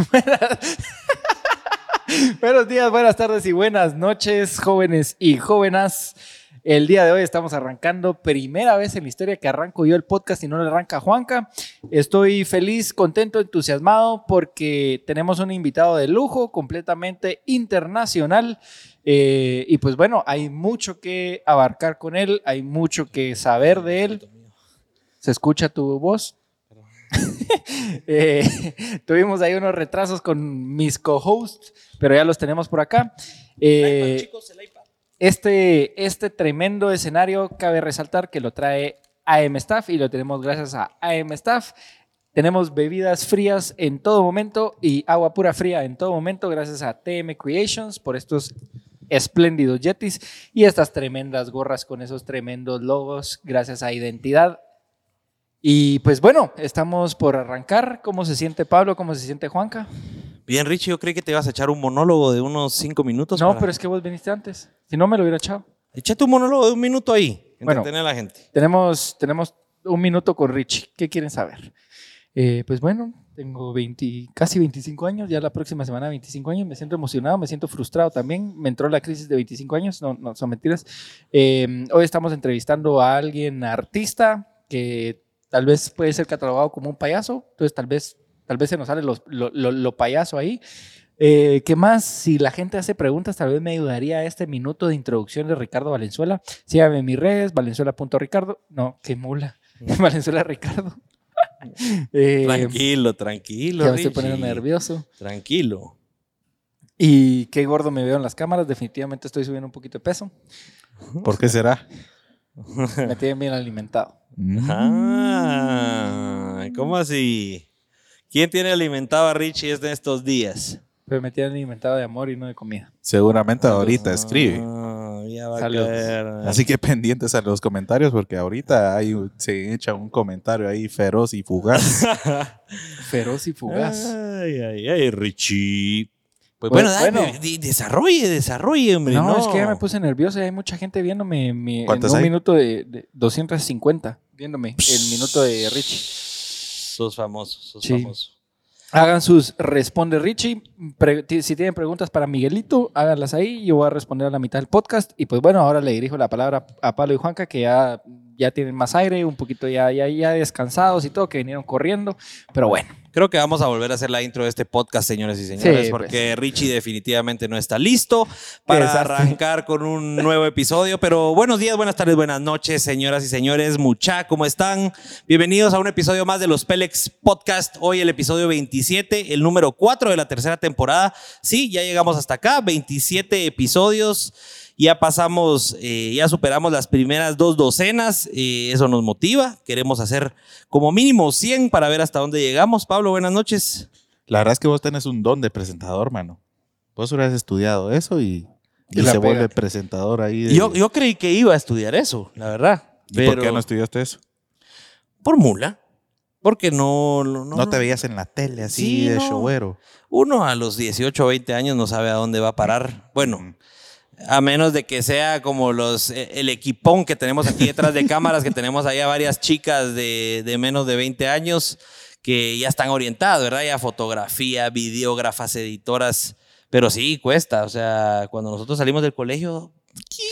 Buenos días, buenas tardes y buenas noches, jóvenes y jóvenes. El día de hoy estamos arrancando primera vez en la historia que arranco yo el podcast y no le arranca Juanca. Estoy feliz, contento, entusiasmado porque tenemos un invitado de lujo completamente internacional. Eh, y pues bueno, hay mucho que abarcar con él, hay mucho que saber de él. ¿Se escucha tu voz? Eh, tuvimos ahí unos retrasos con mis co-hosts, pero ya los tenemos por acá. Eh, este, este tremendo escenario cabe resaltar que lo trae AM Staff y lo tenemos gracias a AM Staff. Tenemos bebidas frías en todo momento y agua pura fría en todo momento gracias a TM Creations por estos espléndidos yetis y estas tremendas gorras con esos tremendos logos gracias a Identidad y pues bueno, estamos por arrancar. ¿Cómo se siente Pablo? ¿Cómo se siente Juanca? Bien, Richie, yo creí que te ibas a echar un monólogo de unos cinco minutos. No, pero es que vos viniste antes. Si no, me lo hubiera echado. Échate un monólogo de un minuto ahí. Bueno, a la gente. Tenemos, tenemos un minuto con Richie. ¿Qué quieren saber? Eh, pues bueno, tengo 20, casi 25 años, ya la próxima semana 25 años, me siento emocionado, me siento frustrado también, me entró la crisis de 25 años, no, no son mentiras. Eh, hoy estamos entrevistando a alguien artista que tal vez puede ser catalogado como un payaso, entonces tal vez, tal vez se nos sale lo, lo, payaso ahí. Eh, ¿Qué más? Si la gente hace preguntas, tal vez me ayudaría este minuto de introducción de Ricardo Valenzuela. Síganme en mis redes, valenzuela.ricardo. No, qué mula. Valenzuela Ricardo. Eh, tranquilo, tranquilo. Ya me estoy poniendo nervioso. Tranquilo. Y qué gordo me veo en las cámaras. Definitivamente estoy subiendo un poquito de peso. ¿Por qué será? Me tienen bien alimentado. Ah, ¿cómo así? ¿Quién tiene alimentado a Richie en estos días? Pero me tienen alimentado de amor y no de comida. Seguramente ahorita escribe. Ah, así que pendientes a los comentarios porque ahorita hay, se echa un comentario ahí feroz y fugaz. feroz y fugaz. Ay, ay, ay, Richie. Pues, bueno, desarrolle, desarrolle, hombre. No, es que ya me puse nervioso. Hay mucha gente viéndome en un minuto de, 250, viéndome el minuto de Richie. Sos famoso, sos famoso. Hagan sus responde Richie. si tienen preguntas para Miguelito, háganlas ahí. Yo voy a responder a la mitad del podcast. Y pues bueno, ahora le dirijo la palabra a Pablo y Juanca, que ya, ya tienen más aire, un poquito ya, ya, ya descansados y todo, que vinieron corriendo. Pero bueno. Creo que vamos a volver a hacer la intro de este podcast, señores y señores, pues. porque Richie definitivamente no está listo para arrancar con un nuevo episodio. Pero buenos días, buenas tardes, buenas noches, señoras y señores. Mucha, ¿cómo están? Bienvenidos a un episodio más de los Pelex Podcast. Hoy el episodio 27, el número 4 de la tercera temporada. Sí, ya llegamos hasta acá, 27 episodios ya pasamos, eh, ya superamos las primeras dos docenas, eh, eso nos motiva, queremos hacer como mínimo 100 para ver hasta dónde llegamos. Pablo, buenas noches. La verdad es que vos tenés un don de presentador, mano. Vos hubieras estudiado eso y, se vuelve presentador ahí. Yo, yo creí que iba a estudiar eso, la verdad. ¿Y por qué no estudiaste eso? Por mula. Porque no... No, no te veías en la tele así de showero. Uno a los 18 o 20 años no sabe a dónde va a parar. Bueno, a menos de que sea como los eh, el equipón que tenemos aquí detrás de cámaras, que tenemos ahí a varias chicas de, de, menos de 20 años que ya están orientadas, ¿verdad? Ya fotografía, videógrafas, editoras. Pero sí, cuesta. O sea, cuando nosotros salimos del colegio,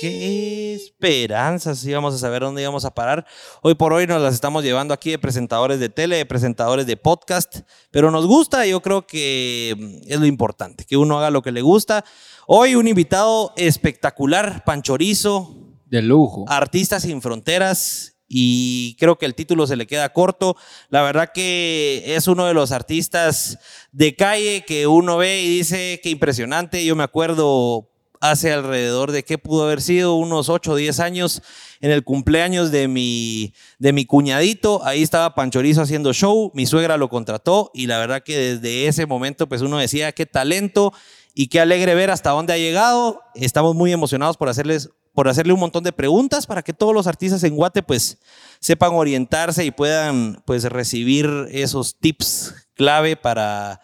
qué esperanzas íbamos a saber dónde íbamos a parar. Hoy por hoy nos las estamos llevando aquí de presentadores de tele, de presentadores de podcast, pero nos gusta, yo creo que es lo importante, que uno haga lo que le gusta. Hoy un invitado espectacular, Panchorizo. De lujo. Artistas sin fronteras. Y creo que el título se le queda corto. La verdad que es uno de los artistas de calle que uno ve y dice que impresionante. Yo me acuerdo hace alrededor de qué pudo haber sido, unos 8 o 10 años, en el cumpleaños de mi, de mi cuñadito. Ahí estaba Panchorizo haciendo show, mi suegra lo contrató y la verdad que desde ese momento pues uno decía qué talento y qué alegre ver hasta dónde ha llegado. Estamos muy emocionados por hacerles por hacerle un montón de preguntas para que todos los artistas en Guate pues sepan orientarse y puedan pues recibir esos tips clave para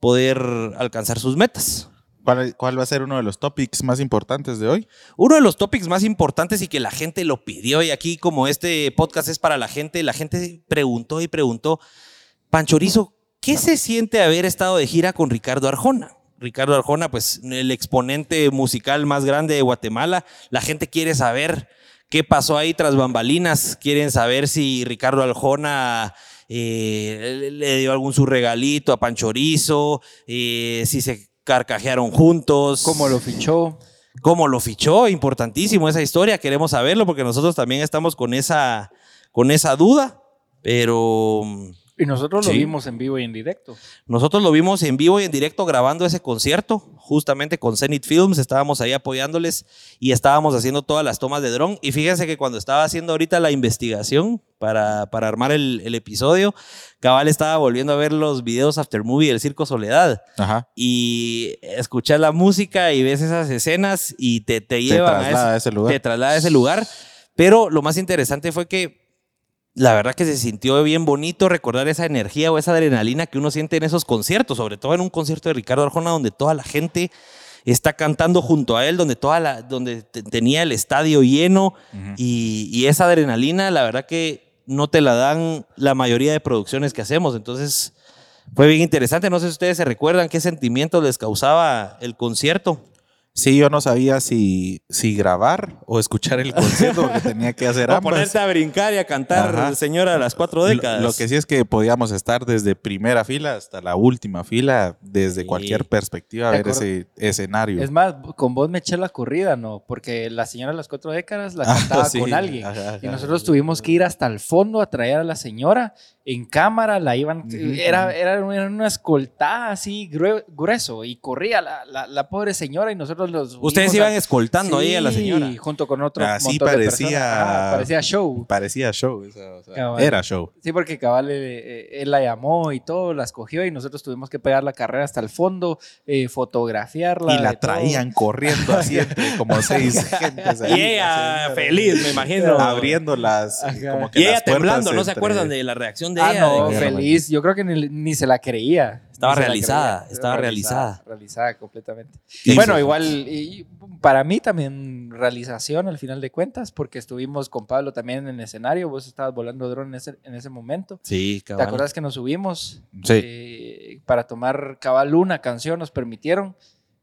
poder alcanzar sus metas. ¿Cuál, ¿Cuál, va a ser uno de los topics más importantes de hoy? Uno de los topics más importantes y que la gente lo pidió y aquí como este podcast es para la gente, la gente preguntó y preguntó, Panchorizo, ¿qué se siente haber estado de gira con Ricardo Arjona? Ricardo Arjona, pues el exponente musical más grande de Guatemala. La gente quiere saber qué pasó ahí tras bambalinas. Quieren saber si Ricardo Arjona eh, le dio algún su regalito a Panchorizo, eh, si se carcajearon juntos. ¿Cómo lo fichó? ¿Cómo lo fichó? Importantísimo esa historia. Queremos saberlo porque nosotros también estamos con esa, con esa duda. Pero y nosotros lo Sí. vimos en vivo y en directo. nosotros lo vimos en vivo y en directo grabando ese concierto, justamente con Zenith Films, estábamos ahí apoyándoles y estábamos haciendo todas las tomas de dron. Y fíjense que cuando estaba haciendo ahorita la investigación para, para armar el, el episodio, Cabal estaba volviendo a ver los videos after movie del Circo Soledad Ajá. y escuchas la música y ves esas escenas y te, te Te llevan a traslada ese- a ese lugar. te traslada a ese lugar. Pero lo más interesante fue que la verdad que se sintió bien bonito recordar esa energía o esa adrenalina que uno siente en esos conciertos, sobre todo en un concierto de Ricardo Arjona donde toda la gente está cantando junto a él, donde toda la, donde te- tenía el estadio lleno y, y esa adrenalina, la verdad que no te la dan la mayoría de producciones que hacemos. Entonces fue bien interesante. No sé si ustedes se recuerdan qué sentimientos les causaba el concierto. Sí, yo no sabía si, si grabar o escuchar el concierto porque tenía que hacer O ambas. ponerte a brincar y a cantar Ajá. Señora de las cuatro Lo, décadas. lo que sí es que podíamos estar desde primera fila hasta la última fila, desde Sí. cualquier perspectiva, De ver ese escenario. Es más, con vos me eché la corrida, ¿no? Porque la señora de las cuatro décadas la Ah, cantaba sí. con alguien. Ajá, Y nosotros tuvimos que ir hasta el fondo a traer a la señora en cámara, la iban, era, era, una- era una escoltada así grue- grueso y corría la, la, la pobre señora y nosotros los... Ustedes iban a- escoltando ahí a la Sí, señora. junto con otro Así montón de parecía- parecía show. Parecía show. o sea, o sea, Cabal. era show. Sí, porque Cabal eh, eh, él la llamó y todo, la escogió y nosotros tuvimos que pegar la carrera hasta el fondo, eh, fotografiarla. y la todo. traían corriendo así entre como seis gentes ahí. Y ella feliz, me imagino. Abriendo las. Ajá. Como que Y ella las temblando, ¿no se acuerdan de la reacción de Ah, ella? no, De feliz. Yo creo que ni, ni se la creía. Estaba realizada, creía. estaba realizada. Realizada completamente. Y bueno, sí. igual, y para mí también realización al final de cuentas, porque estuvimos con Pablo también en el escenario. Vos estabas volando dron en ese, en ese momento. Sí, ¿Te cabal. acuerdas que nos subimos? Sí. Eh, para tomar cabal una canción nos permitieron.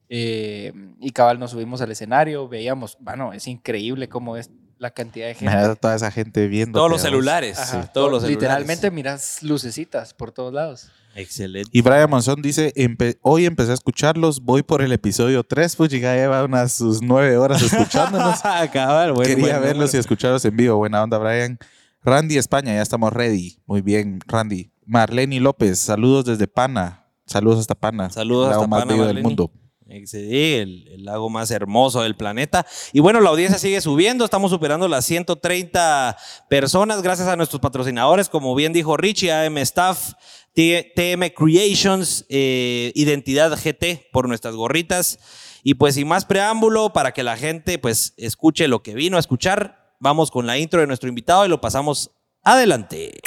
eh, y cabal nos subimos al escenario, veíamos, bueno, es increíble cómo es la cantidad de gente. Toda esa gente viendo. Todos los celulares. Ajá, sí, todos los celulares. Literalmente miras lucecitas por todos lados. Excelente. Y Brian Monzón dice, "Empe- hoy empecé a escucharlos, voy por el episodio 3, pues ya lleva unas sus nueve horas escuchándonos. cabal, bueno, Quería bueno, verlos y escucharlos en vivo. Buena onda, Brian. Randy España, ya estamos ready. Muy bien, Randy. Marleni López, saludos desde Pana. Saludos hasta Pana. Saludos el lago hasta más Pana, bello del mundo. El, el lago más hermoso del planeta. Y bueno, la audiencia sigue subiendo, estamos superando las 130 personas gracias a nuestros patrocinadores, como bien dijo Richie, AM Staff, TM Creations, eh, Identidad GT por nuestras gorritas. Y pues sin más preámbulo, para que la gente pues escuche lo que vino a escuchar, vamos con la intro de nuestro invitado y lo pasamos adelante.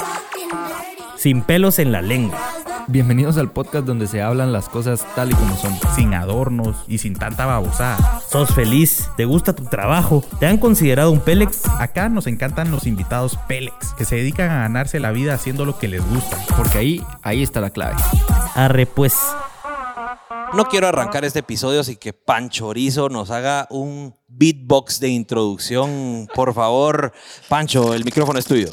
Sin pelos en la lengua. Bienvenidos al podcast donde se hablan las cosas tal y como son. Sin adornos y sin tanta babosada. ¿Sos feliz? ¿Te gusta tu trabajo? ¿Te han considerado un Pélex? Acá nos encantan los invitados Pélex, que se dedican a ganarse la vida haciendo lo que les gusta. Porque ahí, ahí está la clave. Arre pues. No quiero arrancar este episodio sin que Panchorizo nos haga un beatbox de introducción. Por favor, Pancho, el micrófono es tuyo.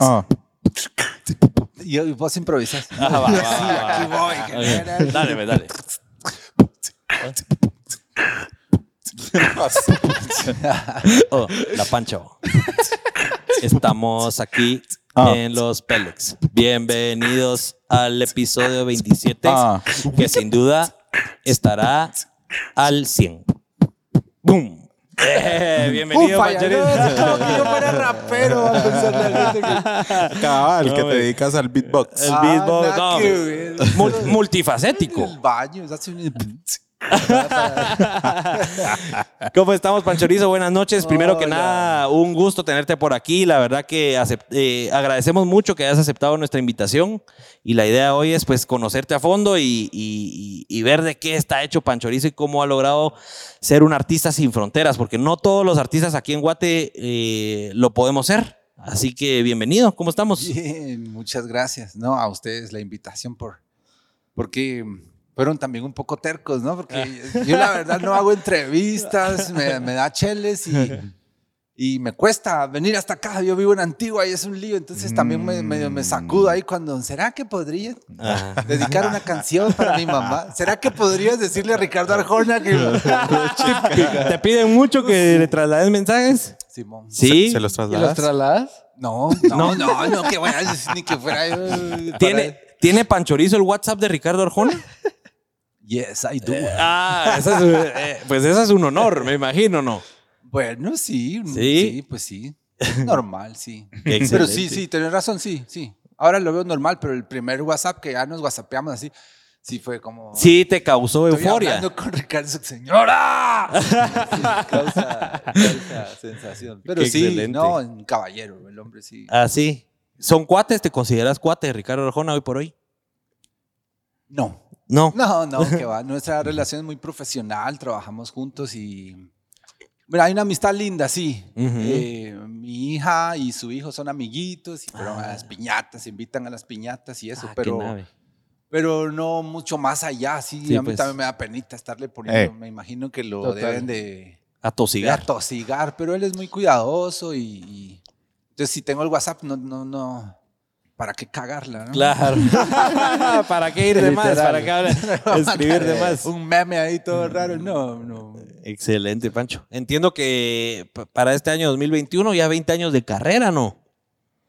Ah, Y vos improvisas. Ah, va, va, Dale, dale. Oh, la Pancho. Estamos aquí Ah. en los Pélex. Bienvenidos al episodio 27, Ah. que sin duda estará al 100. ¡Boom! Eh, bienvenido, Panchorito. yo fuera rapero. cabal, No, que te güey. dedicas al beatbox. El Ah, beatbox, nada no, que hombre. ver. Mul- multifacético. baño, hace un... ¿Cómo estamos, Panchorizo? Buenas noches. Primero que nada, un gusto tenerte por aquí. La verdad que eh, agradecemos mucho que hayas aceptado nuestra invitación. Y la idea hoy es pues conocerte a fondo y- y ver de qué está hecho Panchorizo y cómo ha logrado ser un artista sin fronteras, porque no todos los artistas aquí en Guate eh, lo podemos ser. Así que bienvenido, ¿cómo estamos? Bien, muchas gracias. No, a ustedes la invitación por porque fueron también un poco tercos, ¿no? Porque yo la verdad no hago entrevistas, me, me da cheles y, y me cuesta venir hasta acá. Yo vivo en Antigua y es un lío, entonces también me, sacudo ahí cuando, ¿será que podría Ajá. dedicar una canción para mi mamá? ¿Será que podrías decirle a Ricardo Arjona que... ¿Te piden mucho que le traslades mensajes? Simón. Sí. ¿Se los ¿Y trasladas? los trasladas? No, no, no, no, que voy a decir ni que fuera yo. para- ¿Tiene, ¿Tiene Panchorizo el WhatsApp de Ricardo Arjona? Yes, I do. Ah, eso es, eh, pues eso es un honor, me imagino, ¿no? Bueno, sí, ¿Sí? sí, pues sí. Normal, sí. Pero sí, sí, tenés razón, sí, sí. Ahora lo veo normal, pero el primer WhatsApp que ya nos whatsappeamos así, sí fue como. Sí, te causó Estoy euforia. hablando con Ricardo, señora. Sí, causa, causa sensación. Pero Qué sí, excelente. no, un caballero, el hombre sí. Ah, sí. ¿Son cuates? ¿Te consideras cuate, Ricardo Arjona, hoy por hoy? No, No. No, no, que va. Nuestra relación es muy profesional, trabajamos juntos y. Bueno, hay una amistad linda, sí. Ujú. Eh, mi hija y su hijo son amiguitos y fueron a las piñatas, se invitan a las piñatas y eso, Ah, qué pero, nave. pero no mucho más allá. Sí, Sí, a mí pues. también me da penita estarle poniendo. Eh. Me imagino que lo Total. deben de, de Atosigar. atosigar, pero él es muy cuidadoso y, y- entonces si tengo el WhatsApp, no, no, no. ¿Para qué cagarla? no? Claro. ¿Para qué ir de más? ¿Para qué hablar- escribir de más? Un meme ahí todo raro. No, no. Excelente, Pancho. Entiendo que para este año 2021 ya 20 años de carrera, ¿no?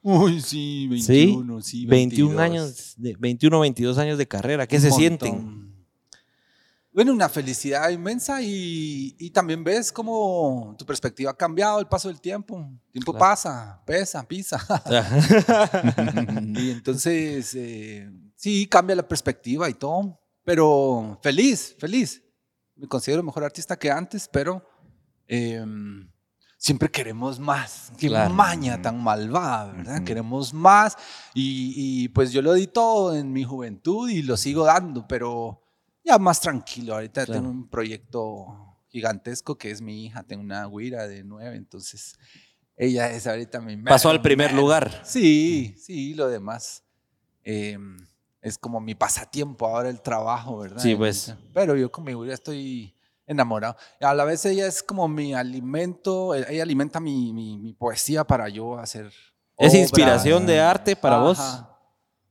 Uy, sí, Sí, 21, sí, 21 22. años, de, 21, 22 años de carrera. ¿Qué Un se montón. sienten? Bueno, una felicidad inmensa y, y también ves cómo tu perspectiva ha cambiado el paso del tiempo. El tiempo Claro. pasa, pesa, pisa. y entonces, eh, sí, cambia la perspectiva y todo. Pero feliz, feliz. Me considero mejor artista que antes, pero eh, siempre queremos más. Qué Claro. maña tan malvada, ¿verdad? Ujú. Queremos más. Y, y, pues yo lo di todo en mi juventud y lo sigo dando, pero ya más tranquilo. Ahorita Claro. tengo un proyecto gigantesco que es mi hija. Tengo una güira de nueve, entonces ella es ahorita mi Pasó al primer lugar. Sí, sí, lo demás. eh, es como mi pasatiempo ahora el trabajo, ¿verdad? Sí, pues. Pero yo con mi güira estoy enamorado. A la vez ella es como mi alimento, eh, ella alimenta mi, mi- mi poesía para yo hacer. ¿Es inspiración de arte para vos?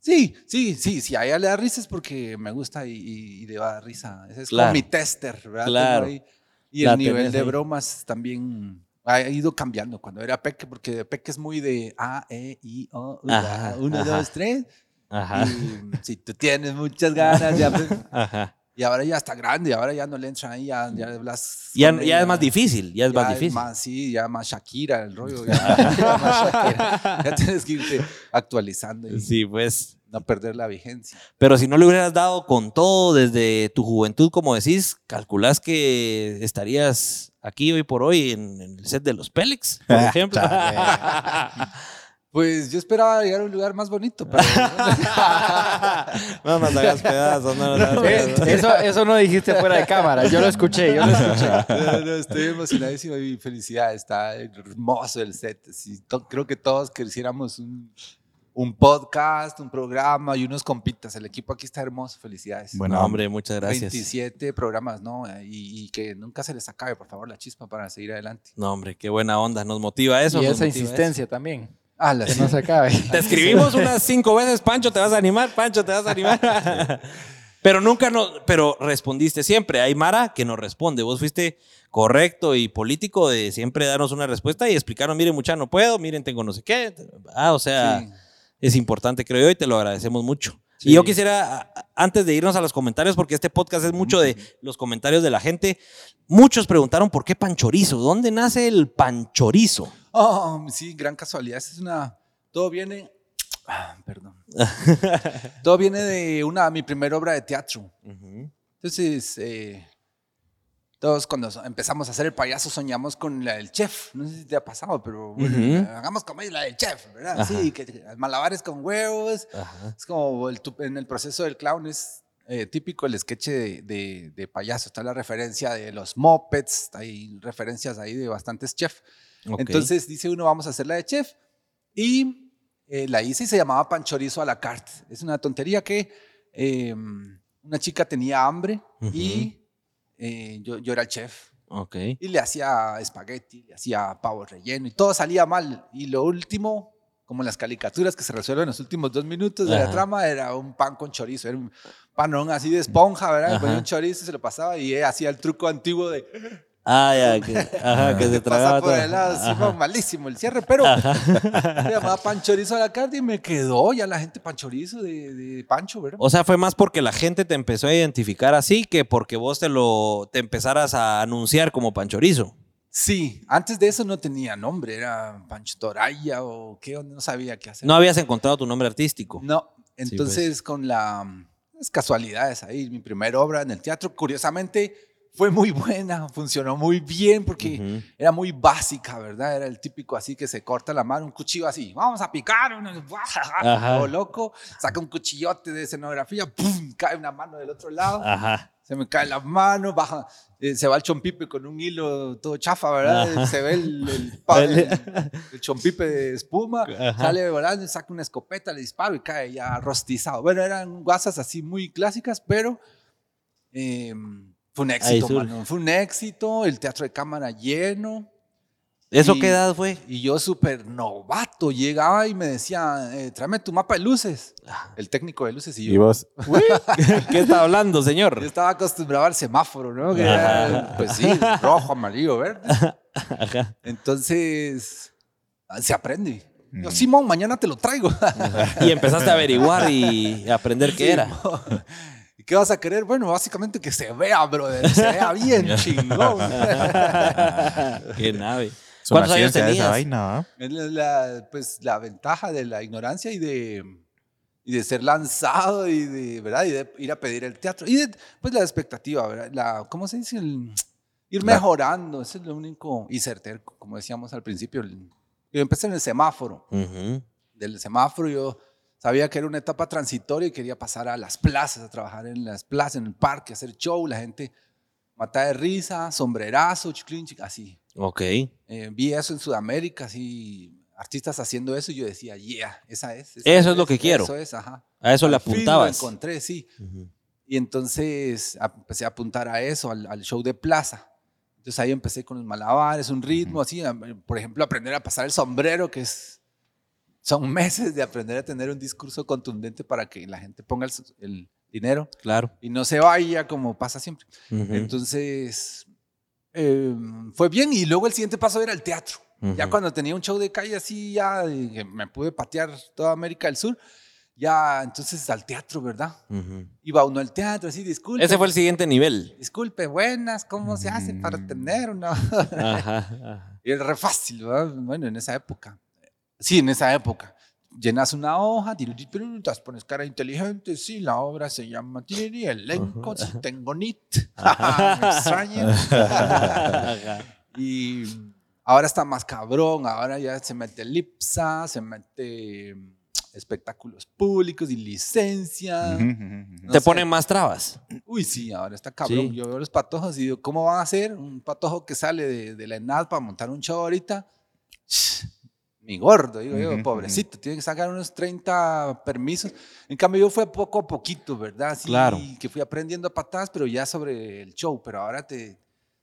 Sí, sí, sí, si a ella le da risa es porque me gusta y, y- y le va a dar risa. Ese es Claro. como mi tester, ¿verdad? Claro. ahí- Y La el nivel de ahí. bromas también ha ido cambiando. Cuando era peque, porque peque es muy de A, E, I, O, U, Ajá, uno, ajá. dos, tres. Ajá. Y si tú tienes muchas ganas, ya, pues, Ajá. Y ahora ya está grande, ahora ya no le entran ahí, ya, ya hablas. Ya, ya es más difícil, ya es más difícil. más, sí, ya más Shakira el rollo. Ya, ya más Shakira. Ya tienes que irte actualizando y Sí, pues. no perder la vigencia. Pero si no le hubieras dado con todo desde tu juventud, como decís, calculás que estarías aquí hoy por hoy en, en el set de los Pélex, por ejemplo. Pues yo esperaba llegar a un lugar más bonito, pero no nos hagas pedazos, no nos hagas Eh, pedazos. eso, eso no dijiste fuera de cámara. Yo lo escuché, yo lo escuché. No, no, estoy emocionadísimo y felicidad. Está hermoso el set. Sí, creo que todos quisiéramos un, un podcast, un programa y unos compitas. El equipo aquí está hermoso. Felicidades. Bueno, No, hombre, muchas gracias. 27 programas, ¿no? Y, y que nunca se les acabe, por favor, la chispa para seguir adelante. No, hombre, qué buena onda. Nos motiva eso. Y esa insistencia también. Ah, no se acabe. Te escribimos unas cinco veces, Pancho, te vas a animar, Pancho, te vas a animar. pero nunca nos, pero respondiste siempre. Hay Mara que nos responde. Vos fuiste correcto y político de siempre darnos una respuesta y explicaron, miren, mucha, no puedo, miren, tengo no sé qué. Ah, o sea, Sí. es importante, creo yo, y te lo agradecemos mucho. Sí. Y yo quisiera, antes de irnos a los comentarios, porque este podcast es mucho de los comentarios de la gente, muchos preguntaron por qué panchorizo, ¿dónde nace el panchorizo? Oh, sí, gran casualidad. Es una. Todo viene. Ah, perdón. Todo viene de una mi primera obra de teatro. Entonces, eh, todos cuando empezamos a hacer el payaso soñamos con la del chef. No sé si te ha pasado, pero bueno, Ujú. hagamos comedia la del chef, ¿verdad? Ajá. Sí, que, que malabares con huevos. Ajá. Es como el en el proceso del clown es eh, típico el sketch de, de- de payaso. Está la referencia de los mopeds, hay referencias ahí de bastantes chefs. Entonces dice uno, vamos a hacer la de chef. Y eh, la hice y se llamaba panchorizo a la carte. Es una tontería que eh, una chica tenía hambre y eh, yo, yo era el chef. Ok. Y le hacía espagueti, le hacía pavo relleno y todo salía mal. Y lo último, como las caricaturas que se resuelven en los últimos dos minutos de la trama, era un pan con chorizo. Era un panón así de esponja, ¿verdad? Le ponía un chorizo y se lo pasaba y ella hacía el truco antiguo de Ah, ya, que, ajá, que se pasa tragaba por todo. el lado. Sí, fue malísimo el cierre, pero se llamaba pan chorizo a la carta y me quedó ya la gente pan chorizo de, de Pancho, ¿verdad? O sea, fue más porque la gente te empezó a identificar así que porque vos te lo te empezaras a anunciar como panchorizo. Sí, antes de eso no tenía nombre, era Pancho Toraya o qué, no sabía qué hacer. No habías encontrado tu nombre artístico. No, entonces pues. con la, las casualidades ahí, mi primera obra en el teatro, curiosamente fue muy buena, funcionó muy bien porque era muy básica, ¿verdad? Era el típico así que se corta la mano, un cuchillo así, vamos a picar, todo loco, saca un cuchillote de escenografía, ¡pum! cae una mano del otro lado, Ajá. se me cae la mano, baja, eh, se va el chompipe con un hilo todo chafa, ¿verdad? Ajá. Se ve el, el, el- el chompipe de espuma, Ajá. sale volando, saca una escopeta, le disparo y cae ya rostizado. Bueno, eran guasas así muy clásicas, pero eh, fue un éxito, mano. Fue un éxito, el teatro de cámara lleno. ¿Eso Y- qué edad fue? Y yo súper novato, llegaba y me decía, eh, tráeme tu mapa de luces. El técnico de luces y yo. Y vos, ¿Qué está hablando, Yo señor? estaba acostumbrado al semáforo, ¿no? Que era, pues sí, rojo, amarillo, verde. Entonces, ah, se aprende. Yo, Simón, mañana te lo traigo. Y empezaste a averiguar y aprender qué era. ¿Y qué vas a querer? Bueno, básicamente que se vea, brother. Se vea bien chingón. qué nave. es una ¿Cuántos años esa tenías? vaina, la, pues, la ventaja de la ignorancia y de, y de ser lanzado y de, ¿verdad? y de ir a pedir el teatro. Y de, pues la expectativa, ¿verdad? La, ¿Cómo se dice? El- ir La- mejorando. Eso es lo único. Y ser terco, como decíamos al principio. El- yo empecé en el semáforo. Ujú. Del semáforo yo sabía que era una etapa transitoria y quería pasar a las plazas, a trabajar en las plazas, en el parque, hacer show. La gente mata de risa, sombrerazo, chiclín, chic- así. Ok. Eh, vi eso en Sudamérica, así, artistas haciendo eso, y yo decía, yeah, esa es. esa Eso es lo que quiero. Eso es, ajá. A eso le Al fin apuntabas. Lo encontré, sí. Y entonces empecé a apuntar a eso, al, al show de plaza. Entonces ahí empecé con los malabares, un ritmo así, a- por ejemplo, aprender a pasar el sombrero, que es, son meses de aprender a tener un discurso contundente para que la gente ponga el, el dinero Claro. y no se vaya como pasa siempre. Ujú. Entonces, eh, fue bien. Y luego el siguiente paso era el teatro. Ya Ujú. cuando tenía un show de calle así, ya me pude patear toda América del Sur, ya entonces al teatro, ¿verdad? Ujú. Iba uno al teatro, así, disculpe. Ese fue el siguiente nivel. Disculpe, buenas, ¿cómo se hace para tener una...? Ajá. ajá. y era re fácil, ¿verdad? Bueno, en esa época. Sí, en esa época. Llenas una hoja, tiruripirutas, pones cara inteligente, sí, la obra se llama Tiri, elenco, si tengo NIT. Me extraña. y ahora está más cabrón, ahora ya se mete Lipsa, se mete mm, espectáculos públicos y licencia. Ujú, ujú, ujú. No Te sé. ponen más trabas. Uy, sí, ahora está cabrón. Sí. Yo veo los patojos y digo, ¿cómo van a hacer? Un patojo que sale de, de la ENAD para montar un show ahorita. Mi gordo, digo yo, pobrecito, tiene que sacar unos 30 permisos. En cambio, yo fue poco a poquito, ¿verdad? Sí, Claro. que fui aprendiendo a patadas, pero ya sobre el show. Pero ahora te,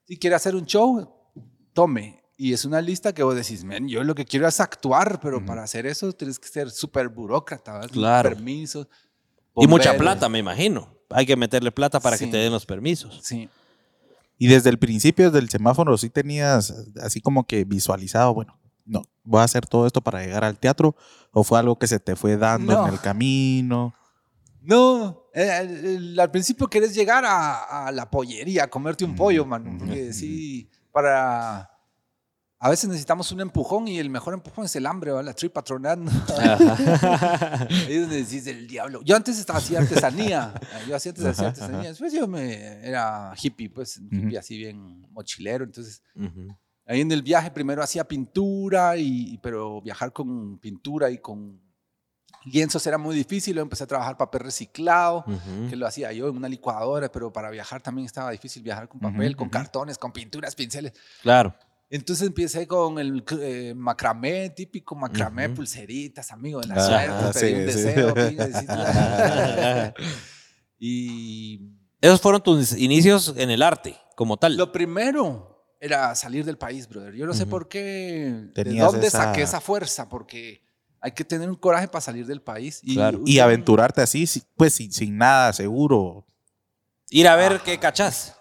si quiere hacer un show, tome. Y es una lista que vos decís, men, yo lo que quiero es actuar, pero para hacer eso tienes que ser súper burócrata, ¿verdad? Claro. Permisos. Y mucha plata, me imagino. Hay que meterle plata para que Sí. te den los permisos. Sí. Y desde el principio del semáforo sí tenías así como que visualizado, bueno, no, voy a hacer todo esto para llegar al teatro o fue algo que se te fue dando No. en el camino. No, eh, al principio querés llegar a, a la pollería, a comerte un pollo, mano. Porque sí, para a veces necesitamos un empujón y el mejor empujón es el hambre, ¿va? la tripa tronando. Ahí es donde decís el diablo. Yo antes estaba hacía artesanía. Yo hacía antes hacía artesanía. Después yo me era hippie, pues, hippie así bien mochilero. Entonces, ahí en el viaje primero hacía pintura, y, pero viajar con pintura y con lienzos era muy difícil. Luego empecé a trabajar papel reciclado, que lo hacía yo en una licuadora, pero para viajar también estaba difícil viajar con papel, con cartones, con pinturas, pinceles. Claro. Entonces empecé con el eh, macramé, típico macramé, pulseritas, amigo de la Ah, suerte, pedí sí, un sí. deseo. y Esos fueron tus inicios en el arte, como tal. lo primero era salir del país, brother. Yo no sé por qué, de Tenías dónde esa- saqué esa fuerza, porque hay que tener un coraje para salir del país. Y, Claro. Y aventurarte así, pues sin, sin nada seguro. Ir a ver qué cachás.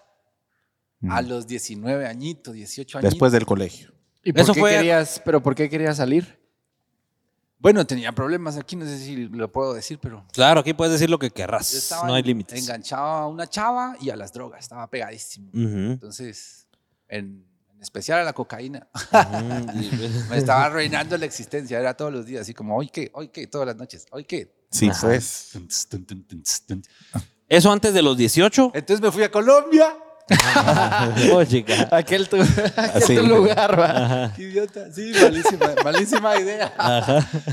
A los 19 añitos, 18 años. Después del colegio. ¿Y por Eso qué fue- querías, pero por qué querías salir? Bueno, tenía problemas aquí, no sé si lo puedo decir, pero Claro, aquí puedes decir lo que querrás. No hay límites. enganchado a una chava y a las drogas, estaba pegadísimo. Entonces, en, en especial a la cocaína, me estaba arruinando la existencia, era todos los días, así como, hoy qué, hoy qué, todas las noches, hoy qué. Sí, pues. Eso antes de los 18. Entonces me fui a Colombia. Oh, chica. Aquel tu, aquel Sí. tu lugar, va. Qué idiota. Sí, malísima, malísima idea.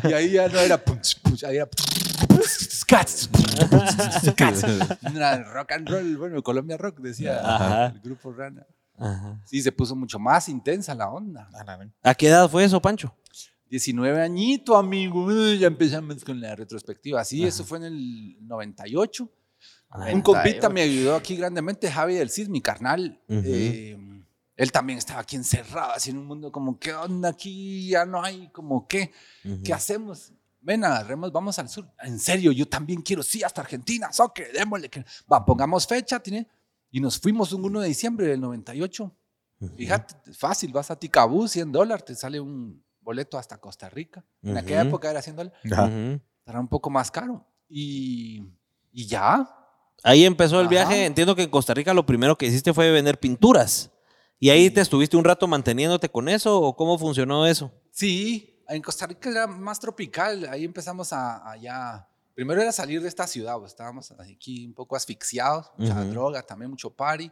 Y ahí ya no era punch, punch, ahí era rock and roll, bueno, Colombia Rock, decía Ajá. el grupo Rana. Ajá. Sí, se puso mucho más intensa la onda. ¿A qué edad fue eso, Pancho? 19 añito, amigo. Uy, Ya empezamos con la retrospectiva. Sí, eso fue en el 98. Un compita me ayudó aquí grandemente, Javi del Cid, mi carnal. Ujú. Eh, él también estaba aquí encerrado, así en un mundo como, ¿qué onda aquí? Ya no hay, como, ¿qué? ¿Qué hacemos? Ven, agarremos, vamos al sur. En serio, yo también quiero, sí, hasta Argentina, soccer, démosle. que- Va, pongamos fecha, tiene. Y nos fuimos un 1 de diciembre del 98. Fíjate, fácil, vas a Ticabú, 100 dólares, te sale un boleto hasta Costa Rica. En aquella época era 100 dólares, Ajá. Ujú. era un poco más caro. Y, y ya, Ahí empezó el Ajá. viaje. Entiendo que en Costa Rica lo primero que hiciste fue vender pinturas. ¿Y ahí te estuviste un rato manteniéndote con eso o cómo funcionó eso? Sí, en Costa Rica era más tropical. Ahí empezamos a, a ya. Primero era salir de esta ciudad, pues, estábamos aquí un poco asfixiados, mucha Ujú. droga, también mucho party.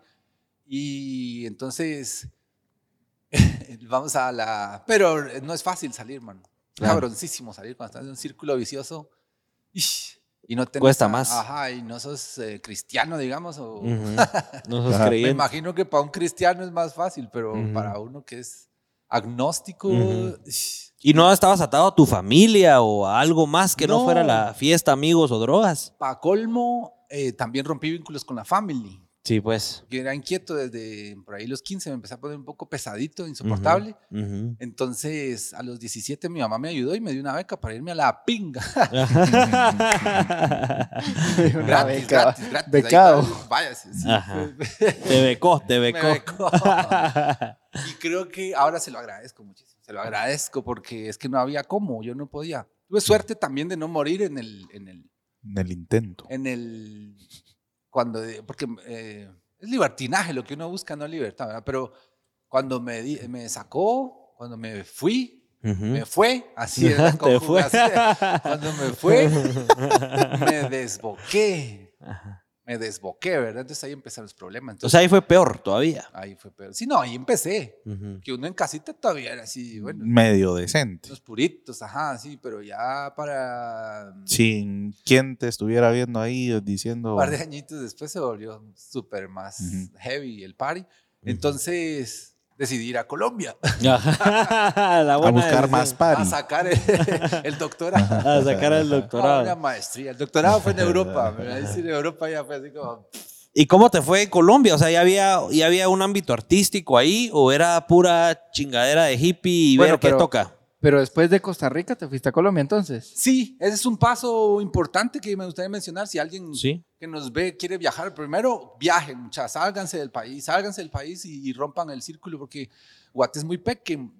Y entonces vamos a la. Pero no es fácil salir, mano. Es Claro. cabroncísimo salir cuando estás en un círculo vicioso. Ish, Y no tenés Cuesta a- más. Ajá, y no sos eh, cristiano, digamos. O, Ujú. No sos Ajá. me creyente. imagino que para un cristiano es más fácil, pero Ujú. para uno que es agnóstico. ¿Y no estabas atado a tu familia o a algo más que no, No. fuera la fiesta, amigos o drogas? Pa' colmo, eh, también rompí vínculos con la family. Sí, pues. Yo era inquieto desde por ahí los 15, me empecé a poner un poco pesadito, insoportable. Entonces, a los 17 mi mamá me ayudó y me dio una beca para irme a la pinga. Una gratis, beca. gratis, gratis. Becado. Ahí Vaya, sí, te becó, te me becó. becó. Y creo que ahora se lo agradezco muchísimo. Lo agradezco porque es que no había cómo, yo no podía. Tuve suerte también de no morir en el, en el, En el intento. en el cuando porque eh, es libertinaje lo que uno busca no libertad ¿verdad? pero cuando me di- me sacó cuando me fui me fue así es conjugación. cuando me fue me desboqué me desboqué verdad entonces ahí empezaron los problemas O entonces sea, ahí fue peor todavía. ahí fue peor sí no ahí empecé Ujú. que uno en casita todavía era así bueno Medio decente. los puritos ajá sí pero ya para Sin quien te estuviera viendo ahí diciendo. Un par de añitos después se volvió súper más Ujú. heavy el party. Entonces decidí ir a Colombia La a buscar más a party. sacar el, el doctorado. A sacar el A una doctorado. maestría. El doctorado fue en Europa. Me voy a decir, en Europa ya fue así como... ¿Y cómo te fue en Colombia? O sea, ¿ya había, ya había un ámbito artístico ahí o era pura chingadera de hippie y Bueno, ver qué pero- toca? Pero después de Costa Rica te fuiste a Colombia entonces. Sí, ese es un paso importante que me gustaría mencionar. Si alguien Sí. que nos ve quiere viajar, primero viajen, muchachos, sálganse del país, sálganse del país y, y rompan el círculo porque Guate es muy pequeño.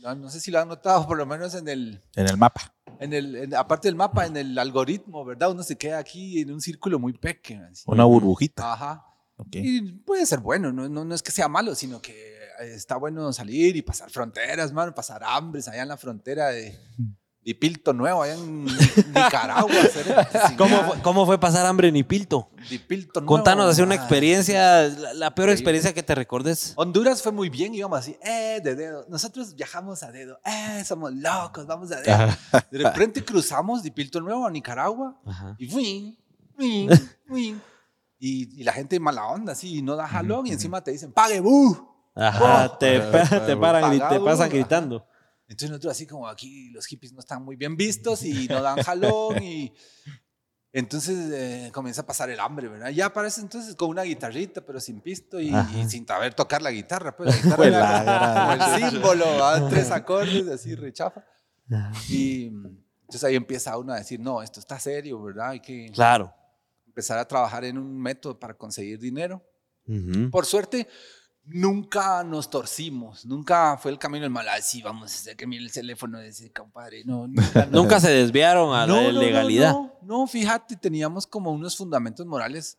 No, no sé si lo han notado, por lo menos en el, En el mapa. en el, en- aparte del mapa, en el algoritmo, ¿verdad? Uno se queda aquí en un círculo muy pequeño. así. Una burbujita. Ajá. Ok. Y puede ser bueno, no, no, no es que sea malo, sino que está bueno salir y pasar fronteras, mano, pasar hambres allá en la frontera de, de Pilto Nuevo, allá en Ni- Nicaragua. ¿Cómo fue, ¿Cómo fue pasar hambre en Ipilto? De Pilto Nuevo. Contanos así una experiencia, la, la peor experiencia que te recordes. Honduras fue muy bien, íbamos así, eh, de dedo. Nosotros viajamos a dedo, eh, somos locos, vamos a dedo. De repente cruzamos de Pilto Nuevo a Nicaragua Ajá. y win, win, win. Y, y la gente mala onda, así, no da jalón y encima te dicen, pague, bu. Ajá, Oh. te, pa- te paran y te Pagado, pasan gritando. Entonces nosotros así como aquí los hippies no están muy bien vistos y no dan jalón y entonces eh, comienza a pasar el hambre, ¿verdad? Ya aparece entonces con una guitarrita pero sin pisto y, y sin saber tocar la guitarra, pues la guitarra Pues era como el símbolo, ¿verdad? tres acordes así rechafa. Y entonces ahí empieza uno a decir, no, esto está serio, ¿verdad? Hay que Claro. empezar a trabajar en un método para conseguir dinero. Ujú. Por suerte, nunca nos torcimos, nunca fue el camino del mal. Ay, sí, vamos a hacer que mire el teléfono de ese compadre. No, nunca, no. Nunca se desviaron a No, la no, no, legalidad. No, no, fíjate, teníamos como unos fundamentos morales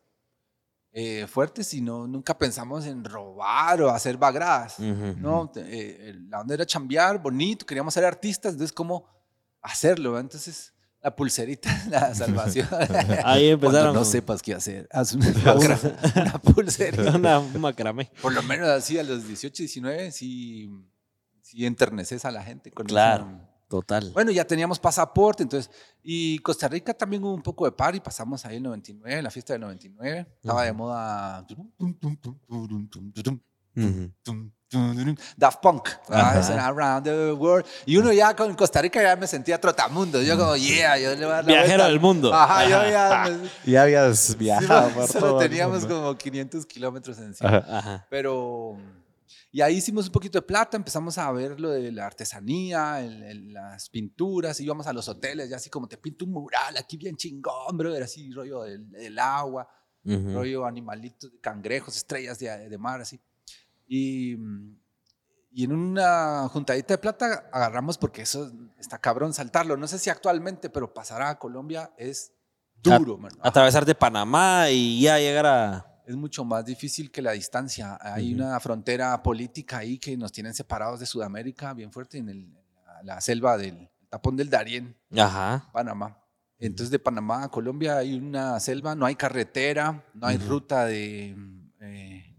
eh, fuertes y no, nunca pensamos en robar o hacer bagradas. Ujú. No, te- eh, la onda era chambear, bonito, queríamos ser artistas, entonces, ¿cómo hacerlo? Entonces, la pulserita, la salvación. Ahí empezaron. Cuando no sepas qué hacer, haz una, una pulserita. Una, un macramé. Por lo menos así a los 18, 19, sí, sí enterneces a la gente con Claro. Total. Bueno, ya teníamos pasaporte, entonces. Y Costa Rica también hubo un poco de party, pasamos ahí en 99, en la fiesta del 99. Estaba de moda. Ujú. Daft Punk. Around the World. Y uno ya con Costa Rica ya me sentía trotamundo. Yo como, yeah, yo le voy a dar la Viajero vuelta. del mundo. Ajá, yo ya. me- Ya habías sí, viajado por solo todo el teníamos mundo. como 500 kilómetros encima. Ajá. Ajá. Pero. Y ahí hicimos un poquito de plata, empezamos a ver lo de la artesanía, el- el- las pinturas, íbamos a los hoteles, ya así como te pinto un mural aquí bien chingón, brother, así rollo del, del agua, Ujú. rollo animalitos, cangrejos, estrellas de, de mar, así. Y, mm, y en una juntadita de plata agarramos, porque eso está cabrón saltarlo, no sé si actualmente, pero pasar a Colombia es duro, mano. Atravesar de Panamá y ya llegar a. es mucho más difícil que la distancia. Hay una frontera política ahí que nos tienen separados de Sudamérica bien fuerte en el- la, la selva del tapón del Darién, Ajá. Panamá. Entonces de Panamá a Colombia hay una selva, no hay carretera, no hay ruta de eh,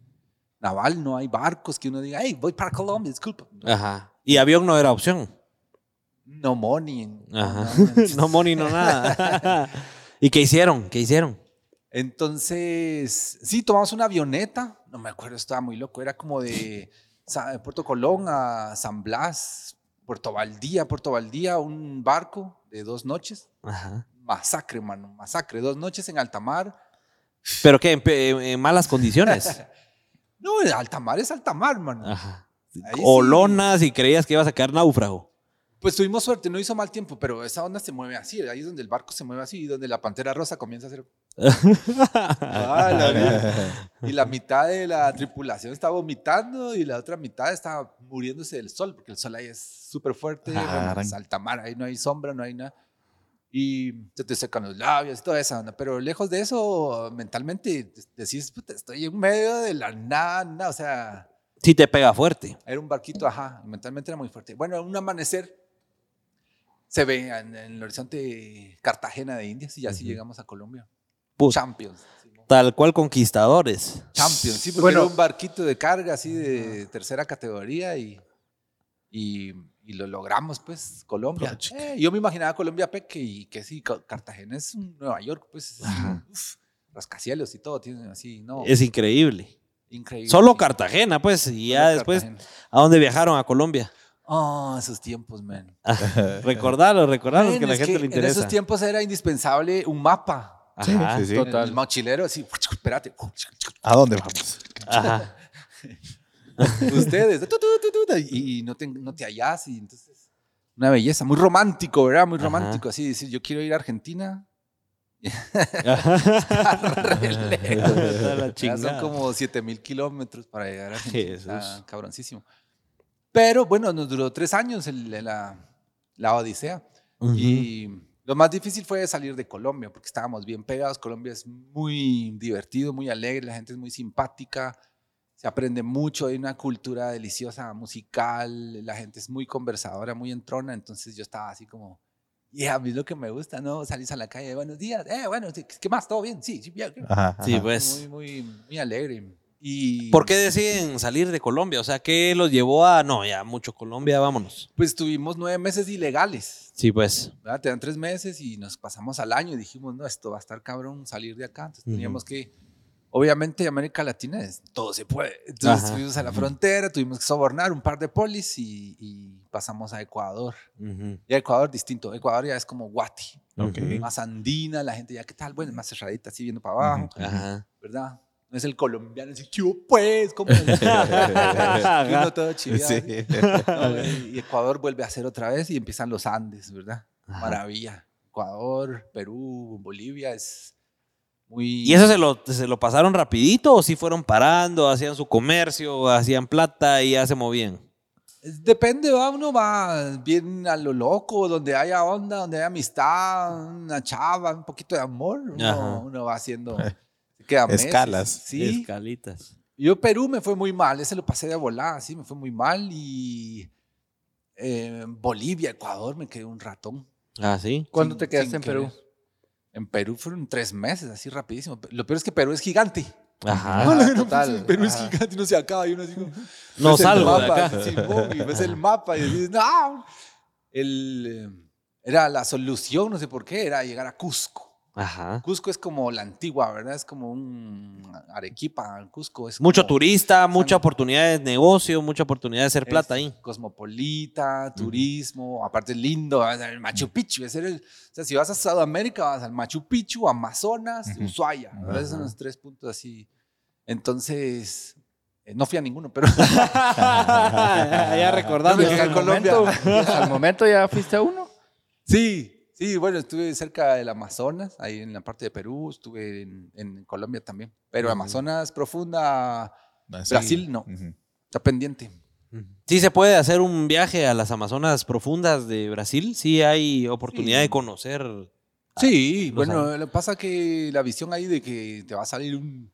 naval, no hay barcos que uno diga, hey, voy para Colombia, disculpa. Ajá. Y avión no era opción. No money. Ajá. no. No money, no nada. ¿Y qué hicieron? ¿Qué hicieron? Entonces, sí, tomamos una avioneta, no me acuerdo, estaba muy loco, era como de Puerto Colón a San Blas, Puerto Valdía, Puerto Valdía, un barco de dos noches, Ajá. masacre, mano, masacre, dos noches en alta mar. ¿Pero qué? ¿En, en malas condiciones? No, el alta mar es alta mar, mano. Ajá. Ahí sí. O lonas y creías que ibas a quedar náufrago. Pues tuvimos suerte, no hizo mal tiempo, pero esa onda se mueve así, ahí es donde el barco se mueve así, y donde la pantera rosa comienza a hacer... Ah, la y la mitad de la tripulación está vomitando y la otra mitad está muriéndose del sol, porque el sol ahí es súper fuerte, Ah, bueno, arran- es alta mar, ahí no hay sombra, no hay nada. Y se te secan los labios y toda esa onda. Pero lejos de eso, mentalmente decís, puta, estoy en medio de la nada, nada, o sea, Sí te pega fuerte. era un barquito, ajá, mentalmente era muy fuerte. Bueno, un amanecer se ve en, en el horizonte Cartagena de Indias y así llegamos a Colombia. Put- Champions. Tal cual conquistadores. Champions, sí, porque Bueno. era un barquito de carga así de tercera categoría y, y, y lo logramos, pues, Colombia. Eh, yo me imaginaba Colombia peque y que sí, Ca- Cartagena es un Nueva York, pues, es un- uf, rascacielos y todo, tienen así, no, Es increíble. increíble. Solo. Cartagena, pues, y ya Solo después, Cartagena. ¿a dónde viajaron? A Colombia. Ah, esos tiempos, man. Recordarlos, recordarlos Man, que a la gente que le En interesa. esos tiempos era indispensable un mapa. Ajá. Sí, sí, sí. Total. El mochilero, así, espérate. ¿A dónde vamos? Ajá. Ustedes, tu, tu, tu, tu, y y no te, no te hallás. Y entonces, una belleza, muy romántico, ¿verdad? Muy Ajá. romántico, así decir, yo quiero ir a Argentina. Está la Ya chingada. son como 7 mil kilómetros para llegar a Argentina. Jesús. Está cabroncísimo. Pero bueno, nos duró tres años el- la, la odisea. Ujú. Y lo más difícil fue salir de Colombia, porque estábamos bien pegados. Colombia es muy divertido, muy alegre, la gente es muy simpática. Se aprende mucho, hay una cultura deliciosa, musical, la gente es muy conversadora, muy entrona, entonces yo estaba así como, y a mí es lo que me gusta, ¿no? Salís a la calle, buenos días, eh, bueno, ¿qué más? ¿Todo bien? Sí, sí, bien. Ajá, Sí, ajá. pues. Muy, muy, muy alegre. Y ¿Por qué deciden salir de Colombia? O sea, ¿qué los llevó a, no, ya mucho Colombia, vámonos? Pues tuvimos nueve meses ilegales. Sí, pues. ¿verdad? Te dan tres meses y nos pasamos al año y dijimos, no, esto va a estar cabrón salir de acá. Entonces teníamos que, obviamente América Latina es, todo se puede. Entonces Ajá. fuimos a la frontera, tuvimos que sobornar un par de polis y, y pasamos a Ecuador. Ujú. Y a Ecuador distinto, Ecuador ya es como Guati, Ok. más andina, la gente ya, ¿qué tal? Bueno, más cerradita, así viendo para abajo, Ajá. ¿verdad? No es el colombiano, así, ¿qué pues? ¿Cómo? Y uno todo chiviado, Sí. No, y y Ecuador vuelve a hacer otra vez y empiezan los Andes, ¿verdad? Ajá. Maravilla. Ecuador, Perú, Bolivia es muy... ¿Y eso se lo, se lo pasaron rapidito o sí fueron parando, hacían su comercio, hacían plata y ya se movían? Depende, va, uno va bien a lo loco, donde haya onda, donde haya amistad, una chava, un poquito de amor, uno, uno va haciendo... Escalas. Sí. Escalitas. Yo Perú me fue muy mal, ese lo pasé de volada, sí, me fue muy mal y... eh, Bolivia, Ecuador, me quedé un ratón. Ah, sí. ¿Cuándo sin- te quedaste en Perú? En Perú fueron tres meses, así rapidísimo. Lo peor es que Perú es gigante. Ajá. Ah, no, total. pues, Perú es gigante y no se acaba. Y uno así como, No el salgo de mapa, acá. Y ves el mapa y dices, no. El, eh, era la solución, no sé por qué, era llegar a Cusco. Ajá. Cusco es como la antigua, ¿verdad? Es como un Arequipa. Cusco es Mucho como- turista, mucha oportunidad de negocio, mucha oportunidad de hacer plata es ahí. Cosmopolita, turismo, aparte es lindo, vas al Machu Picchu. era el- o sea, si vas a Sudamérica, vas al Machu Picchu, Amazonas, Ujú. Ushuaia. ¿verdad? Esos son los tres puntos así. Entonces, eh, no fui a ninguno, pero ya recordando. No, Y acá al en Colombia. momento- al momento ya fuiste a uno. sí, sí, bueno, estuve cerca del Amazonas, ahí en la parte de Perú, estuve en, en Colombia también. Pero. Amazonas profunda, Así. Brasil no, está pendiente. Sí se puede hacer un viaje a las Amazonas profundas de Brasil. Sí hay oportunidad Sí. de conocer. Sí, bueno, que pasa que la visión ahí de que te va a salir un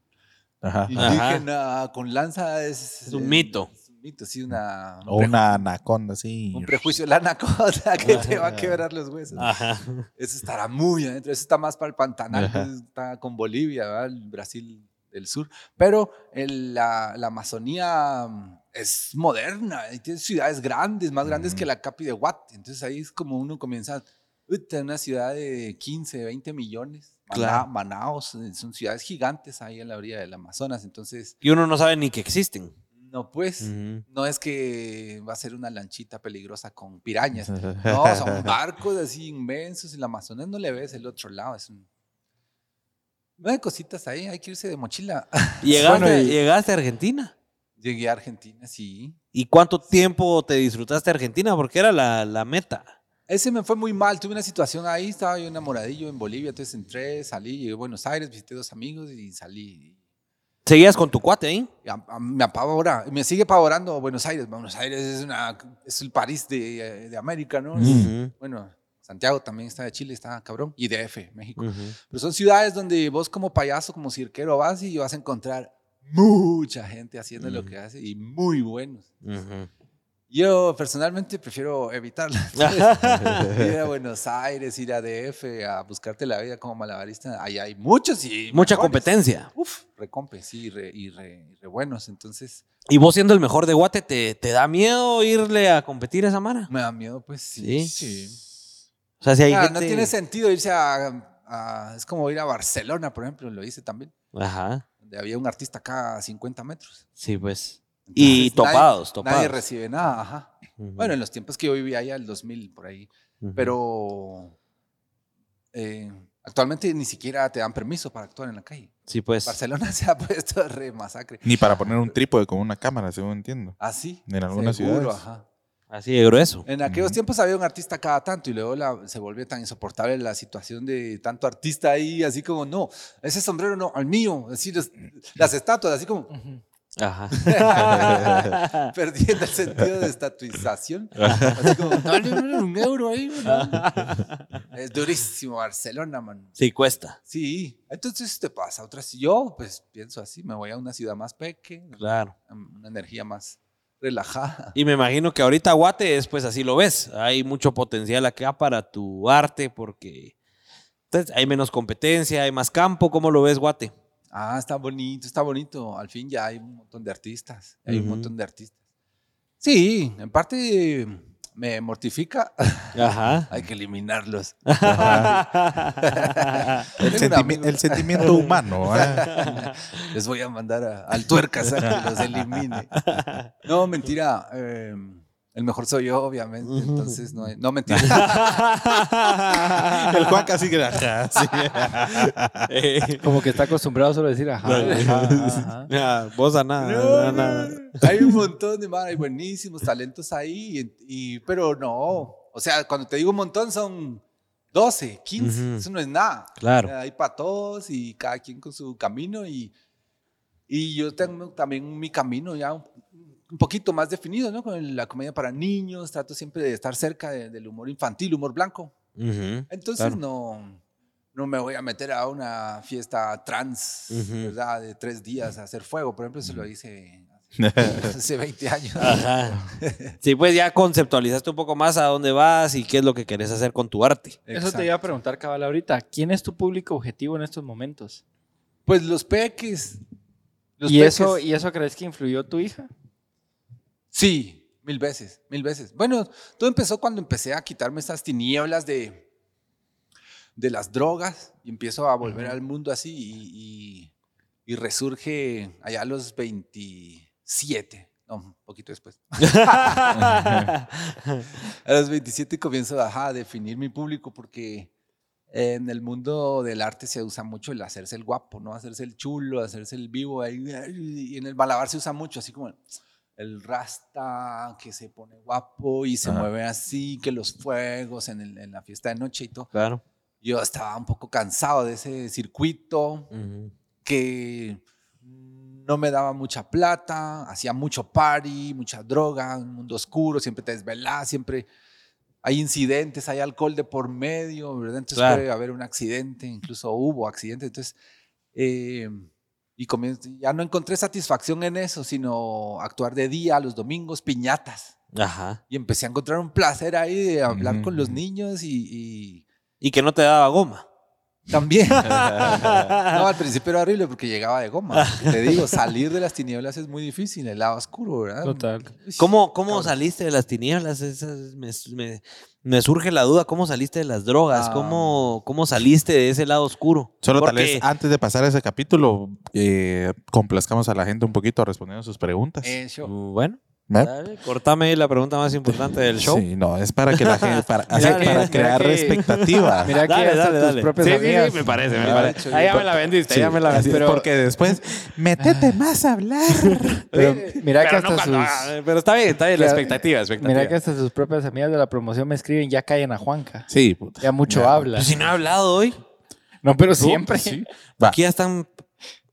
Ajá. indígena con lanza es, Es un mito. Es un sí, una, O una anaconda así. un prejuicio la anaconda que te va a quebrar los huesos. Ajá. Eso estará muy adentro. Eso está más para el Pantanal, Ajá. está con Bolivia, ¿verdad? el Brasil del sur. Pero el- la, la Amazonía mm, es moderna y tiene ciudades grandes, más grandes que la Capi de Watt. Entonces ahí es como uno comienza. Uta, una ciudad de 15, 20 millones. Claro. Manaos, eh, son ciudades gigantes ahí en la orilla del Amazonas. Entonces, Y uno no sabe ni que existen. No, pues, no es que va a ser una lanchita peligrosa con pirañas. No, son barcos así inmensos. En el Amazonas no le ves el otro lado. Es un... No hay cositas ahí, hay que irse de mochila. ¿Llegaste, Bueno, llegaste a Argentina? Llegué a Argentina, sí. ¿Y cuánto tiempo te disfrutaste de Argentina? Porque era la, la meta. Ese me fue muy mal. Tuve una situación ahí, estaba yo enamoradillo en Bolivia. Entonces entré, salí, llegué a Buenos Aires, visité dos amigos y salí. ¿Seguías con tu cuate ahí? A- me apavora, me sigue apavorando Buenos Aires. Buenos Aires es, una, es el París de, de América, ¿no? Bueno, Santiago también está de Chile, está cabrón. Y DF, México. Pero son ciudades donde vos como payaso, como cirquero vas y vas a encontrar mucha gente haciendo lo que hace y muy buenos. Yo personalmente prefiero evitarlas. ir a Buenos Aires, ir a DF, a buscarte la vida como malabarista. Ahí hay muchos y Mucha mejores. competencia. Uf, recompe, sí, y re, y re- y re buenos. Entonces, Y vos siendo el mejor de Guate, ¿te, te da miedo irle a competir a esa mara? me da miedo, pues sí. Sí. sí. O sea, si hay gente... No tiene sentido irse a, a- Es como ir a Barcelona, por ejemplo, lo hice también. Ajá. Donde había un artista acá a 50 metros. Sí, pues. Y Entonces, topados, nadie, topados. Nadie recibe nada, ajá. Ujú. Bueno, en los tiempos que yo vivía allá, el 2000, por ahí. Ujú. Pero eh, actualmente ni siquiera te dan permiso para actuar en la calle. Sí, pues. Barcelona se ha puesto re masacre. Ni para poner un trípode con una cámara, según entiendo. Así. En algunas seguro, ciudades. ajá. Así de grueso. En aquellos Ujú. tiempos había un artista cada tanto y luego la- se volvió tan insoportable la situación de tanto artista ahí, así como, no, ese sombrero no, al mío, así los- las estatuas, así como, Ajá. perdiendo el sentido de estatuización. Así como, dale un euro ahí, ¿no? Es durísimo Barcelona, man. Sí, cuesta. Sí, entonces te pasa otras. Yo, pues pienso así, me voy a una ciudad más pequeña, Claro. una energía más relajada. Y me imagino que ahorita Guate es pues así lo ves. Hay mucho potencial acá para tu arte porque entonces, hay menos competencia, hay más campo. ¿Cómo lo ves, Guate? Ah, está bonito, está bonito. Al fin ya hay un montón de artistas. Hay un montón de artistas. Sí, en parte me mortifica. Ajá. hay que eliminarlos. El, sentimi- sentimiento humano. ¿eh? Les voy a mandar a- al tuercas a que los elimine. No, mentira. eh, el mejor soy yo, obviamente. Entonces, no, hay- no mentira. El Juan casi que ajá, sí. Eh, Como que está acostumbrado solo a decir ajá. ajá, ajá. ah, vos a nada. No, nada. no. Hay un montón de mar, hay buenísimos talentos ahí, y, y- pero no. O sea, cuando te digo un montón son 12, 15, Ujú. eso no es nada. Claro. Hay para todos y cada quien con su camino y, y yo tengo también mi camino ya un, poquito más definido, ¿no? Con la comedia para niños, trato siempre de estar cerca de- del humor infantil, humor blanco. Entonces claro. no, no me voy a meter a una fiesta trans. ¿verdad? De tres días a hacer fuego. Por ejemplo, eso lo hice hace 20 años. Ajá. Sí, pues ya conceptualizaste un poco más a dónde vas y qué es lo que querés hacer con tu arte. Eso te iba a preguntar, cabal, ahorita. ¿Quién es tu público objetivo en estos momentos? Pues los peques. Los ¿Y, peques. eso, ¿Y eso crees que influyó tu hija? Sí, mil veces, mil veces. Bueno, todo empezó cuando empecé a quitarme esas tinieblas de, de las drogas y empiezo a volver al mundo así y, y- y resurge allá a los 27, no, un poquito después. A los 27 comienzo ajá, a definir mi público porque en el mundo del arte se usa mucho el hacerse el guapo, ¿no? Hacerse el chulo, hacerse el vivo. Y en el malabar se usa mucho, así como el rasta que se pone guapo y se Ajá. mueve así, que los fuegos en, el- en la fiesta de noche y todo. Claro. Yo estaba un poco cansado de ese circuito que no me daba mucha plata, hacía mucho party, mucha droga, un mundo oscuro, siempre te desvelás, siempre hay incidentes, hay alcohol de por medio, ¿verdad? Entonces Claro. puede haber un accidente, incluso hubo accidentes. Entonces, eh, y comienzo- ya no encontré satisfacción en eso, sino actuar de día, los domingos, piñatas. Ajá. Y empecé a encontrar un placer ahí de hablar con los niños y- y Y que no te daba goma. También. no, al principio era horrible porque llegaba de goma. Te digo, salir de las tinieblas es muy difícil, el lado oscuro, ¿verdad? Total. ¿Cómo, cómo Cabrón. saliste de las tinieblas? Me, me- me surge la duda, ¿cómo saliste de las drogas? Ah. ¿Cómo, ¿Cómo saliste de ese lado oscuro? Solo tal vez antes de pasar a ese capítulo, eh, complazcamos a la gente un poquito respondiendo sus preguntas. Eh, yo- Bueno, ¿Eh? dale, cortame la pregunta más importante del show. Sí, no, es para que la gente, para, Mira así, que- para mira crear que- expectativa. Mira que Dale, hasta dale, tus dale. propias Sí, sí, sí, amigas. me parece, me Ah, parece. Ahí ya me la vendiste, Sí, ya me la vendiste. pero- porque después, métete más a hablar. Pero mira que hasta no sus... ah, pero está bien, está bien, la expectativa, expectativa. Mira que hasta sus propias amigas de la promoción me escriben, ya callen a Juanca. Sí, puta. Ya mucho Ya, habla. Pues si no he hablado hoy, No, pero siempre. Sí. Va, aquí ya están...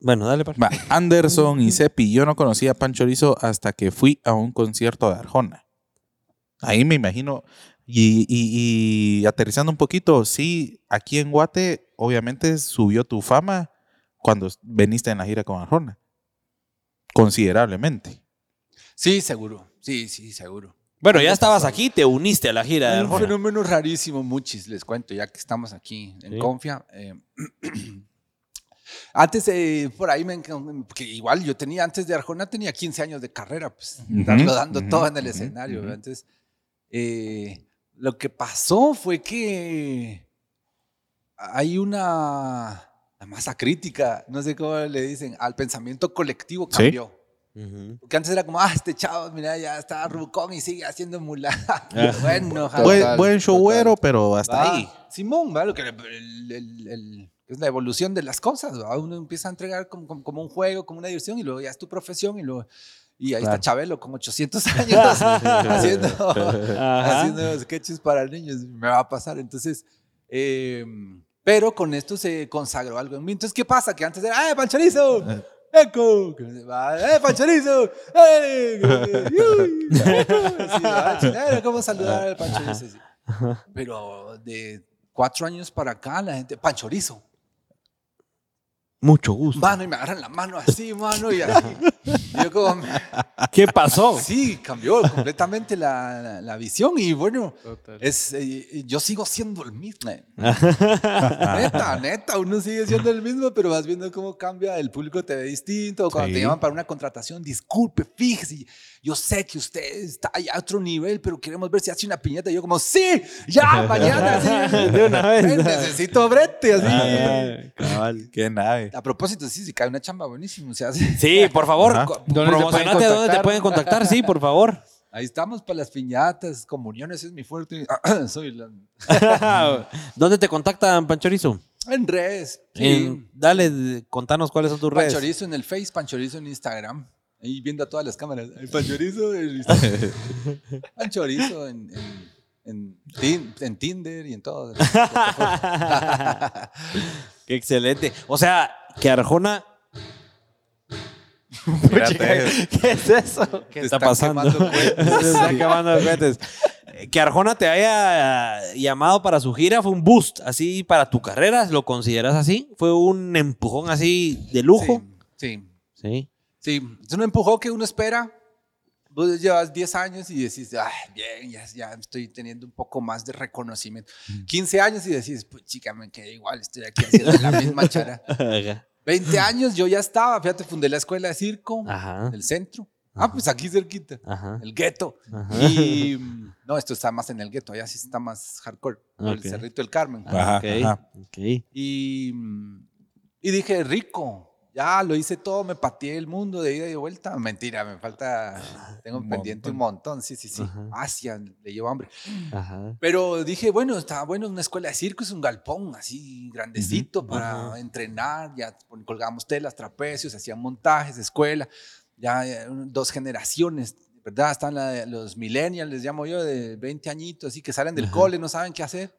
Bueno, dale, par. va. Anderson y Cepi, yo no conocía a Panchorizo hasta que fui a un concierto de Arjona. Ahí me imagino. Y, y- y aterrizando un poquito, sí, aquí en Guate, obviamente subió tu fama cuando veniste en la gira con Arjona. Considerablemente. Sí, seguro. Sí, sí, seguro. Bueno, ya estabas aquí, te uniste a la gira de un Arjona. fenómeno rarísimo, muchis, les cuento, ya que estamos aquí en Sí. Confia. eh, antes, eh, por ahí, me, que igual yo tenía, antes de Arjona, tenía 15 años de carrera, pues, darlo dando ujú, todo en el ujú, escenario. ujú. ¿verdad? Entonces, eh, lo que pasó fue que hay una, la masa crítica, no sé cómo le dicen, al pensamiento colectivo Sí. cambió. Ujú. Porque antes era como, ah, este chavo, mira, ya está rucón y sigue haciendo mulada. bueno, ojalá. Buen, Total, buen showero, pero hasta Va, ahí. Simón, ¿va? Lo que el- el- el- es la evolución de las cosas. ¿va? Uno empieza a entregar como, como, como un juego, como una diversión, y luego ya es tu profesión, y luego. Y ahí Claro. está Chabelo con 800 años haciendo, haciendo sketches para niños. Me va a pasar. Entonces, eh, pero con esto se consagró algo en mí. Entonces, ¿qué pasa? Que antes era, ¡ay, Panchorizo! ¡Eco! ¡Eh, Panchorizo! ¡Eh! ¿Cómo saludar al Panchorizo? Así. Pero de cuatro años para acá, la gente, Panchorizo. Mucho gusto. Mano, y me agarran la mano así, mano, y así. Y yo como, ¿Qué pasó? sí, cambió completamente la, la- la visión y bueno, es, eh, yo sigo siendo el mismo. neta, neta, uno sigue siendo el mismo, pero vas viendo cómo cambia, el público te ve distinto. Cuando te llaman para una contratación, disculpe, fíjese, yo sé que usted está a otro nivel, pero queremos ver si hace una piñata. Y yo como, sí, ya, mañana, sí. De una vez. Ven, Necesito brete, así. Ah, cabal. Qué nave. A propósito, sí, se cae una chamba buenísimo. O sea, sí. Sí, por favor, ¿Dónde te pueden promocionate a dónde te contactar? pueden contactar, sí, por favor. Ahí estamos para las piñatas, comuniones es mi fuerte. Soy la- ¿Dónde te contactan, Panchorizo? en redes. Sí. En- dale, contanos cuáles son tus redes. Panchorizo en el Face, Panchorizo en Instagram. Ahí viendo a todas las cámaras. Ay, Panchorizo en Instagram. Panchorizo en, en, en Tin- en Tinder y en todo. Qué excelente. O sea, que Arjona. Espérate. ¿Qué es eso? ¿Qué Te está están pasando? Se está acabando de Que Arjona te haya llamado para su gira fue un boost, así para tu carrera, ¿lo consideras así? ¿Fue un empujón así de lujo? Sí, Sí. sí. Sí, es un empujón que uno espera. Vos llevas 10 años y decís, Ay, bien, ya, ya estoy teniendo un poco más de reconocimiento. 15 años y decís, pues chica, me quedé igual, estoy aquí haciendo la misma chara. 20 años yo ya estaba, fíjate, fundé la escuela de circo Ajá. del centro. Ah, pues aquí cerquita, Ajá. el gueto. Y mm, no, esto está más en el gueto, allá sí está más hardcore, por Ok. el Cerrito del Carmen. Ajá, ok, ajá. ok. Y, mm, y dije, rico, ya lo hice todo, me pateé el mundo de ida y de vuelta. Mentira, me falta, tengo Un pendiente un montón, sí, sí, sí. Ajá. Asia, le llevo hambre. Ajá. Pero dije, bueno, está bueno, una escuela de circo es un galpón así grandecito para Ajá. entrenar, ya colgamos telas, trapecios, hacían montajes escuela, ya dos generaciones, ¿verdad? Están la- los millennials, les llamo yo, de 20 añitos, así que salen del cole, no saben qué hacer.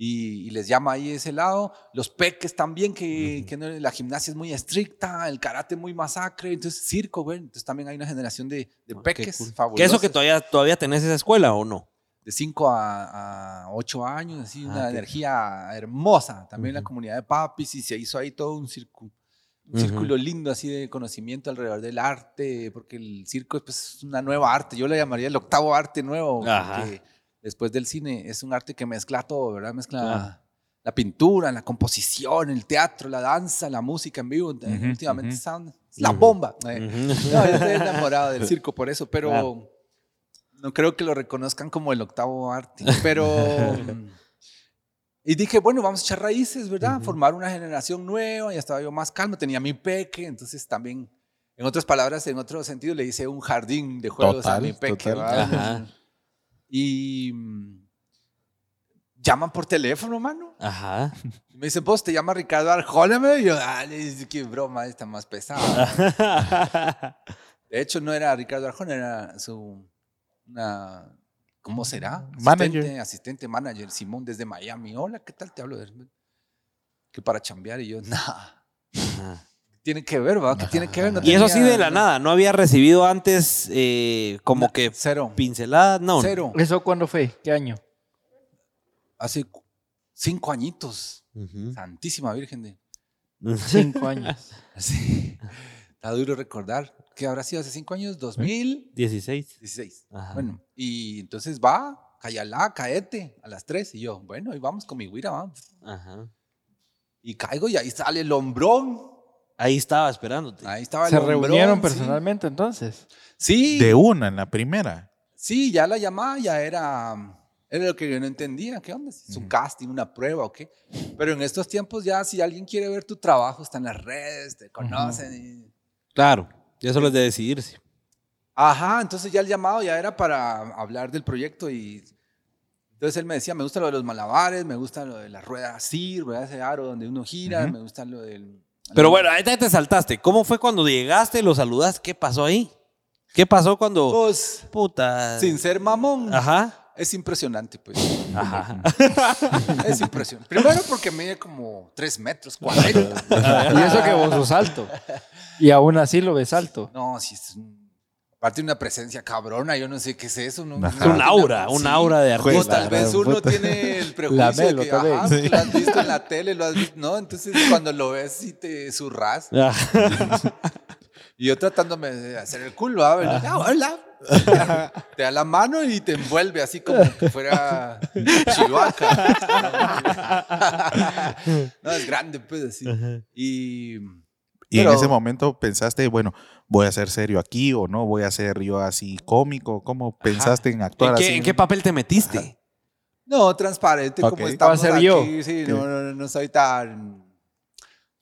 Y, y les llama ahí ese lado. Los peques también, que, que no- la gimnasia es muy estricta, el karate muy masacre, entonces circo, güey. Entonces también hay una generación de, de Ah, peques cool. ¿Qué eso que todavía, todavía tenés esa escuela o no? De 5 a, a 8 años, así, Ah, una qué- energía hermosa. También la Ujú. comunidad de papis y se hizo ahí todo un círculo. Un círculo lindo así de conocimiento alrededor del arte, porque el circo pues, es una nueva arte. Yo le llamaría el octavo arte nuevo, Ajá. porque después del cine es un arte que mezcla todo, ¿verdad? Mezcla Claro. la pintura, la composición, el teatro, la danza, la música en vivo. Ujú, Últimamente ujú. están- es la bomba. Eh, Ujú. no, yo estoy enamorado del circo por eso, pero Claro. no creo que lo reconozcan como el octavo arte. Pero. y dije, bueno, vamos a echar raíces, ¿verdad? Ujú. Formar una generación nueva. Ya estaba yo más calmo, tenía mi peque, entonces también. En otras palabras, en otro sentido, le hice un jardín de juegos a Total, mi peque. Y mm, llaman por teléfono, mano. Ajá. Me dicen, vos te llama Ricardo Arjona, y yo, ah, qué broma, está más pesada. De hecho, no era Ricardo Arjona, era su. Una, ¿Cómo será? Manager. Asistente, asistente manager, Simón, desde Miami. Hola, ¿qué tal? Te hablo de. Que para chambear. Y yo, nah. Tiene que ver, ¿va? ¿Qué tiene que ver? No Y eso sí de la nada, ¿no había recibido antes eh, como No, que Cero. pinceladas? No. Cero. ¿Eso cuándo fue? ¿Qué año? Hace cinco añitos. Santísima Virgen de. Cinco años. Sí. Está duro recordar. ¿Qué habrá sido hace cinco años? 2016. 16. Ajá. Bueno, y entonces va, callala, caete a las tres. Y yo, bueno, ahí vamos con mi guira, vamos. Ajá. Y caigo y ahí sale el hombrón. Ahí estaba esperándote. Ahí estaba el ¿Se hombrón, reunieron sí. personalmente entonces? Sí, De una en la primera. sí, ya la llamada ya era, era lo que yo no entendía. ¿Qué onda? ¿Es un casting, una prueba o qué? Pero en estos tiempos ya, si alguien quiere ver tu trabajo, está en las redes, te conocen. y- Claro. Ya solo es de decidirse. Ajá, entonces ya el llamado ya era para hablar del proyecto y entonces él me decía, me gusta lo de los malabares, me gusta lo de la rueda CIR, ¿verdad? ese aro donde uno gira, me gusta lo del... Pero bueno, ahí te te saltaste. ¿Cómo fue cuando llegaste, lo saludaste? ¿Qué pasó ahí? ¿Qué pasó cuando... Pues, Puta. sin ser mamón, Ajá. es impresionante, pues. Ajá. Es impresionante. Primero porque mide como 3 metros, 40. Y eso que vos sos alto. Y aún así lo ves alto. No, sí, es un- aparte una presencia cabrona, yo no sé qué es eso. ¿no? Un aura, un Sí. aura de O artista. tal vez uno tiene el prejuicio La de que, ajá, que lo has visto en la tele, lo has visto, ¿no? Entonces cuando lo ves y te zurras. Ajá. Y yo tratándome de hacer el culo, ¿ah? ¿verdad? Ah, hola. te da la mano y te envuelve así como que fuera chihuahua. no, es grande, pues así. Y Y en ese momento pensaste, bueno, voy a ser serio aquí o no, voy a ser yo así cómico. ¿Cómo pensaste en actuar ¿En qué, así? en qué papel te metiste? no, transparente, Ok. como estamos ser aquí. yo. Sí, no, no, no soy tan,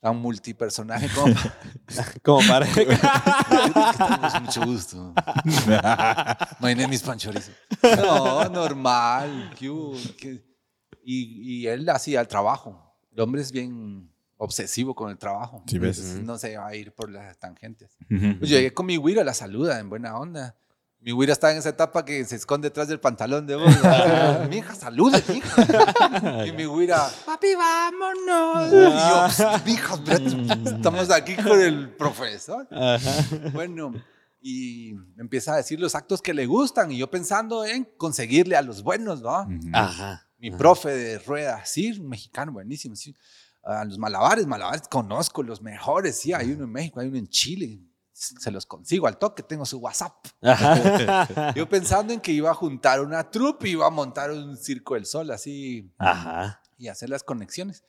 tan multipersonaje como Como para. Tenemos mucho gusto. My name is Panchorizo. No, normal. Y, y él hacía el trabajo. El hombre es bien obsesivo con el trabajo. Sí, ves. Entonces, No se va a ir por las tangentes. Ujú. Pues llegué con mi güira, la saluda en buena onda. Mi güira está en esa etapa que se esconde detrás del pantalón de vos. mi hija, salude, mi hija. Y mi güira, papi, vámonos. Y yo, "Psst, mija, espérate, estamos aquí con el profesor. Bueno, y empieza a decir los actos que le gustan y yo pensando en conseguirle a los buenos, ¿no? Ajá. Mi profe de rueda, sí, un mexicano buenísimo, sí. A los malabares, malabares conozco los mejores, sí, hay uno en México, hay uno en Chile. Se los consigo al toque, tengo su WhatsApp. Ajá. Yo pensando en que iba a juntar una troupe y iba a montar un circo del sol así Ajá. y hacer las conexiones.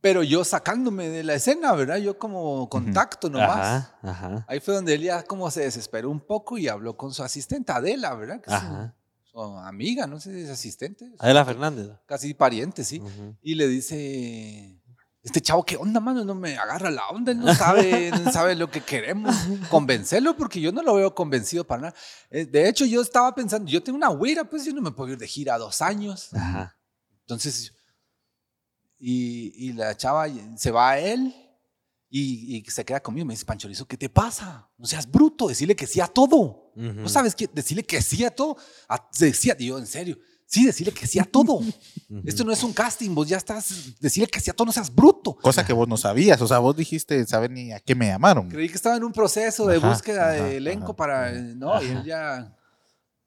Pero yo sacándome de la escena, ¿verdad? Yo como contacto nomás. Ajá. Ajá. Ahí fue donde él ya como se desesperó un poco y habló con su asistente Adela, ¿verdad? Que es su, Ajá. su amiga, no sé si es asistente. Adela Fernández. Casi pariente, sí. Y le dice, este chavo, ¿qué onda, mano? No me agarra la onda, él no sabe, no sabe lo que queremos. Convencerlo porque yo no lo veo convencido para nada. Eh, De hecho, yo estaba pensando, yo tengo una huira, pues yo no me puedo ir de gira dos años. Ajá. Entonces, y, y la chava se va a él y, y se queda conmigo. Me dice, Panchorizo, ¿qué te pasa? No seas bruto, decirle que sí a todo. Ujú. ¿No sabes qué? Decirle que sí a todo. A- decía, yo, en serio. Sí, decirle que sí a todo. Esto no es un casting, vos ya estás. Decirle que sí a todo, no seas bruto. Cosa que vos no sabías, o sea, vos dijiste, ¿saben ni a qué me llamaron? Creí que estaba en un proceso de Ajá, búsqueda ajá, de elenco ajá, para. ajá. No, y él ya.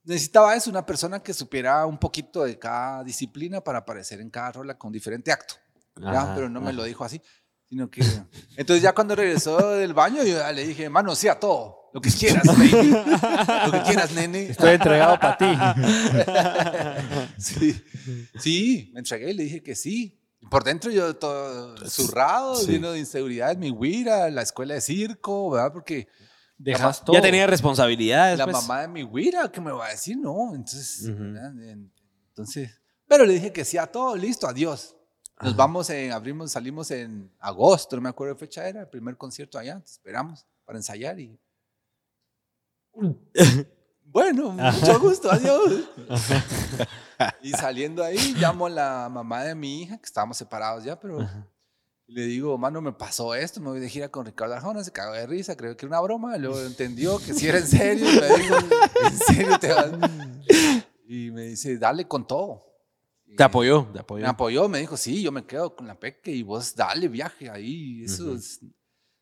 Necesitaba eso, una persona que supiera un poquito de cada disciplina para aparecer en cada rola con diferente acto. Pero no me lo dijo así, sino que... Entonces ya cuando regresó del baño, yo ya le dije, mano, sí a todo, lo que quieras, baby. lo que quieras, nene. Estoy entregado para ti. Sí, sí, me entregué y le dije que sí. Por dentro yo todo zurrado, Sí. lleno de inseguridad, mi huira, la escuela de circo, ¿verdad? Porque Dejas todo. Ya tenía responsabilidades. la pues. mamá de mi güira, ¿qué me va a decir? No, entonces. ¿verdad? En- entonces, pero le dije que sí a todo, listo, adiós. Nos vamos en, abrimos, salimos en agosto, no me acuerdo qué fecha era, el primer concierto allá, te esperamos para ensayar y... Bueno, mucho gusto, adiós. y saliendo ahí, llamo a la mamá de mi hija, que estábamos separados ya, pero le digo, mano, me pasó esto, me voy de gira con Ricardo Arjona, se cagó de risa, creo que era una broma, luego entendió que si era en serio, y me dijo, ¿en serio te vas? Y me dice, dale con todo. Te apoyó. Te Me apoyó. apoyó, me dijo, sí, yo me quedo con la peque y vos dale viaje ahí. Eso es-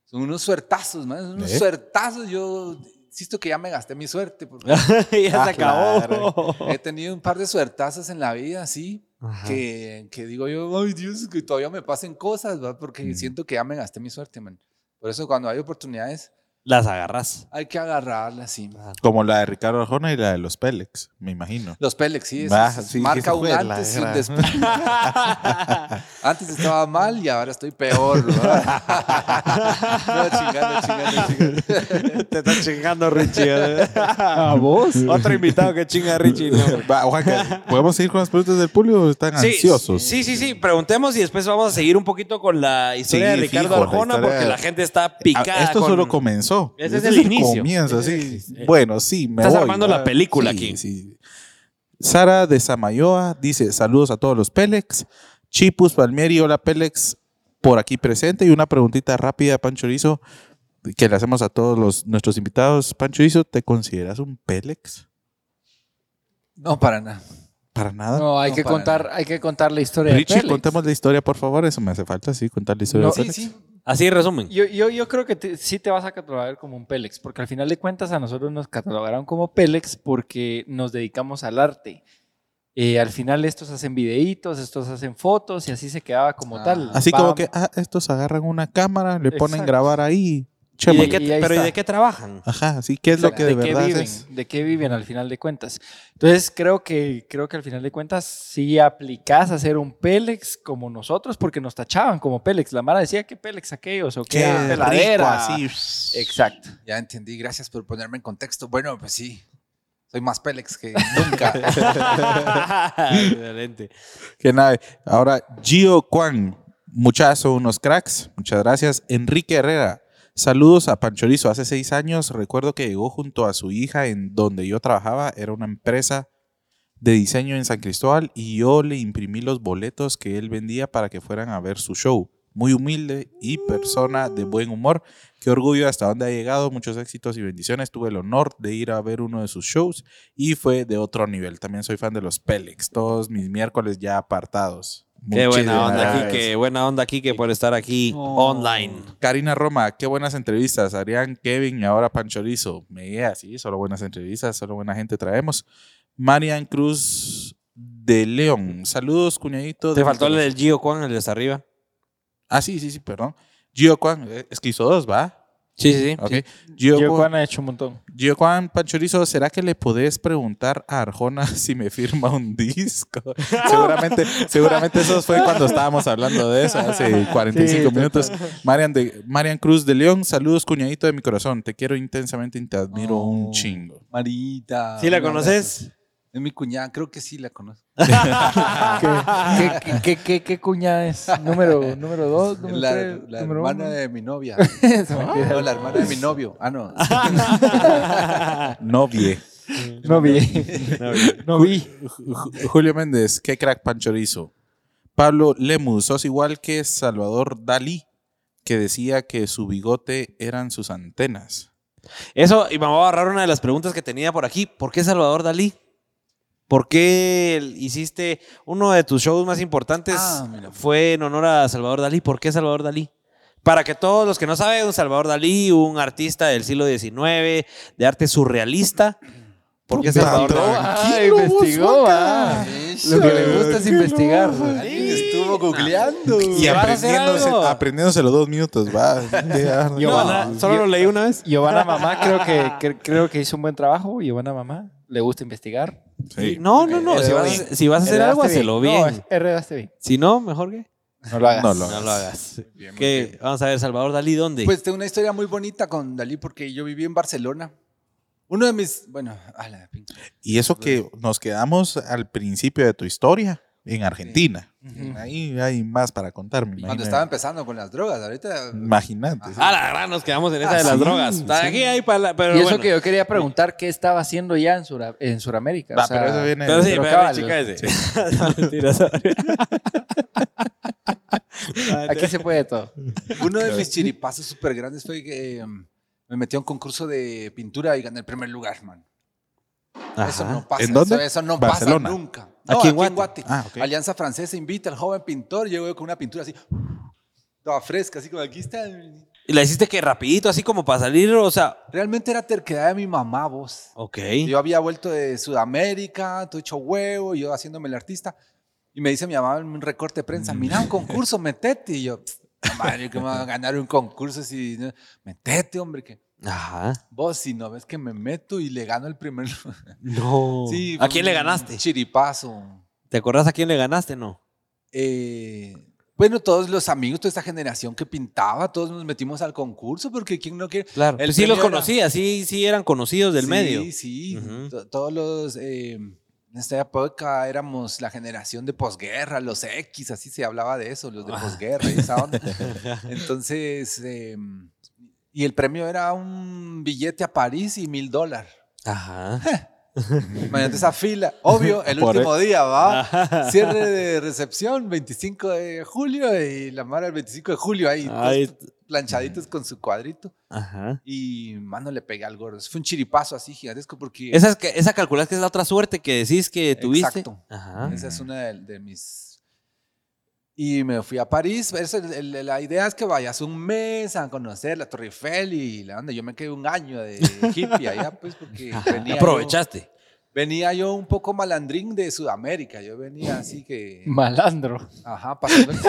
son unos suertazos, man, unos ¿Eh? suertazos. Yo insisto que ya me gasté mi suerte porque ya Ah, se acabó. claro. he tenido un par de suertazos en la vida, sí, que, que digo yo, ay Dios, que todavía me pasen cosas, ¿verdad? porque Ujú. siento que ya me gasté mi suerte, man. Por eso cuando hay oportunidades Las agarras. hay que agarrarlas, sí. Como la de Ricardo Arjona y la de los Pélex, me imagino. Los Pélex, sí, es- sí, marca un antes y un después. antes estaba mal y ahora estoy peor. no, chingando, chingando, chingando. Te estás chingando, Richie. ¿A vos? Otro invitado que chinga a Richie. no. Va, Oaxaca, ¿podemos seguir con las preguntas del público o están Sí, ansiosos? Sí, sí, sí. Preguntemos y después vamos a seguir un poquito con la historia Sí, de Ricardo fijo, la Arjona historia- porque la gente está Ah, picada. Esto con- solo comenzó. Ese es el inicio. comienzo, sí. Bueno, sí, me Estás voy, armando la película Sí, aquí. sí. Sara de Samayoa dice, saludos a todos los Pélex. Chipus Palmieri, hola Pélex, por aquí presente. Y una preguntita rápida, Pancho Rizo, que le hacemos a todos los, nuestros invitados. Pancho Rizo, ¿te consideras un Pélex? No, para nada. Para nada. No, hay No, que contar, hay que contar la historia Richie, de contemos la historia, por favor. Eso me hace falta, sí, contar la historia. No, de Pélex. sí. Así en resumen. Yo, yo, yo creo que te- sí te vas a catalogar como un Pélex, porque al final de cuentas a nosotros nos catalogaron como Pélex porque nos dedicamos al arte. Eh, al final estos hacen videitos, estos hacen fotos y así se quedaba como Ah. tal. Así como que, ah, estos agarran una cámara, le ponen Exacto. grabar ahí. ¿Y de qué- pero ¿y está. de qué trabajan? Ajá, sí, ¿qué es lo que de, qué verdad viven, es? de qué viven al final de cuentas. Entonces creo que, creo que al final de cuentas sí aplicás a ser un Pélex como nosotros porque nos tachaban como Pélex. La Mara decía que Pélex aquellos o Qué que rico, peladera. así. Exacto. Ya entendí, gracias por ponerme en contexto. Bueno, pues sí, soy más Pélex que nunca. Excelente. Qué nave. Ahora, Gio Kwan, muchacho, unos cracks. Muchas gracias. Enrique Herrera, saludos a Panchorizo. Hace seis años recuerdo que llegó junto a su hija en donde yo trabajaba. Era una empresa de diseño en San Cristóbal y yo le imprimí los boletos que él vendía para que fueran a ver su show. Muy humilde y persona de buen humor. Qué orgullo hasta dónde ha llegado. Muchos éxitos y bendiciones. Tuve el honor de ir a ver uno de sus shows y fue de otro nivel. También soy fan de los Pélex. Todos mis miércoles ya apartados. Qué buena onda. Kike. Buena onda, Kike, por estar aquí online. Karina Roma, qué buenas entrevistas. Adrián, Kevin y ahora Panchorizo. Me llega, sí, solo buenas entrevistas, solo buena gente traemos. Marian Cruz de León. Saludos, cuñadito. Te de faltó el del Gio Kwan, el de hasta arriba. Ah, sí, sí, sí, perdón. Gio Kwan, eh, es que hizo dos, ¿va? Sí, sí, sí. Ok. Gio, Yo Kwan- Juan ha hecho un montón. Gio Kwan, Panchorizo, ¿será que le podés preguntar a Arjona si me firma un disco? seguramente, seguramente eso fue cuando estábamos hablando de eso, hace 45 Sí, minutos. Marian, de, Marian Cruz de León, saludos, cuñadito de mi corazón. Te quiero intensamente y te admiro Oh. un chingo. Marita. ¿Sí la conoces? Es mi cuñada, creo que sí la conozco. ¿Qué, qué, qué, qué, qué cuña es? ¿Número, número dos? ¿Número La, tres? la ¿Número hermana uno? de mi novia. No, la hermana de mi novio. Ah, no. Novie. No vi. No vi. Ju- Julio Méndez, qué crack Panchorizo. Pablo Lemus, sos igual que Salvador Dalí, que decía que su bigote eran sus antenas. Eso, y me voy a agarrar una de las preguntas que tenía por aquí. ¿Por qué Salvador Dalí? ¿Por qué hiciste uno de tus shows más importantes? Ah, fue en honor a Salvador Dalí. ¿Por qué Salvador Dalí? Para que todos los que no saben, un Salvador Dalí, un artista del siglo XIX, de arte surrealista. ¿Por qué Salvador Dalí? Ah, investigó, ah. Lo que le gusta es investigar. Estuvo googleando. Y aprendiéndose, los dos minutos, va. Qué ardo. Giovanna, No, solo yo- lo leí una vez. Giovanna Mamá creo que, cre- creo que hizo un buen trabajo. Giovanna Mamá le gusta investigar. Sí. No, no, no. Si vas, a, bien. hacer- si vas a hacer algo, hazlo No, bien. heredaste bien. Si no, mejor que No lo hagas. No lo no lo hagas. ¿Qué? Vamos a ver, Salvador Dalí, ¿dónde? Pues tengo una historia muy bonita con Dalí porque yo viví en Barcelona. Uno de mis, bueno, a la pinche. Y eso que nos quedamos al principio de tu historia, en Argentina. Ahí hay más para contar, me Cuando estaba empezando con las drogas, ahorita. Imagínate. sí. Ah, la verdad, nos quedamos en esa Ah, de las sí, drogas. sí. Aquí hay para la- pero Y eso bueno. que yo quería preguntar, ¿qué estaba haciendo ya en, Sura- en Suramérica? Va, O sea, pero eso viene. Pero sí, Pero chica ese. No, mentira, sorry. Aquí se puede todo. Uno de mis chiripazos súper grandes fue que eh, me metí a un concurso de pintura y gané el primer lugar, man. Eso no pasa. ¿En dónde? Eso, eso no Barcelona. pasa nunca. Aquí No, en aquí, Guate. en Guate. Ah, ok. Alianza Francesa invita al joven pintor. Llego con una pintura así, toda fresca, así como aquí está. Y la hiciste que rapidito, así como para salir, o sea. Realmente era terquedad de mi mamá, vos. Ok. Yo había vuelto de Sudamérica, todo hecho huevo, yo haciéndome el artista. Y me dice mi mamá en un recorte de prensa, mira un concurso, metete. Y yo, "Pff, madre, que me va a ganar un concurso si... no?". Metete, hombre, que Ajá. vos si no ves que me meto y le gano el primer... No. Sí, ¿A quién le ganaste? Chiripazo. ¿Te acordás a quién le ganaste, no? Eh, bueno, todos los amigos, toda esta generación que pintaba, todos nos metimos al concurso porque quién no quiere... Claro. El sí los era- conocía, sí, sí eran conocidos del sí, medio. Sí. To- Todos los. eh, en esta época éramos la generación de posguerra, los X, así se hablaba de eso, los de Ah. posguerra esa onda. Entonces. eh, y el premio era un billete a París y mil dólares. Ajá. Imagínate esa fila. Obvio, el Por último día, ¿va? Cierre de recepción, 25 de julio y la mara el 25 de julio ahí, Ay. todos planchaditos con su cuadrito. Ajá. Y, mano, le pegué al gordo. Fue un chiripazo así gigantesco porque... Esa, es que, esa calculas que es la otra suerte que decís que tuviste. Exacto. Ajá. Esa es una de, de mis... Y me fui a París. Es el- el- la idea es que vayas un mes a conocer la Torre Eiffel y la onda. Yo me quedé un año de hippie allá, pues, porque venía yo, Aprovechaste. venía yo un poco malandrín de Sudamérica. Yo venía así que... Malandro. Ajá, pasando el,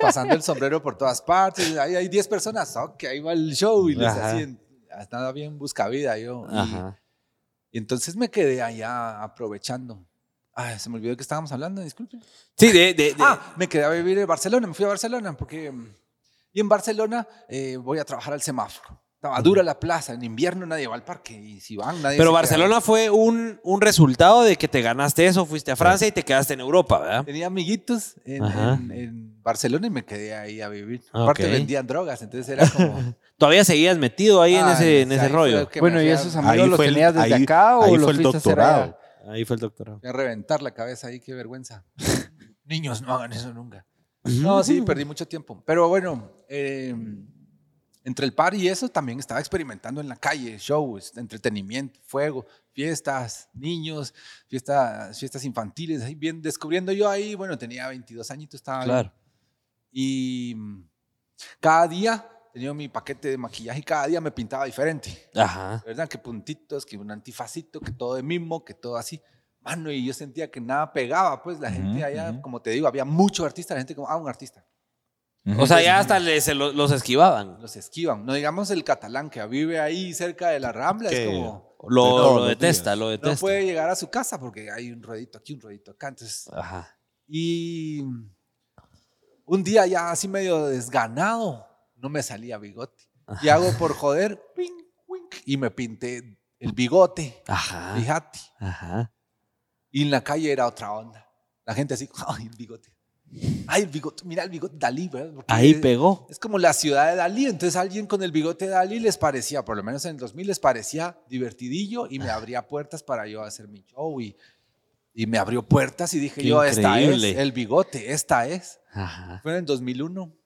pasando el sombrero por todas partes. Ahí hay 10 personas. Ok, ahí va el show. Y les hacían... Estaba bien buscavida yo. Y- Ajá. Y, entonces me quedé allá aprovechando. Ay, se me olvidó que estábamos hablando, disculpe. Sí, de, de, de- Ah, me quedé a vivir en Barcelona, me fui a Barcelona porque... Y en Barcelona eh, voy a trabajar al semáforo. Estaba dura la plaza, en invierno nadie va al parque y si van nadie... Pero se queda. Barcelona fue un, un resultado de que te ganaste eso, fuiste a Francia y te quedaste en Europa, ¿verdad? Tenía amiguitos en, en- en Barcelona y me quedé ahí a vivir. Ok. Aparte vendían drogas, entonces era como... Todavía seguías metido ahí en Ay, ese, en ese ahí rollo. Bueno, ¿y esos Ahí amigos los fue el- tenías desde ahí- acá o ahí los fue el fuiste a hacer doctorado. Ahí fue el doctorado. Fui a reventar la cabeza ahí, qué vergüenza. Niños, no hagan eso nunca. No, sí, perdí mucho tiempo. Pero bueno, eh, entre el par y eso también estaba experimentando en la calle, shows, entretenimiento, fuego, fiestas, niños, fiestas, fiestas infantiles, ahí bien descubriendo yo ahí, bueno, tenía 22 añitos, estaba. Claro. Y cada día tenía mi paquete de maquillaje y cada día me pintaba diferente. Ajá. ¿verdad? Que puntitos, que un antifacito, que todo de mismo, que todo así. Mano, y yo sentía que nada pegaba, pues la gente Ujú, allá, ujú. como te digo, había mucho artista, la gente como, ah, un artista. O sea, ya hasta les- se lo- los esquivaban. Los esquivan. No digamos el catalán que vive ahí cerca de la Rambla, Que es como, Lo, todos lo los detesta, lo no detesta. puede llegar a su casa porque hay un ruedito aquí, un ruedito acá. Entonces, Ajá. y un día ya así medio desganado, no me salía bigote. Y hago por joder, wink, wink, y me pinté el bigote, Ajá. fíjate. Ajá. Y en la calle era otra onda. La gente así, ay, el bigote. Ay, el bigote, mira el bigote Dalí, ¿verdad? Porque Ahí es- pegó. Es como la ciudad de Dalí. Entonces alguien con el bigote de Dalí les parecía, por lo menos en el 2000, les parecía divertidillo y me abría puertas para yo hacer mi show. Y, y me abrió puertas y dije Qué yo, esta es, increíble. el bigote, esta es. Ajá. Fue en el 2001.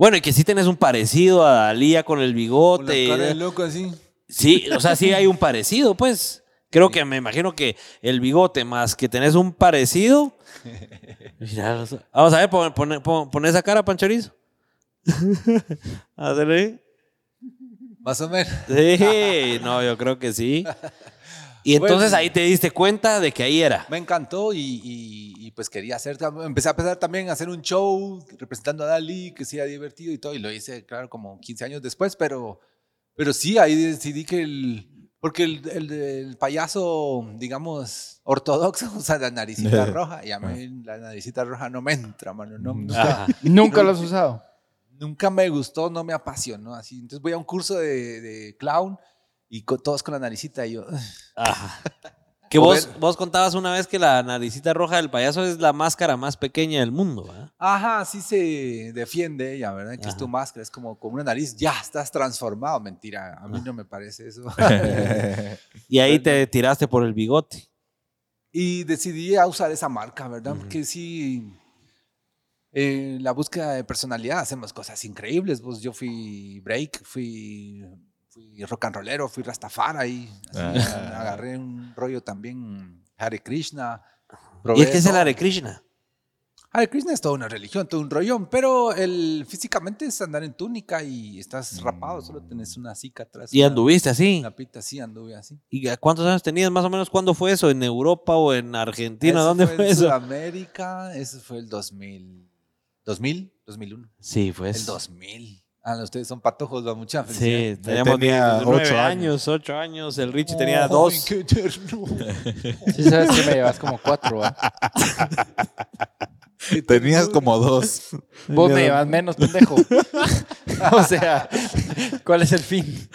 Bueno, y que sí tenés un parecido a Dalía con el Con la bigote. cara de loco así. Sí, o sea, sí hay un parecido, pues. Creo que me imagino que el bigote más que tenés un parecido. Mira, vamos a ver, pon, pon- pon- pon esa cara, Panchorizo. Hazle. Más o menos. Sí, no, yo creo que sí. Y entonces Bueno. ahí te diste cuenta de que ahí era. Me encantó y, y- y, pues quería hacer, empecé a pensar también a hacer un show representando a Dalí, que sea divertido y todo, y lo hice, claro, como 15 años después, pero, pero sí, ahí decidí que el, porque el, el- el payaso, digamos, ortodoxo usa la naricita roja, y a mí la naricita roja no me entra, mano, no, nunca, Ajá. Nunca lo has usado. nunca me gustó, no me apasionó, así, entonces voy a un curso de, de clown y con- todos con la naricita y yo... Ajá. Que vos, vos contabas una vez que la naricita roja del payaso es la máscara más pequeña del mundo, ¿verdad? Ajá, así se defiende ella, ¿verdad? Que es tu máscara, es como con una nariz, ya estás transformado. Mentira, a mí no me parece eso. Y ahí te tiraste por el bigote. y decidí a usar esa marca, ¿verdad? Porque sí, en la búsqueda de personalidad hacemos cosas increíbles. Pues yo fui break, fui, fui rock and rollero, fui rastafari, así, Ah. agarré un rollo también Hare Krishna. ¿Y probé es que es el. Hare Krishna? Hare Krishna es toda una religión, todo un rollón, pero el, físicamente es andar en túnica y estás rapado, solo tenés una cica atrás. ¿Y una- anduviste así? Una pita así, anduve así. ¿Y a cuántos años tenías más o menos? ¿Cuándo fue eso? ¿En Europa o en Argentina? Eso ¿Dónde fue fue en eso? Sudamérica, eso fue el 2000. 2000, 2001. Sí, pues. El 2000. Ah, no, ustedes son patojos, va mucha Sí, teníamos tenía diez- nueve ocho años, ocho años. El Richie tenía Ay, dos. qué ternura. Sí, sabes que me llevas como cuatro, ¿va? Tenías como dos. Vos me llevas menos, pendejo. o sea, ¿cuál es el fin?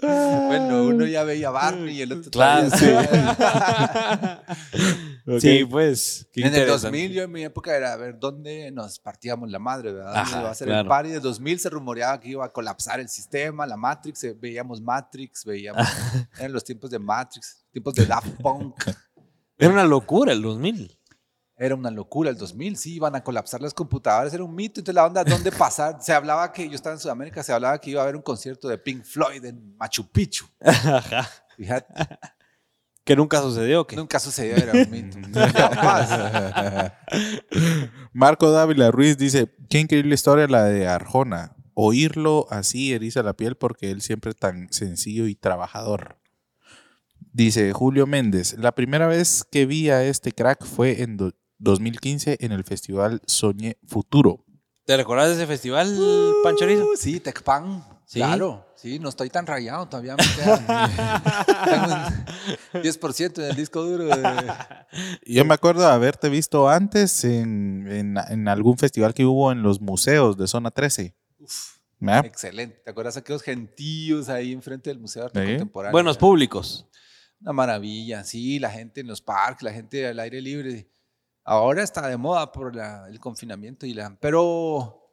Bueno, uno ya veía Barney y el otro Claro, Sí, pues. qué En el interesante. 2000, yo en mi época era a ver dónde nos partíamos la madre, ¿verdad? ¿Dónde Ajá, iba a ser claro. el party? En el 2000 se rumoreaba que iba a colapsar el sistema, la Matrix, eh, veíamos Matrix, veíamos. eran los tiempos de Matrix, tiempos de Daft Punk. Era una locura el 2000. Era una locura el 2000, sí, iban a colapsar las computadoras, era un mito. Entonces, la onda, ¿dónde pasar? Se hablaba que, yo estaba en Sudamérica, se hablaba que iba a haber un concierto de Pink Floyd en Machu Picchu. Ajá. Fíjate, Que nunca sucedió. que nunca sucedió, era un mito. Marco Dávila Ruiz dice, qué increíble historia la de Arjona. Oírlo así eriza la piel porque él siempre tan sencillo y trabajador. Dice Julio Méndez, la primera vez que vi a este crack fue en do- 2015 en el festival Soñé Futuro. ¿Te recordás de ese festival, Panchorizo? Uh, sí, Tecpan. ¿Sí? Claro, sí, no estoy tan rayado, todavía me tengo un 10% del disco duro. de- Yo me acuerdo de haberte visto antes en, en- en algún festival que hubo en los museos de Zona 13. ¿Ah? Excelente. ¿Te acuerdas aquellos gentíos ahí enfrente del Museo de Arte Sí. Contemporáneo? Buenos públicos. Una maravilla, sí, la gente en los parques, la gente al aire libre. Ahora está de moda por la- el confinamiento y la... Pero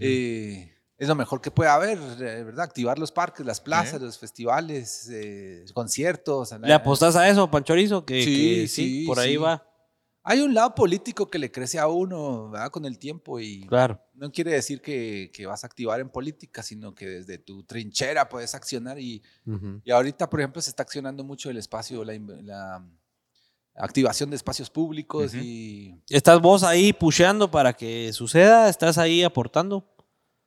eh, es lo mejor que puede haber, eh, ¿verdad? Activar los parques, las plazas, los festivales, eh, conciertos. ¿Le apostás a eso, Panchorizo? Que, Sí, que sí, sí, por ahí sí. va. Hay un lado político que le crece a uno, ¿verdad? Con el tiempo y Claro. no quiere decir que, que vas a activar en política, sino que desde tu trinchera puedes accionar y, y ahorita, por ejemplo, se está accionando mucho el espacio, la, la activación de espacios públicos y ¿Estás vos ahí pusheando para que suceda? ¿Estás ahí aportando?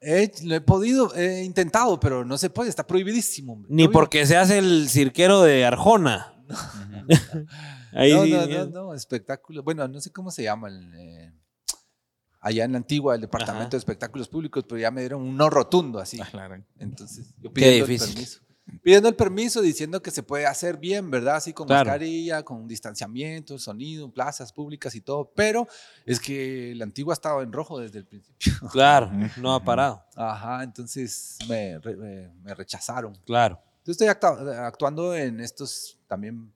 He, lo he podido, he intentado, pero no se puede, está prohibidísimo. hombre. Ni Prohibido. porque seas el cirquero de Arjona. ahí no, sí, no, no, no, espectáculo. Bueno, no sé cómo se llama. el, eh, allá en la antigua, el departamento Ajá. de espectáculos públicos, pero ya me dieron un no rotundo así. Entonces, yo pidiendo el permiso. Pidiendo el permiso, diciendo que se puede hacer bien, ¿verdad? Así con Claro. mascarilla, con distanciamiento, sonido, plazas públicas y todo. Pero es que la antigua estaba en rojo desde el principio. Claro, no ha parado. Ajá, entonces me, me- me rechazaron. Claro. Entonces estoy actua- actuando en estos también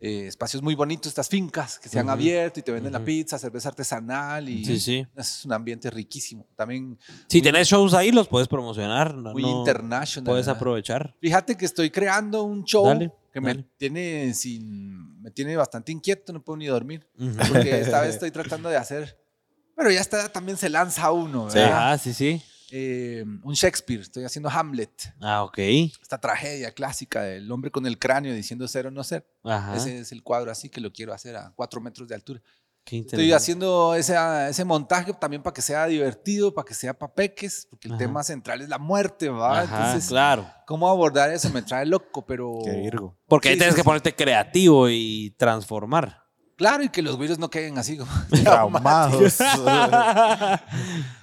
eh, espacios muy bonitos, estas fincas que se han Ujú. abierto y te venden la Ujú. pizza, cerveza artesanal y Sí, sí. es un ambiente riquísimo. También Si tenés shows ahí, los puedes promocionar. No, muy no- international. Puedes aprovechar. Fíjate que estoy creando un show Dale, que me dale. tiene sin me tiene bastante inquieto, no puedo ni dormir, Ujú. porque esta vez estoy tratando de hacer pero ya está también se lanza uno, Sí. ¿verdad? Ah, sí, sí. Eh, un Shakespeare, estoy haciendo Hamlet, Ah, ok. esta tragedia clásica del hombre con el cráneo diciendo ser o no ser. Ajá. Ese es el cuadro así que lo quiero hacer a cuatro metros de altura. Qué Estoy haciendo ese, ese montaje también para que sea divertido, para que sea para peques, porque el Ajá. tema central es la muerte, ¿va? Ajá, Entonces, claro. ¿cómo abordar eso? Me trae loco, pero... Qué virgo. Porque ahí tienes sí, que sí. ponerte creativo y transformar. Claro, y que los virus no queden así como Traumados.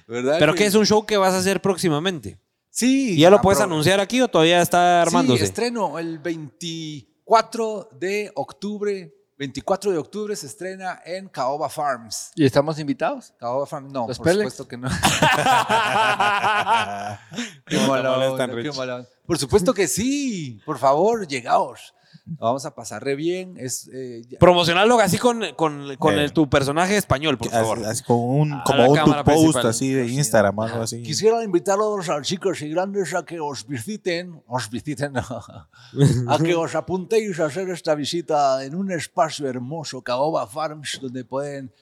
¿verdad? ¿Pero qué es un show que vas a hacer próximamente? Sí. ¿Y ya lo ah, puedes anunciar aquí o todavía está armándose? Sí, estreno el 24 de octubre. 24 de octubre se estrena en Caoba Farms. ¿Y estamos invitados? Caoba Farms, no, ¿Los por supuesto que no. Qué onda, qué onda. Por supuesto que sí. Por favor, llegaos. Lo Vamos a pasar re bien. Es, eh, Promocionarlo así con, con, con Eh. el- tu personaje español, por favor. así como un, A como un tu post principal. así de Instagram, algo así. Quisiera invitarlos a chicos y grandes a que os visiten, os visiten, a que os apuntéis a hacer esta visita en un espacio hermoso, Caoba Farms, donde pueden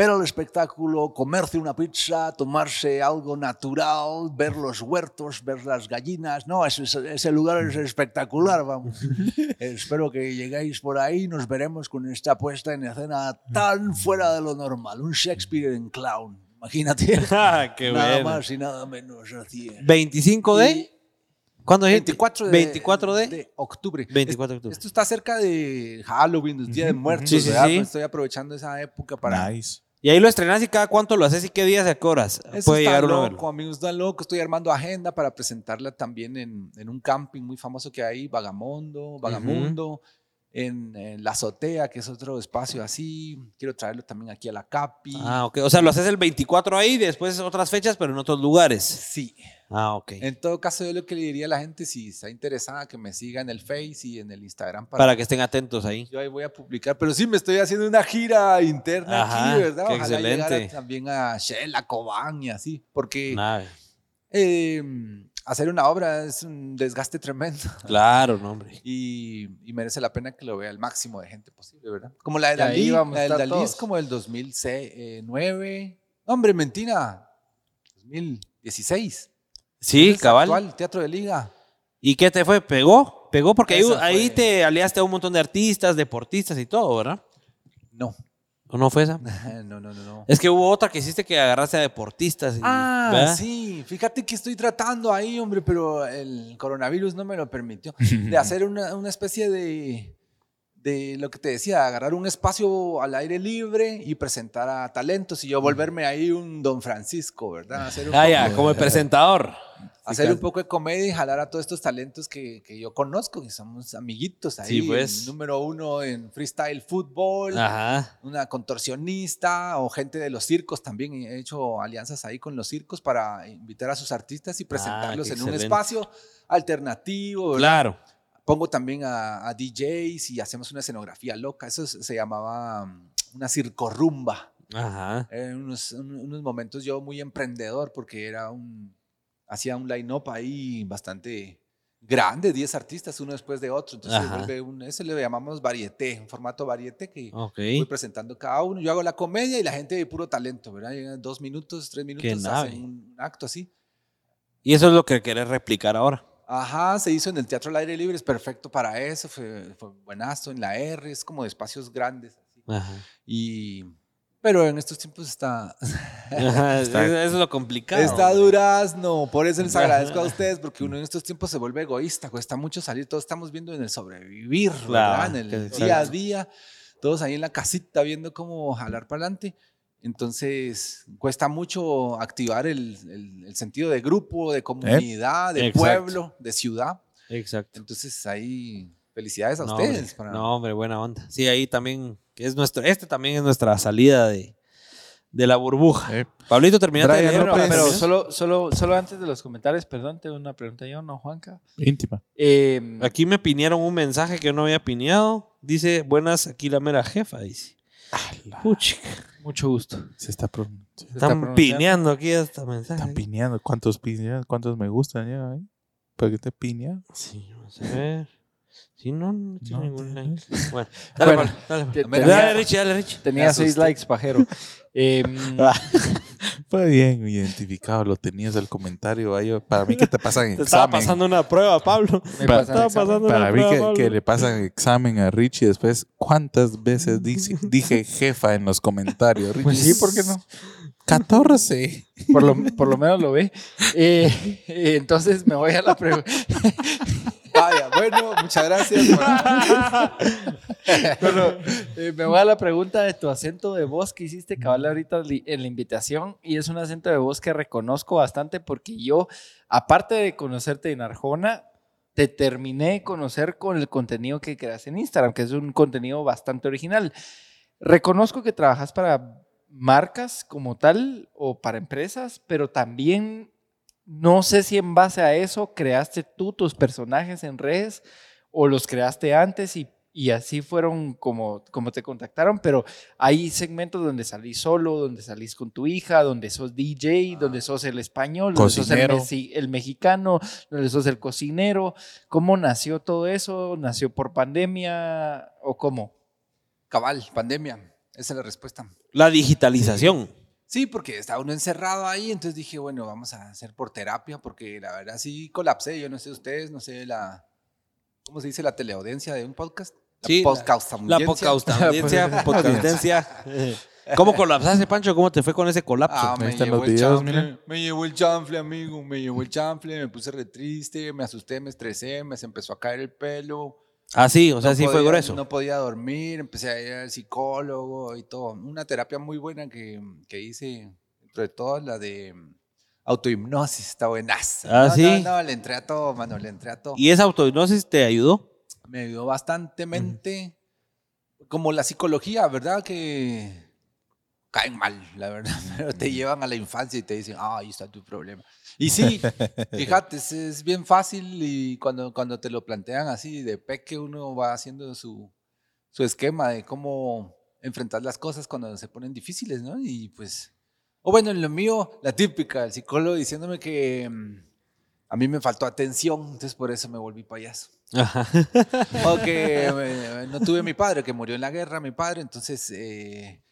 ver el espectáculo, comerse una pizza, tomarse algo natural, ver los huertos, ver las gallinas. No, ese, ese lugar es espectacular, vamos. Espero que lleguéis por ahí, nos veremos con esta puesta en escena tan fuera de lo normal, un Shakespeare en clown. Imagínate. Ah, Qué nada bueno. más y nada menos. Así es. 25 de. ¿Cuándo es? 24 de, 24 de. de octubre. 24 de octubre. Esto está cerca de Halloween, del Día de Muertos. Sí, sí, sí. Pues estoy aprovechando esa época para. Nice. Y ahí lo estrenas y cada cuánto lo haces y qué días y a qué horas. Eso Puede está llegar uno a loco, amigos, está loco. Estoy armando agenda para presentarla también en, en un camping muy famoso que hay, Vagamondo, Vagamundo. en, en la azotea, que es otro espacio así. Quiero traerlo también aquí a la Capi. Ah, ok. O sea, lo haces el 24 ahí, después otras fechas, pero en otros lugares. Sí. Ah, ok. En todo caso, yo lo que le diría a la gente, si está interesada, que me siga en el Face y en el Instagram Para que estén atentos ahí. Yo ahí voy a publicar, pero sí me estoy haciendo una gira interna Ajá, aquí, ¿verdad? qué Ojalá llegar a- excelente. también a Shell, a Cobán y así, porque eh, hacer una obra es un desgaste tremendo Claro, no, hombre. y, y merece la pena que lo vea el máximo de gente posible, ¿verdad? Como la de Dalí, la del Dalí es como del 2009, hombre, mentira, 2016. Sí, Es cabal. actual, Teatro de Liga. ¿Y qué te fue? ¿Pegó? Pegó porque ahí, te aliaste a un montón de artistas, deportistas y todo, ¿verdad? No, ¿O no fue esa? no, no, no. no. Es que hubo otra que hiciste que agarraste a deportistas. y- Ah, ¿verdad? sí. Fíjate que estoy tratando ahí, hombre, pero el coronavirus no me lo permitió. De hacer una, una especie de, de lo que te decía, agarrar un espacio al aire libre y presentar a talentos y yo volverme ahí un Don Francisco, ¿verdad? Hacer un, Ah, poco, ya, como el presentador. hacer un poco de comedia y jalar a todos estos talentos que, que yo conozco, que somos amiguitos ahí. Sí, pues. número uno en freestyle fútbol Ajá. una contorsionista o gente de los circos también. He hecho alianzas ahí con los circos para invitar a sus artistas y presentarlos qué en un espacio alternativo. ¿verdad? Claro. Pongo también a, a DJs y hacemos una escenografía loca. Eso se llamaba mm, una circorrumba. Ajá. En unos, un- unos momentos yo muy emprendedor porque era un, hacía un line-up ahí bastante grande, 10 artistas uno después de otro. Entonces, vuelve un, ese le llamamos varieté, un formato varieté que Ok. voy presentando cada uno. Yo hago la comedia y la gente de puro talento, ¿verdad? Llegan dos minutos, tres minutos, hacen un acto así. Y eso es lo que querés replicar ahora. Ajá, se hizo en el Teatro al Aire Libre, es perfecto para eso, fue, fue buenazo en la R, es como de espacios grandes. así. Ajá. Y, pero en estos tiempos está, Ajá, Eso es lo complicado. está hombre. durazno, por eso les agradezco a ustedes, porque uno en estos tiempos se vuelve egoísta, cuesta mucho salir, todos estamos viendo en el sobrevivir, Claro, ¿verdad? En el día a día, todos ahí en la casita viendo cómo jalar para adelante. Entonces, cuesta mucho activar el, el- el sentido de grupo, de comunidad, de Exacto. pueblo, de ciudad. Exacto. Entonces, ahí, felicidades a No, ustedes. hombre. para- No, hombre, buena onda. Sí, ahí también, que es nuestro, este también es nuestra salida de, de la burbuja. Eh, Pablito, terminaste de leer? López. pero ¿Terminas? solo, solo, solo antes de los comentarios, perdón, tengo una pregunta yo, ¿no, Juanca? íntima. Eh, Aquí me pinearon un mensaje que yo no había pineado. Dice, buenas, aquí la mera jefa, dice. Puchica. mucho gusto. Se está, pro- se está Están pineando aquí este mensaje. están pineando. ¿Cuántos pinean? ¿Cuántos me gustan ya ahí? ¿Para qué te pinean? Sí, vamos a ver. Sí, no, no tiene No, ningún like. Bueno, dale, Bueno, dale. Dale, Richie, dale, Richie. Tenía seis likes, pajero. Eh, Fue bien identificado, lo tenías el comentario. ahí, para mí que te pasan Te estaba examen. pasando una prueba, Pablo. me Estaba examen. pasando una Para mí prueba, que, que le pasan examen a Richie después, ¿cuántas veces dice- dije jefa en los comentarios? Richie, Pues sí, ¿por qué no? 14. Por lo, por lo menos lo ve. Eh, eh, entonces me voy a la pregunta. Vaya, bueno, muchas gracias. Bueno, eh, me voy a la pregunta de tu acento de voz que hiciste cabal ahorita en la invitación y es un acento de voz que reconozco bastante porque yo, aparte de conocerte en Arjona, te terminé de conocer con el contenido que creas en Instagram, que es un contenido bastante original. Reconozco que trabajas para marcas como tal o para empresas, pero también no sé si en base a eso creaste tú tus personajes en redes o los creaste antes y, y así fueron como, como te contactaron, pero hay segmentos donde salís solo, donde salís con tu hija, donde sos DJ, donde sos el español, donde sos el, el mexicano, donde sos el cocinero. ¿Cómo nació todo eso? ¿Nació por pandemia o cómo? Cabal, pandemia. Esa es la respuesta. La digitalización. Sí, porque estaba uno encerrado ahí, entonces dije, bueno, vamos a hacer por terapia, porque la verdad sí colapsé. Yo no sé ustedes, no sé la. ¿Cómo se dice la teleaudiencia de un podcast? La Sí, podcast La podcast audiencia, podcastencia. ¿Cómo colapsaste, Pancho? ¿Cómo te fue con ese colapso? Ah, me llevó, los el videos, chanfle, me llevó el chanfle, amigo, me llevó el chanfle, me puse re triste, me asusté, me estresé, me se empezó a caer el pelo. Ah, sí, o sea, No sí fue grueso. No podía dormir, empecé a ir al psicólogo y todo. Una terapia muy buena que, que hice, entre todas, la de autohipnosis, está buenaza. Ah, no, ¿sí? No, no, le entré a todo, mano, le entré a todo. ¿Y esa autohipnosis te ayudó? me ayudó bastantemente. Como la psicología, ¿verdad? Que caen mal, la verdad. Pero te llevan a la infancia y te dicen, ah, ahí está tu problema. Y sí, fíjate, es, es bien fácil y cuando, cuando te lo plantean así, de peque uno va haciendo su, su esquema de cómo enfrentar las cosas cuando se ponen difíciles, ¿no? Y pues, o bueno, en lo mío, la típica, el psicólogo diciéndome que mm, a mí me faltó atención, entonces por eso me volví payaso. O que eh, no tuve mi padre, que murió en la guerra, mi padre, entonces eh,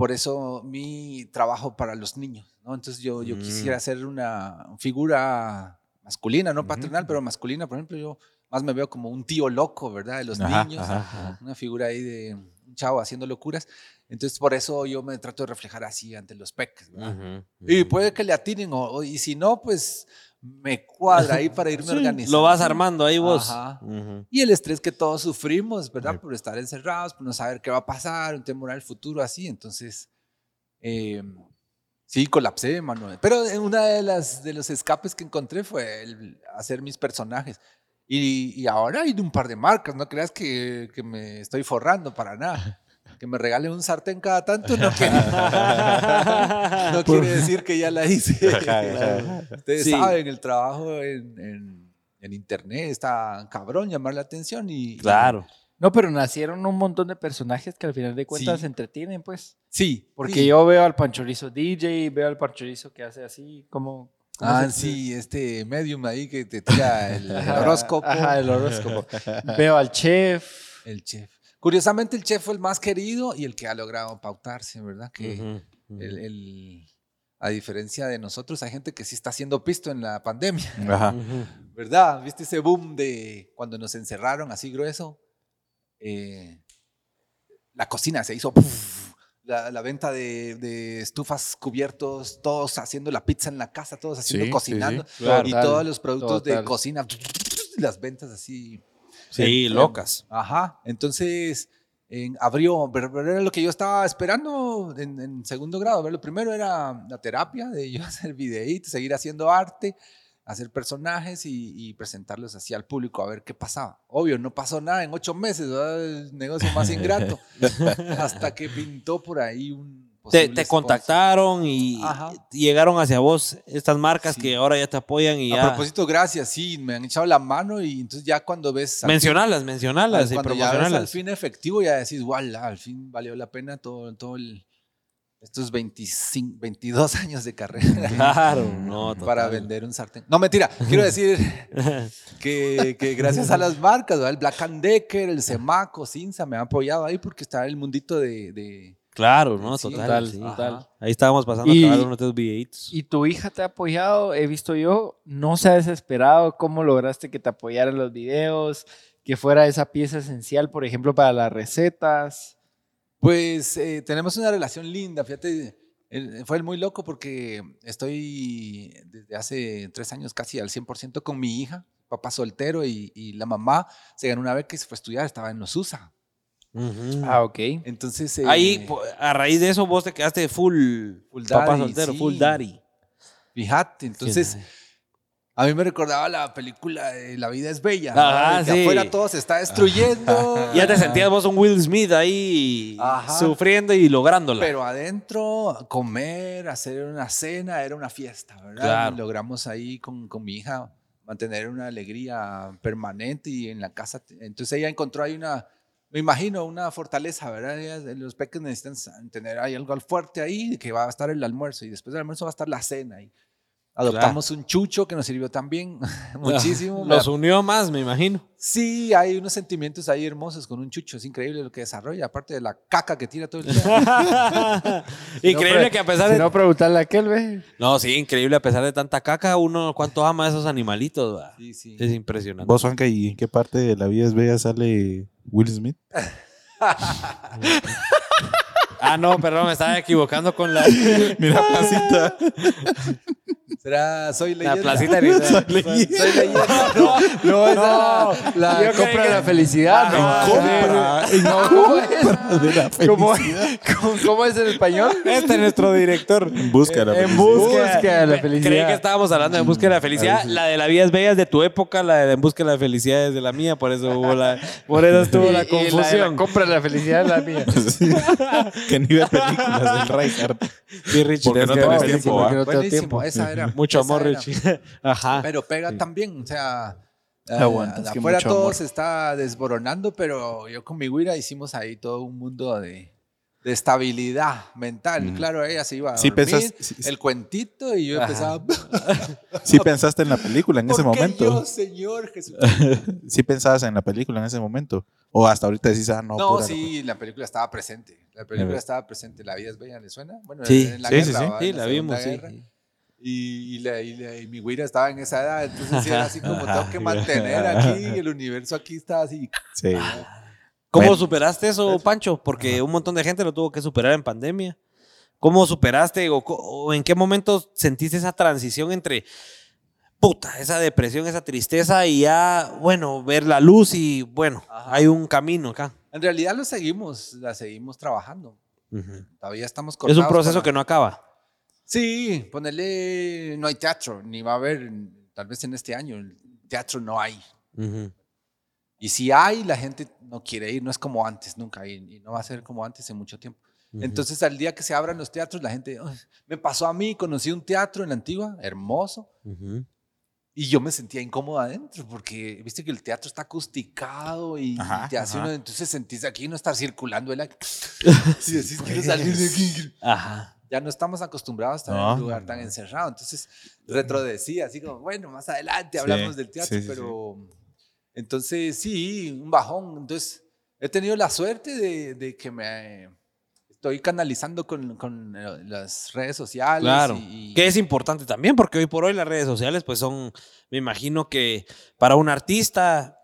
por eso mi trabajo para los niños, ¿no? Entonces yo, yo Mm. quisiera ser una figura masculina, no paternal, pero masculina, por ejemplo, yo más me veo como un tío loco, ¿verdad? De los Ajá, niños, ajá, una figura ahí de un chavo haciendo locuras. Entonces por eso yo me trato de reflejar así ante los peques, ¿verdad? Y puede que le atinen, o, o- y si no, pues me cuadra ahí para irme Sí, organizando. Lo vas armando ahí vos. Ajá. Ujú. Y el estrés que todos sufrimos, ¿verdad? Por estar encerrados, por no saber qué va a pasar, un temor al futuro así. Entonces, eh, sí, colapsé, Manuel. Pero una de las de los escapes que encontré fue el hacer mis personajes. Y, y ahora hay un par de marcas, no creas que, que me estoy forrando para nada. Que me regalen un sartén cada tanto no quiere, no quiere decir que ya la hice. Ustedes Sí. saben, el trabajo en, en- en internet está cabrón, llamar la atención y... Claro. No, pero nacieron un montón de personajes que al final de cuentas Sí. se entretienen, pues. Sí, Porque sí. yo veo al panchorizo DJ, veo al panchorizo que hace así, como... ¿cómo Ah, sí, este medium ahí que te tira el, el horóscopo. Ajá, el horóscopo. veo al chef. El chef. Curiosamente, el chef fue el más querido y el que ha logrado pautarse, ¿verdad? Que el- el- a diferencia de nosotros, hay gente que sí está haciendo pisto en la pandemia, Ajá. ¿verdad? ¿Viste ese boom de cuando nos encerraron así grueso? Eh, la cocina se hizo... ¡puf! La, la venta de, de estufas cubiertos, todos haciendo la pizza en la casa, todos haciendo, Sí, cocinando. sí, claro. y todos los productos de cocina, las ventas así Sí, locas. Ajá, entonces en, abrió, pero, pero era lo que yo estaba esperando en, en segundo grado. Ver, lo primero era la terapia, de yo hacer videitos, seguir haciendo arte, hacer personajes y, y presentarlos así al público a ver qué pasaba. Obvio, no pasó nada en ocho meses, ¿verdad? el negocio más ingrato, hasta que pintó por ahí un... Te, te contactaron y Ajá. llegaron hacia vos estas marcas Sí. que ahora ya te apoyan y A ya. propósito, gracias, sí, me han echado la mano y entonces ya cuando ves... Mencionalas, mencionalas y cuando ya ves al promocionalas. fin efectivo, ya decís, wow, al fin valió la pena todo, todo el, estos 25, 22 años de carrera Claro, no, para total. vender un sartén. No, mentira, quiero decir que, que gracias a las marcas, ¿verdad? el Black and Decker, el Semaco, Cinza, me han apoyado ahí porque está el mundito de... de- Claro, no, Sí, total. total, sí. total. Ahí estábamos pasando Y- a unos de videitos. Y tu hija te ha apoyado, he visto yo, no se ha desesperado, cómo lograste que te apoyara en los videos, que fuera esa pieza esencial, por ejemplo, para las recetas. Pues eh, tenemos una relación linda, fíjate, fue muy loco porque estoy desde hace tres años casi al 100% con mi hija, papá soltero y, y la mamá se ganó una beca y se fue a estudiar, estaba en los USA. Ah, ok. Entonces... eh, Ahí, a raíz de eso, vos te quedaste full, Full papá daddy, soltero, sí. full daddy. Fíjate, entonces a mí me recordaba la película de La vida es bella, Ajá, ¿no? que sí. afuera todo se está destruyendo. Ya te sentías vos un Will Smith ahí Ajá. sufriendo y lográndola. Pero adentro, comer, hacer una cena, era una fiesta, ¿verdad? Claro. Y logramos ahí con, con mi hija mantener una alegría permanente y en la casa. Entonces ella encontró ahí una, me imagino, una fortaleza, ¿verdad? Los peques necesitan tener ahí algo al fuerte ahí, que va a estar el almuerzo y después del almuerzo va a estar la cena. Y adoptamos un chucho que nos sirvió también muchísimo. Los unió más, me imagino. Sí, hay unos sentimientos ahí hermosos con un chucho, es increíble lo que desarrolla, aparte de la caca que tira todo el día. increíble No, que a pesar Si de... no, preguntarle a aquel, ve. No, sí, increíble a pesar de tanta caca, uno cuánto ama a esos animalitos, va? Sí, sí. Es impresionante. ¿Vos, Juanca, y en qué parte de la vida es bella sale Will Smith? Ah, no, perdón, me estaba equivocando con la... Mira, pasita. ¿Será Soy La Leyenda? placita de Soy Leyenda. No, no, esa No, la, la compra de que- la felicidad. Ah, no, compra. no, ¿cómo es? De la ¿Cómo, felicidad. cómo- cómo es en español? Este es nuestro director. En busca de la En felicidad. busca de la felicidad. Creí que estábamos hablando de En busca de la felicidad. La de la vida es bella es de tu época, la de En busca de la felicidad es de la mía, por eso hubo la, por eso estuvo Y- la y de confusión. la compra de la felicidad es la mía. Sí. que ni ve películas del Reinhardt. Sí, Porque no que- tenés Porque no tengo Buenísimo, tiempo. esa era. Mucho amor, era. Richie. Ajá. Pero pega también, o sea, eh, Aguantas, afuera todo amor. se está desboronando, pero yo con mi güira hicimos ahí todo un mundo de, de estabilidad mental. Claro, ella se iba a Sí, dormir, pensas- sí, sí. el cuentito y yo empezaba... Sí pensaste en la película en ese "¿Por qué momento. yo, Señor Jesús? Sí pensabas en la película en ese momento. O hasta ahorita decís, ah, no. No, sí, la película estaba presente. La película estaba presente. La vida es bella, ¿le suena? Bueno, Sí, en la sí, sí, guerra, sí. Sí, la Segunda vimos, sí. Y, y la- y la- y mi güira estaba en esa edad, entonces sí era así como tengo que mantener aquí, el universo aquí está así. Sí. ¿Cómo Bueno. superaste eso, Pancho? Porque un montón de gente lo tuvo que superar en pandemia. ¿Cómo superaste o, o en qué momento sentiste esa transición entre puta, esa depresión, esa tristeza y ya, bueno, ver la luz y bueno, Ajá. hay un camino acá? En realidad lo seguimos, la seguimos trabajando. Ujú. Todavía estamos Es cortados un proceso para- que no acaba. Sí, ponerle, no hay teatro, ni va a haber, tal vez en este año, el teatro no hay. Y si hay, la gente no quiere ir, no es como antes, nunca, y, y no va a ser como antes en mucho tiempo. Entonces, al día que se abran los teatros, la gente, "Ay, me pasó a mí, conocí un teatro en la antigua, hermoso, y yo me sentía incómodo adentro, porque viste que el teatro está acusticado y, Ajá, y te hace ajá. uno, entonces sentís aquí no está circulando el aire. Si decís, quiero salir de aquí. Ajá. Ya no estamos acostumbrados a estar en No, un lugar tan encerrado. Entonces, retrodecía, así como, bueno, más adelante hablamos del teatro, sí, sí, pero entonces sí, un bajón. Entonces, he tenido la suerte de, de que me estoy canalizando con, con, eh, las redes sociales. Claro. y- Que es importante también, porque hoy por hoy las redes sociales, pues son, me imagino que para un artista,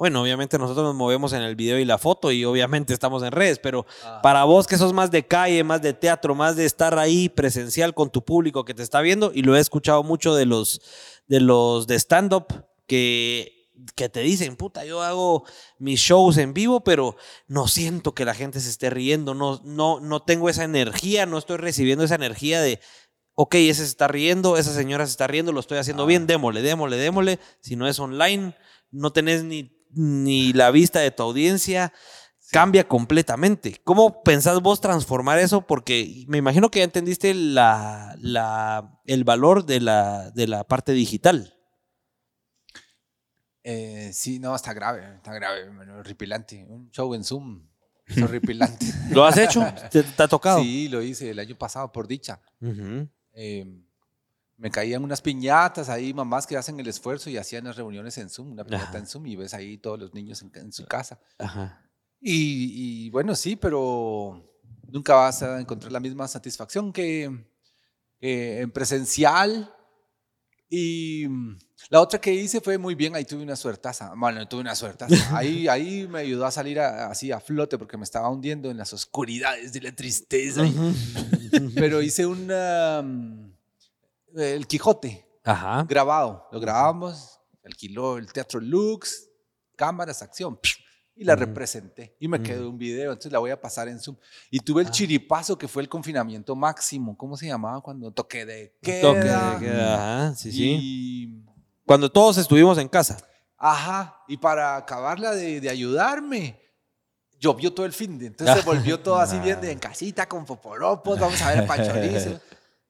bueno, obviamente nosotros nos movemos en el video y la foto y obviamente estamos en redes, pero Ah. para vos que sos más de calle, más de teatro, más de estar ahí presencial con tu público que te está viendo, y lo he escuchado mucho de los de, los de stand-up que que te dicen, puta, yo hago mis shows en vivo, pero no siento que la gente se esté riendo, no, no, no tengo esa energía, no estoy recibiendo esa energía de, ok, ese se está riendo, esa señora se está riendo, lo estoy haciendo bien, démosle, démosle, démosle. Si no es online, no tenés ni, ni la vista de tu audiencia, cambia completamente. ¿Cómo pensás vos transformar eso? Porque me imagino que ya entendiste la, la- el valor de la, de la parte digital. Eh, sí, no, está grave, está grave, horripilante. Un show en Zoom, es horripilante. ¿Lo has hecho? ¿Te, te ha tocado? Sí, lo hice el año pasado por dicha. Eh, me caían unas piñatas ahí, mamás que hacen el esfuerzo y hacían las reuniones en Zoom, una piñata Ajá. en Zoom y ves ahí todos los niños en, en su casa. Ajá. Y, y bueno, sí, pero nunca vas a encontrar la misma satisfacción que, en presencial. Y la otra que hice fue muy bien, ahí tuve una suertaza. Bueno, tuve una suertaza. Ahí, ahí me ayudó a salir a- así a flote porque me estaba hundiendo en las oscuridades de la tristeza. pero hice una, mm, el Quijote Ajá. grabado. Lo grabamos, alquiló el Teatro Lux, cámaras, acción, y la representé. Y me quedó un video, entonces la voy a pasar en Zoom. Y tuve el Ah. chiripazo que fue el confinamiento máximo. ¿Cómo se llamaba cuando toqué de queda? Toque de queda, ajá, sí, sí. Cuando todos estuvimos en casa. ajá, y para acabarla de, de ayudarme, llovió todo el fin de, entonces se volvió todo así bien de en casita con poporopos, vamos a ver a Panchorizo.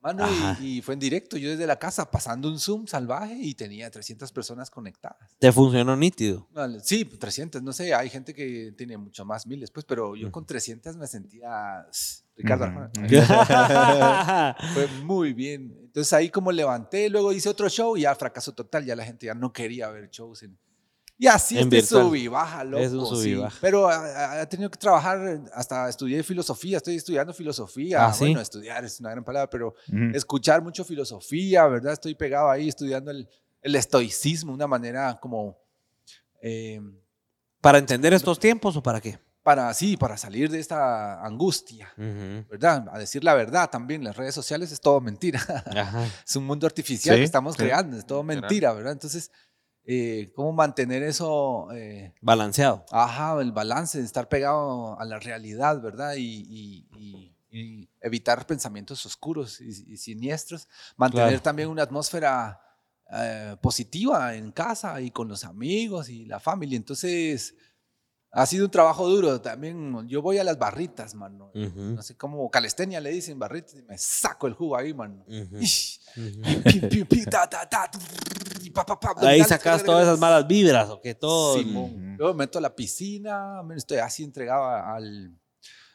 Mano, y, y fue en directo, yo desde la casa pasando un Zoom salvaje y tenía 300 personas conectadas. Te funcionó nítido. Sí, 300, no sé, hay gente que tiene mucho más miles, pues, pero yo con 300 me sentía Ricardo. Arjona. Fue muy bien. Entonces ahí como levanté, luego hice otro show y ya fracaso total, ya la gente ya no quería ver shows. en- Y así En este virtual. sub y baja, loco. Es un sub y sí. baja. Pero ha, ha- ha tenido que trabajar, hasta estudié filosofía, estoy estudiando filosofía. Ah, ¿sí? Bueno, estudiar es una gran palabra, pero escuchar mucho filosofía, ¿verdad? Estoy pegado ahí estudiando el, el estoicismo, una manera como... eh, ¿Para entender estos tiempos o para qué? para sí, para salir de esta angustia, Ujú. ¿verdad? A decir la verdad también, las redes sociales es todo mentira. Ajá. es un mundo artificial Sí, que estamos sí, creando, es todo mentira, ¿verdad? Entonces, eh, ¿cómo mantener eso? eh, Balanceado. Ajá, el balance estar pegado a la realidad, ¿verdad? Y, y- y- y evitar pensamientos oscuros y, y siniestros. Mantener Claro. también una atmósfera eh, positiva en casa y con los amigos y la familia. Entonces, ha sido un trabajo duro también. Yo voy a las barritas, mano. Ujú. No sé cómo, calistenia le dicen barritas y me saco el jugo ahí, mano. Ahí sacas todas esas malas vibras o que todo. Simón. Luego me meto a la piscina, estoy así entregado al...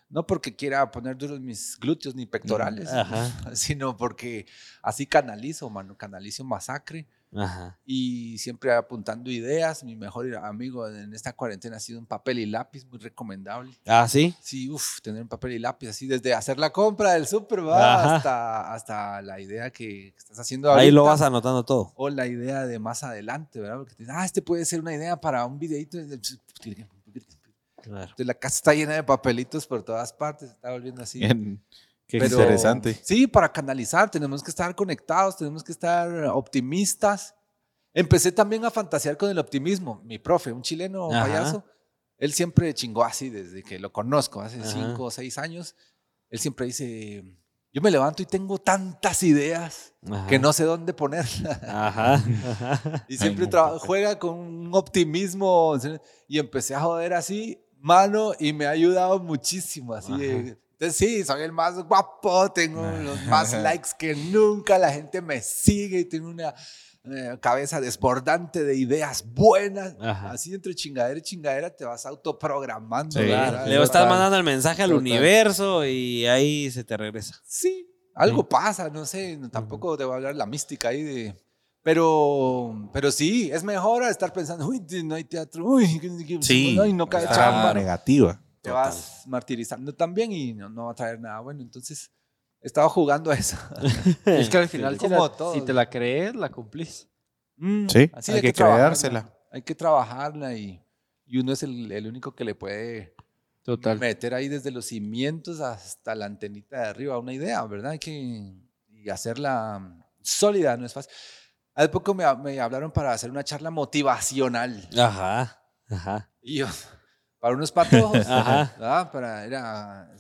No porque quiera poner duros mis glúteos ni pectorales, Ajá. sino porque así canalizo, mano, canalizo masacre Ajá. y siempre apuntando ideas. Mi mejor amigo en esta cuarentena ha sido un papel y lápiz, muy recomendable. Ah, sí. Sí, uff, tener un papel y lápiz así, desde hacer la compra del súper hasta, hasta la idea que estás haciendo Ahí lo ahorita. vas anotando todo. O la idea de más adelante, ¿verdad? Porque te dicen, ah, este puede ser una idea para un videito. Claro. Entonces la casa está llena de papelitos por todas partes, está volviendo así. Bien. Qué Pero- interesante. Sí, para canalizar tenemos que estar conectados, tenemos que estar optimistas. Empecé también a fantasear con el optimismo. Mi profe, un chileno Ajá. payaso, él siempre chingó así desde que lo conozco, hace Ajá. cinco o seis años. Él siempre dice, yo me levanto y tengo tantas ideas Ajá. que no sé dónde ponerlas. Ajá. Ajá. Y siempre puta. juega con un optimismo. Y empecé a joder así, mano, y me ha ayudado muchísimo. Así de- entonces, sí, soy el más guapo, tengo los más likes que nunca, la gente me sigue y tengo una eh, cabeza desbordante de ideas buenas. Ajá. Así entre chingadera y chingadera te vas autoprogramando. Sí. Le estás mandando el mensaje al Total. universo y ahí se te regresa. Sí, algo pasa, no sé, tampoco te voy a hablar la mística ahí de... Pero, pero sí, es mejor estar pensando, uy, no hay teatro, uy, Sí. ay, no cae chamba. negativa. Te vas martirizando también y no, no va a traer nada bueno. Entonces, he estado jugando a eso. Es que al final, si, Como la- todos. si te la crees, la cumplís. Mm, Sí, así hay que trabajarla, creérsela. Hay que trabajarla y, y uno es el, el único que le puede Total. meter ahí desde los cimientos hasta la antenita de arriba una idea, ¿verdad? Hay que y hacerla sólida, no es fácil. Hace poco me, me hablaron para hacer una charla motivacional Ajá. Ajá. y yo, para unos patojos, Ajá. ¿verdad? Para, era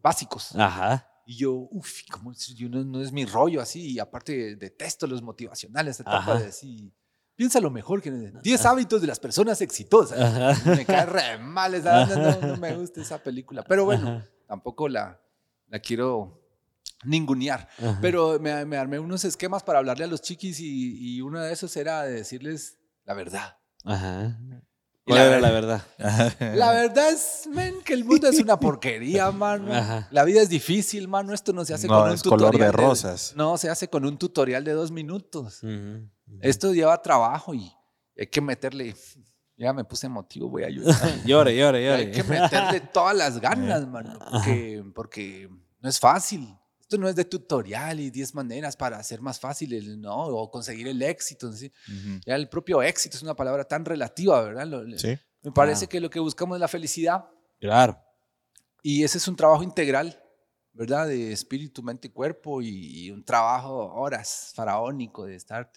básicos. Ajá. Y yo, uff. Yo no, no es mi rollo así, y aparte detesto los motivacionales, etapa Ajá. de así, piensa lo mejor que 10 hábitos de las personas exitosas. Ajá. Me cae re mal, esa- no, no, me gusta esa película. Pero bueno, tampoco la, la quiero ningunear. Ajá. Pero me, me armé unos esquemas para hablarle a los chiquis y, y uno de esos era de decirles la verdad. Ajá. Y ¿Cuál la era ver- la verdad? La verdad es, men, que el mundo es una porquería, mano. Ajá. La vida es difícil, mano. Esto no se hace No, con un es color tutorial de rosas. no, se hace con un tutorial de dos minutos. Esto lleva trabajo y hay que meterle. Ya me puse emotivo, voy a ayudar. Llore, llore, Hay que llore. meterle todas las ganas, mano, porque, porque no es fácil. Esto no es de tutorial y 10 maneras para hacer más fácil, el, ¿no? O conseguir el éxito. ¿sí? Ya el propio éxito es una palabra tan relativa, ¿verdad? Lo- Sí. Me parece Ah. que lo que buscamos es la felicidad Claro. y ese es un trabajo integral, ¿verdad? De espíritu, mente y cuerpo y, y un trabajo, horas, faraónico de estar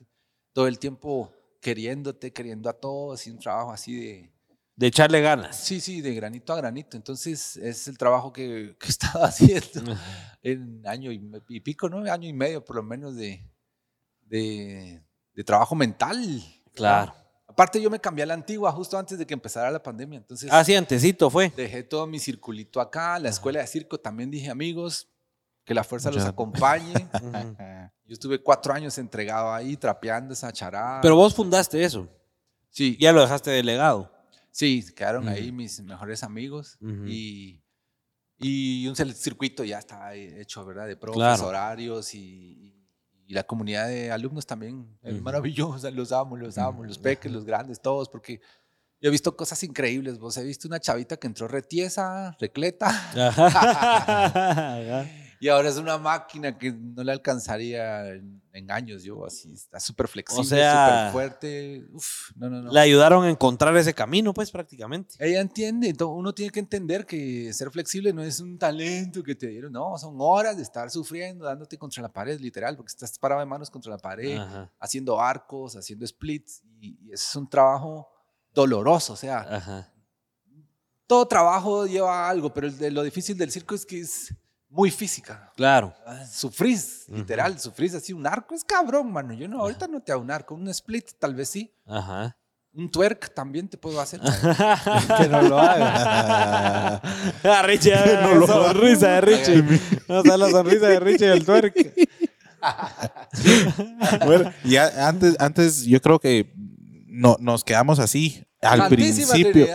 todo el tiempo queriéndote, queriendo a todos y un trabajo así de, De echarle ganas. Sí, sí, de granito a granito. Entonces, es el trabajo que, que he estado haciendo en año y, pico, ¿no? Año y medio por lo menos de, de, de trabajo mental. Claro. Aparte, yo me cambié a la antigua justo antes de que empezara la pandemia. Entonces, Ah, sí, antecito fue. dejé todo mi circulito acá. La escuela de circo también dije, amigos, que la fuerza los acompañe. Yo estuve cuatro años entregado ahí, trapeando esa charada. Pero vos fundaste eso. sí, Ya lo dejaste delegado. Sí, quedaron ahí Ujú. mis mejores amigos Ujú. y, y un circuito ya está hecho, ¿verdad? De profes, Claro. horarios y, y la comunidad de alumnos también. Es Ujú. maravillosa, los amo, los amo, los peques, los grandes, todos, porque yo he visto cosas increíbles. Vos he visto una chavita que entró retiesa, recleta, Ajá. Y ahora es una máquina que no le alcanzaría en, en años. Yo así, está súper flexible, sea, súper fuerte. Uf, no, no, no. Le ayudaron a encontrar ese camino, pues prácticamente. Ella entiende, entonces uno tiene que entender que ser flexible no es un talento que te dieron, no, son horas de estar sufriendo, dándote contra la pared, literal, porque estás parado de manos contra la pared, Ajá, haciendo arcos, haciendo splits, y, y es un trabajo doloroso, o sea, ajá. todo trabajo lleva algo, pero lo difícil del circo es que es muy física. Claro. Ah, Sufrís, literal, sufrís así. Un arco es cabrón, mano. Yo no, ahorita no te hago un arco. Un split, tal vez sí. Ajá. Un twerk también te puedo hacer. Que no lo haga. A Richie, no la sonrisa de Richie. No está la sonrisa de Richie del twerk. Bueno, ya antes, antes yo creo que no, nos quedamos así al principio.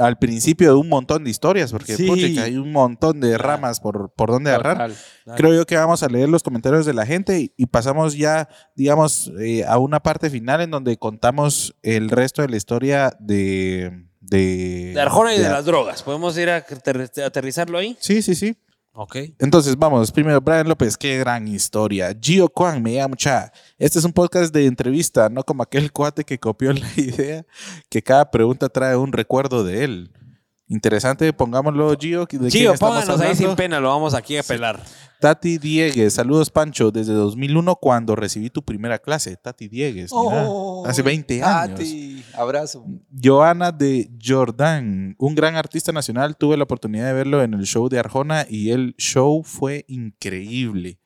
Al principio de un montón de historias, porque Sí. hay un montón de ramas por, por donde agarrar. Creo yo que vamos a leer los comentarios de la gente y, y pasamos ya, digamos, eh, a una parte final en donde contamos el resto de la historia de... De, De Arjona y de las drogas. ¿Podemos ir a ater- aterrizarlo ahí? Sí, sí, sí. Ok. Entonces, vamos, primero, Brian López, qué gran historia. Gio Kwan, me llama mucha. Este es un podcast de entrevista, no como aquel cuate que copió la idea, que cada pregunta trae un recuerdo de él. Interesante, pongámoslo, Gio. ¿de Gio, pónganos ahí sin pena, lo vamos aquí a pelar. Tati Diegues, saludos Pancho, desde 2001 cuando recibí tu primera clase. Tati Diegues, mira, Oh, hace 20 años. Tati, abrazo. Joana de Jordan, un gran artista nacional, tuve la oportunidad de verlo en el show de Arjona y el show fue increíble.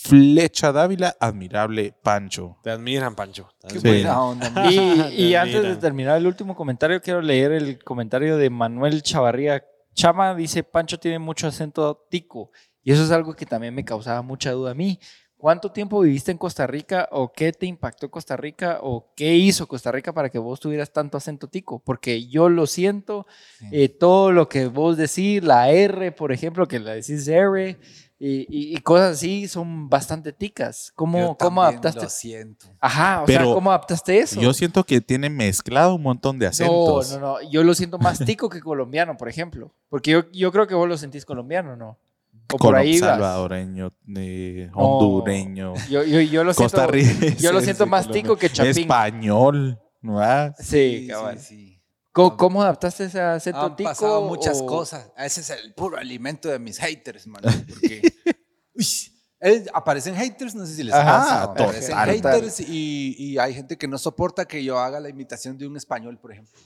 Flecha Dávila, admirable Pancho. Te admiran, Pancho. Te Qué admiran. buena onda. Y, antes de terminar el último comentario, quiero leer el comentario de Manuel Chavarría. Chama dice, Pancho tiene mucho acento tico. Y eso es algo que también me causaba mucha duda a mí. ¿Cuánto tiempo viviste en Costa Rica o qué te impactó Costa Rica o qué hizo Costa Rica para que vos tuvieras tanto acento tico? Porque yo lo siento, Sí. eh, todo lo que vos decís, la R, por ejemplo, que la decís R y, y- y cosas así son bastante ticas. ¿Cómo, Yo cómo adaptaste? Lo siento. Ajá, o Pero sea, ¿cómo adaptaste eso? Yo siento que tiene mezclado un montón de No, acentos. no, no. Yo lo siento más tico que colombiano, por ejemplo. Porque yo, yo creo que vos lo sentís colombiano, ¿no? O por ahí salvadoreño, eh, No. hondureño, Yo, yo, yo lo siento, costarricense. yo lo siento más tico que chapín. Español, ¿no? va? Sí, sí, sí. ¿Cómo, cómo adaptaste ese acento Han tico? pasado muchas o- cosas. Ese es el puro alimento de mis haters, mano. Porque Uy, aparecen haters, no sé si les total, Aparecen total. haters y, y hay gente que no soporta que yo haga la imitación de un español, por ejemplo.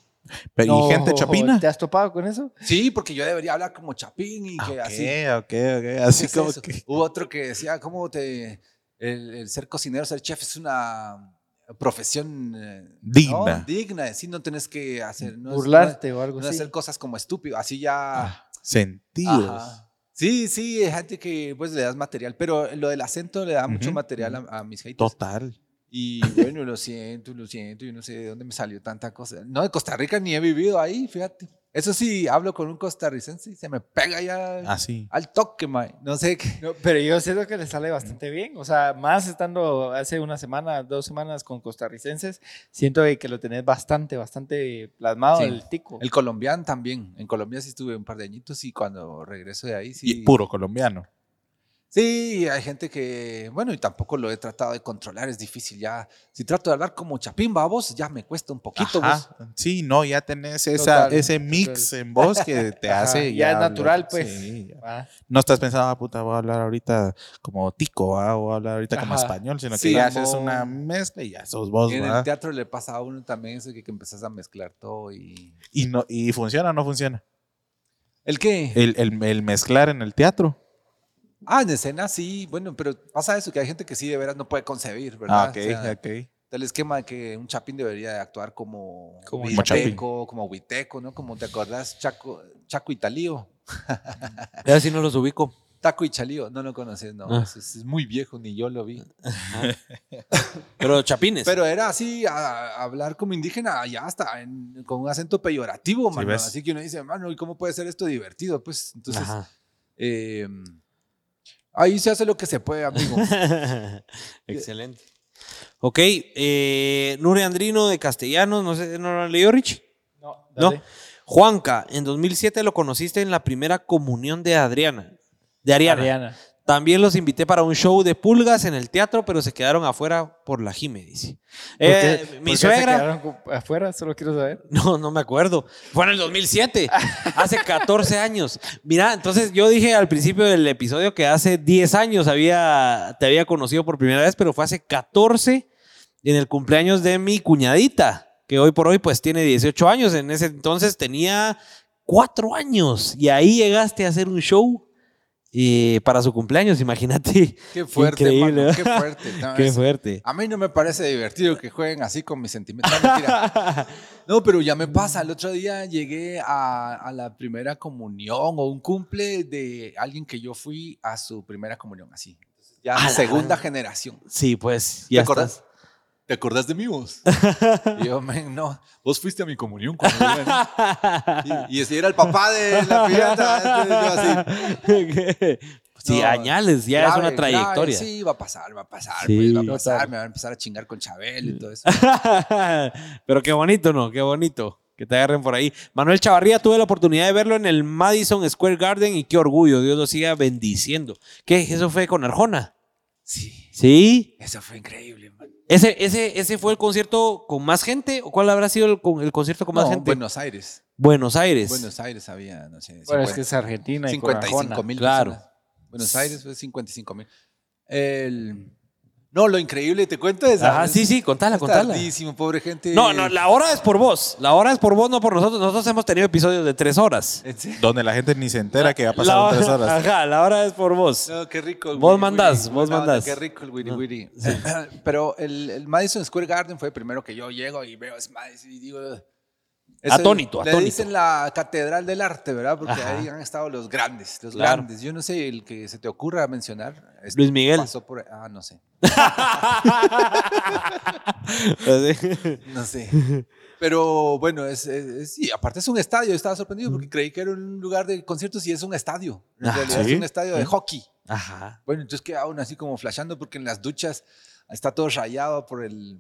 Pero, No, ¿Y gente chapina? ¿Te has topado con eso? Sí, porque yo debería hablar como Chapín y que así. Ok, ok, ok. Así es como que... Hubo otro que decía, ¿cómo te... El, el ser cocinero, ser chef es una profesión eh, Digna. ¿no? digna, sí, no tenés que hacer... No es- Burlarte o algo no, no así. hacer cosas como estúpido, así ya... Sentidos. Ajá. Sí, sí, hay gente que pues le das material, pero lo del acento le da mucho material a, a mis haters. Total. Y bueno, lo siento, lo siento, yo no sé de dónde me salió tanta cosa. No, de Costa Rica ni he vivido ahí, fíjate. Eso sí, hablo con un costarricense y se me pega ya Así. al toque, mae. No sé qué. No, pero yo siento que le sale bastante bien. O sea, más estando hace una semana, dos semanas con costarricenses, siento que lo tenés bastante, bastante plasmado Sí. el tico. El colombiano también. En Colombia sí estuve un par de añitos y cuando regreso de ahí sí. Y puro colombiano. Sí, hay gente que, bueno, y tampoco lo he tratado de controlar, es difícil ya. Si trato de hablar como chapín, babos, ya me cuesta un poquito. Ajá. vos. Sí, no, ya tenés esa, Total, ese mix en voz que te Ajá, hace. ya es hablar. natural, pues. Sí, ya. Ah, No estás pensando, ah, puta, voy a hablar ahorita como tico, ¿va? o voy a hablar ahorita como español, sino que Sí, ya haces una mezcla y ya sos vos, Y en ¿va? el teatro le pasa a uno también eso que, que empezás a mezclar todo y... Y, no, y funciona o no funciona. ¿El qué? El, el- el mezclar en el teatro. Ah, en escena sí, bueno, pero pasa eso, que hay gente que sí de veras no puede concebir, Ah, ¿verdad? ok, O sea, ok. El esquema de que un chapín debería de actuar como Como huiteco, como huiteco, ¿no? Como te acordás, Chaco, Chaco y Talío. Ya si no los ubico. Taco y Chalío, no lo conoces, no. Ah. es, es muy viejo, ni yo lo vi. Pero chapines. Pero era así, a- a hablar como indígena, ya hasta en- con un acento peyorativo, mano. Así que uno dice, mano, ¿y cómo puede ser esto divertido? Pues entonces, Ajá. eh, ahí se hace lo que se puede, amigo. Excelente. Ok, eh, Nure Andrino de Castellanos, no sé, ¿no lo han leído, Rich? no, No. Juanca, en 2007 lo conociste en la primera comunión de Adriana. De Ariana. Ariana. También los invité para un show de pulgas en el teatro, pero se quedaron afuera por la Jime, dice. ¿Por Eh, qué- mi por qué se suegra. quedaron afuera? Solo quiero saber. No, no me acuerdo. Fue en el 2007, hace 14 años. Mira, entonces yo dije al principio del episodio que hace 10 años había, te había conocido por primera vez, pero fue hace 14 en el cumpleaños de mi cuñadita, que hoy por hoy pues tiene 18 años. En ese entonces tenía 4 años y ahí llegaste a hacer un show eh, para su cumpleaños, imagínate. Qué fuerte, Increíble, qué fuerte. No, Qué es- fuerte. A mí no me parece divertido que jueguen así con mis sentimientos. No, pero ya me pasa. El otro día llegué a, a la primera comunión o un cumple de alguien que yo fui a su primera comunión, así. Ya A segunda generación. Sí, pues. ¿Te ya acordás? ¿Te acordás de mí vos? y yo, men, no, vos fuiste a mi comunión cuando era- Y, y ese era el papá de la pirata. Entonces yo así, sí, No, añales, ya es una grave, trayectoria. Sí, va a pasar, va a pasar. Sí. pues, va a pasar, Total. me va a empezar a chingar con Chabel y todo eso. Pero qué bonito, ¿no? Qué bonito que te agarren por ahí. Manuel Chavarría, tuve la oportunidad de verlo en el Madison Square Garden y qué orgullo, Dios lo siga bendiciendo. ¿Qué? ¿Eso fue con Arjona? Sí, Sí. eso fue increíble. ¿Ese, ese, ¿Ese fue el concierto con más gente? ¿O cuál habrá sido el, con- el concierto con más No, gente? Buenos Aires. Buenos Aires. Buenos Aires había, no sé. Bueno, es 50, que es Argentina y con 55 Arjona. mil Claro. personas. Buenos Aires fue 55 mil. El... No, lo increíble, te cuento esa. Ajá, sí, sí, contala, Es contala. tardísimo, pobre gente. No, no, la hora es por vos. La hora es por vos, no por nosotros. Nosotros hemos tenido episodios de tres horas. ¿En serio? Donde la gente ni se entera que pasaron hora- tres horas. Ajá, la hora es por vos. No, qué rico. el Vos mandás, vos mandás. Qué rico el wiri wiri. Pero el, el Madison Square Garden fue el primero que yo llego y veo es Madison y digo... eso Atónito, le atónito. dicen la catedral del arte, ¿verdad? Porque Ajá. ahí han estado los grandes, los Claro. grandes. Yo no sé, el que se te ocurra mencionar. es- Luis Miguel. Pasó por... Ah, no sé. No sé. Pero bueno, es, es- es- sí, aparte es un estadio. Yo estaba sorprendido porque creí que era un lugar de conciertos y es un estadio. En Ah, realidad ¿sí? es un estadio de hockey. Ajá. Bueno, entonces queda uno así como flasheando porque en las duchas está todo rayado por el...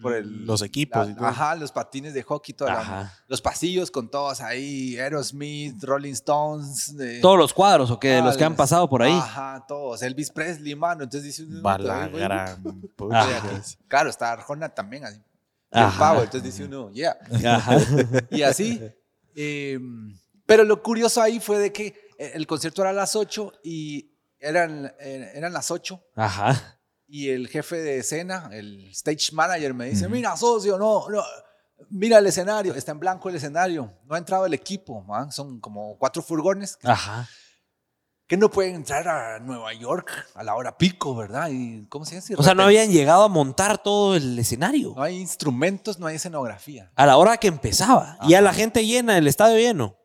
Por el Los equipos y todo. Ajá, los patines de hockey, toda la- los pasillos con todos ahí, Aerosmith, Rolling Stones. Todos los cuadros, ¿o qué? Ah, los que han pasado por ahí. Ajá, todos. Elvis Presley, mano. Entonces dice uno... Va la "Ay, güey, gran Estoy puta. aquí". Claro, está Arjona también así. Pavo, entonces dice uno, yeah. Ajá. Y así. eh, pero lo curioso ahí fue de que eh, el concierto era a las 8 y eran, eh, eran las 8 Ajá. Y el jefe de escena, el stage manager me dice, mira, socio, no, no, mira el escenario, está en blanco el escenario, no ha entrado el equipo, man, son como cuatro furgones Ajá. que no pueden entrar a Nueva York a la hora pico, ¿verdad? Y, ¿Cómo se dice? O sea, no habían llegado a montar todo el escenario. No hay instrumentos, no hay escenografía. A la hora que empezaba. Y a la gente llena, el estadio lleno.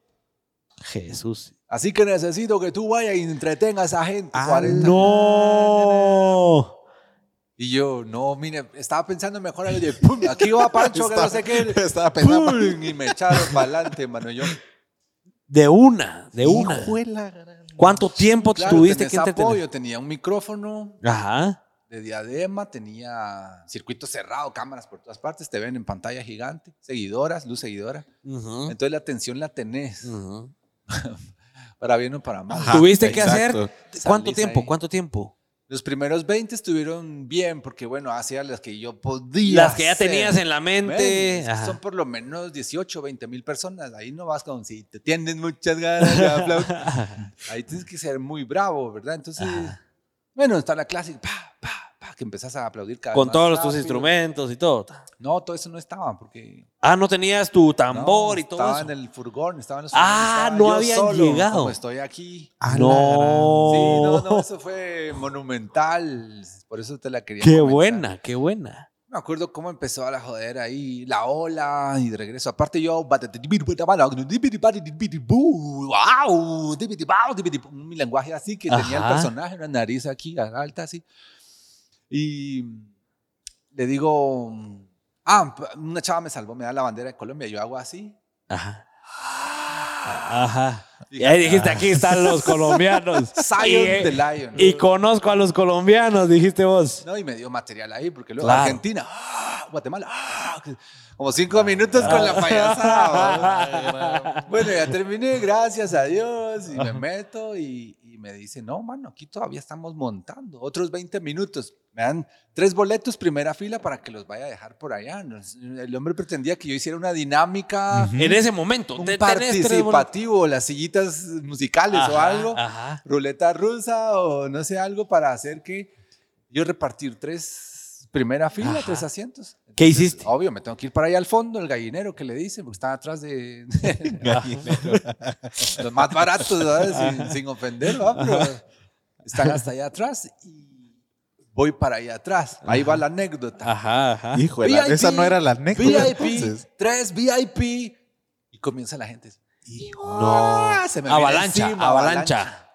Jesús. Así que necesito que tú vayas y entretengas a esa gente. Ah, 40. no. Y yo, no, mire, estaba pensando mejor algo de, pum, aquí va Pancho, que no sé qué. Estaba pensando. Pum, y me echaron para adelante, mano. Yo, De una, de una. ¿Cuánto tiempo claro, tuviste que entretener? apoyo, tenía un micrófono Ajá. de diadema, tenía circuito cerrado, cámaras por todas partes, te ven en pantalla gigante, seguidoras, luz seguidora. Ujú, Entonces la atención la tenés, ujú. para bien o para mal. Ajá, ¿Tuviste que exacto. hacer? ¿Cuánto Salís tiempo? ahí. ¿Cuánto tiempo? Los primeros 20 estuvieron bien, porque bueno, hacía las que yo podía. Las que ya hacer. tenías en la mente. Son por lo menos 18, 20 mil personas. Ahí no vas con si te tienen muchas ganas de aplaudir. Ahí tienes que ser muy bravo, ¿verdad? Entonces, bueno, está la pa, pa, pa, que empezás a aplaudir cada vez Con más todos tus rápido. instrumentos y todo. No, todo eso no estaba, porque. Ah, no tenías tu tambor no, y todo estaba eso. en el furgón, estaba en los Ah, no habían solo, llegado. Como estoy aquí. A la no. Sí, no, no, eso fue monumental. Por eso te la quería Qué comentar. buena, qué buena. Me acuerdo cómo empezó a la joder ahí, la ola y de regreso. Aparte yo, wow, mi lenguaje así que tenía el personaje, una nariz aquí alta así. Y le digo, ah, una chava me salvó, me da la bandera de Colombia, yo hago así. Ajá. Ajá. Y ahí dijiste, aquí están los colombianos. Zion y, the Lion. y conozco a los colombianos, dijiste vos. No, y me dio material ahí, porque luego Claro. Argentina, ah, Guatemala. ¡Ah! Como cinco minutos con la payasada. bueno, ya terminé, gracias a Dios. Y me meto y, y me dice, no, mano, aquí todavía estamos montando. Otros 20 minutos. Me dan tres boletos, primera fila, para que los vaya a dejar por allá. El hombre pretendía que yo hiciera una dinámica, En ese momento. un participativo, las sillitas musicales o Ajá, algo Ajá. ruleta rusa o no sé, algo para hacer que yo repartir tres, primera fila, Ajá. tres asientos. ¿Qué hiciste? Obvio, me tengo que ir para allá al fondo, el gallinero que le dicen, porque está atrás de los más baratos, ¿sabes? Sin, sin ofender. Pero están hasta allá atrás y voy para allá atrás. Ahí va la anécdota. Ajá, ajá. La- VIP, esa no era la anécdota VIP, entonces. tres VIP. Y comienza la gente. No. ¡Ah! Se me viene Avalancha, encima, avalancha.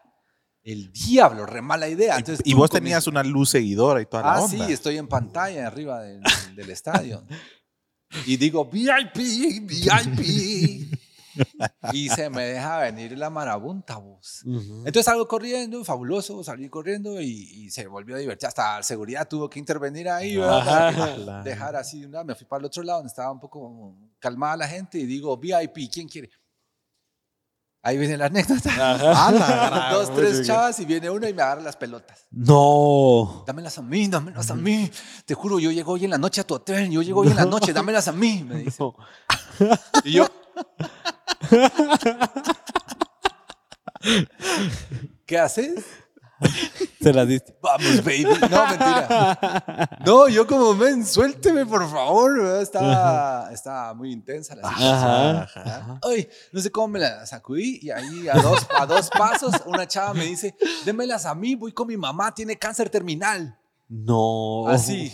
El diablo, re mala idea. Entonces, Y vos tenías una luz seguidora y toda la Ah, onda. sí, estoy en pantalla arriba del, estadio. Y digo, VIP, VIP. Y se me deja venir la marabunta, vos. Ujú. Entonces salgo corriendo, fabuloso, salí corriendo y, y se volvió a divertir. Hasta seguridad tuvo que intervenir ahí, que dejar así de un lado. Me fui para el otro lado donde estaba un poco calmada la gente y digo, VIP, ¿quién quiere? Ahí viene la anécdota. Dos, tres chavas y viene una y me agarra las pelotas. No. Dámelas a mí, dámelas a mí. Te juro, yo llego hoy en la noche a tu hotel, yo llego hoy en la noche, dámelas a mí, me dice. Y yo. ¿Qué haces? Se las diste. Vamos, baby. No, mentira. No, yo como, men, suélteme, por favor. Estaba, estaba muy intensa la situación. Ay, no sé cómo me la sacudí y ahí a dos, a dos pasos una chava me dice, démelas a mí, voy con mi mamá, tiene cáncer terminal. No. Así.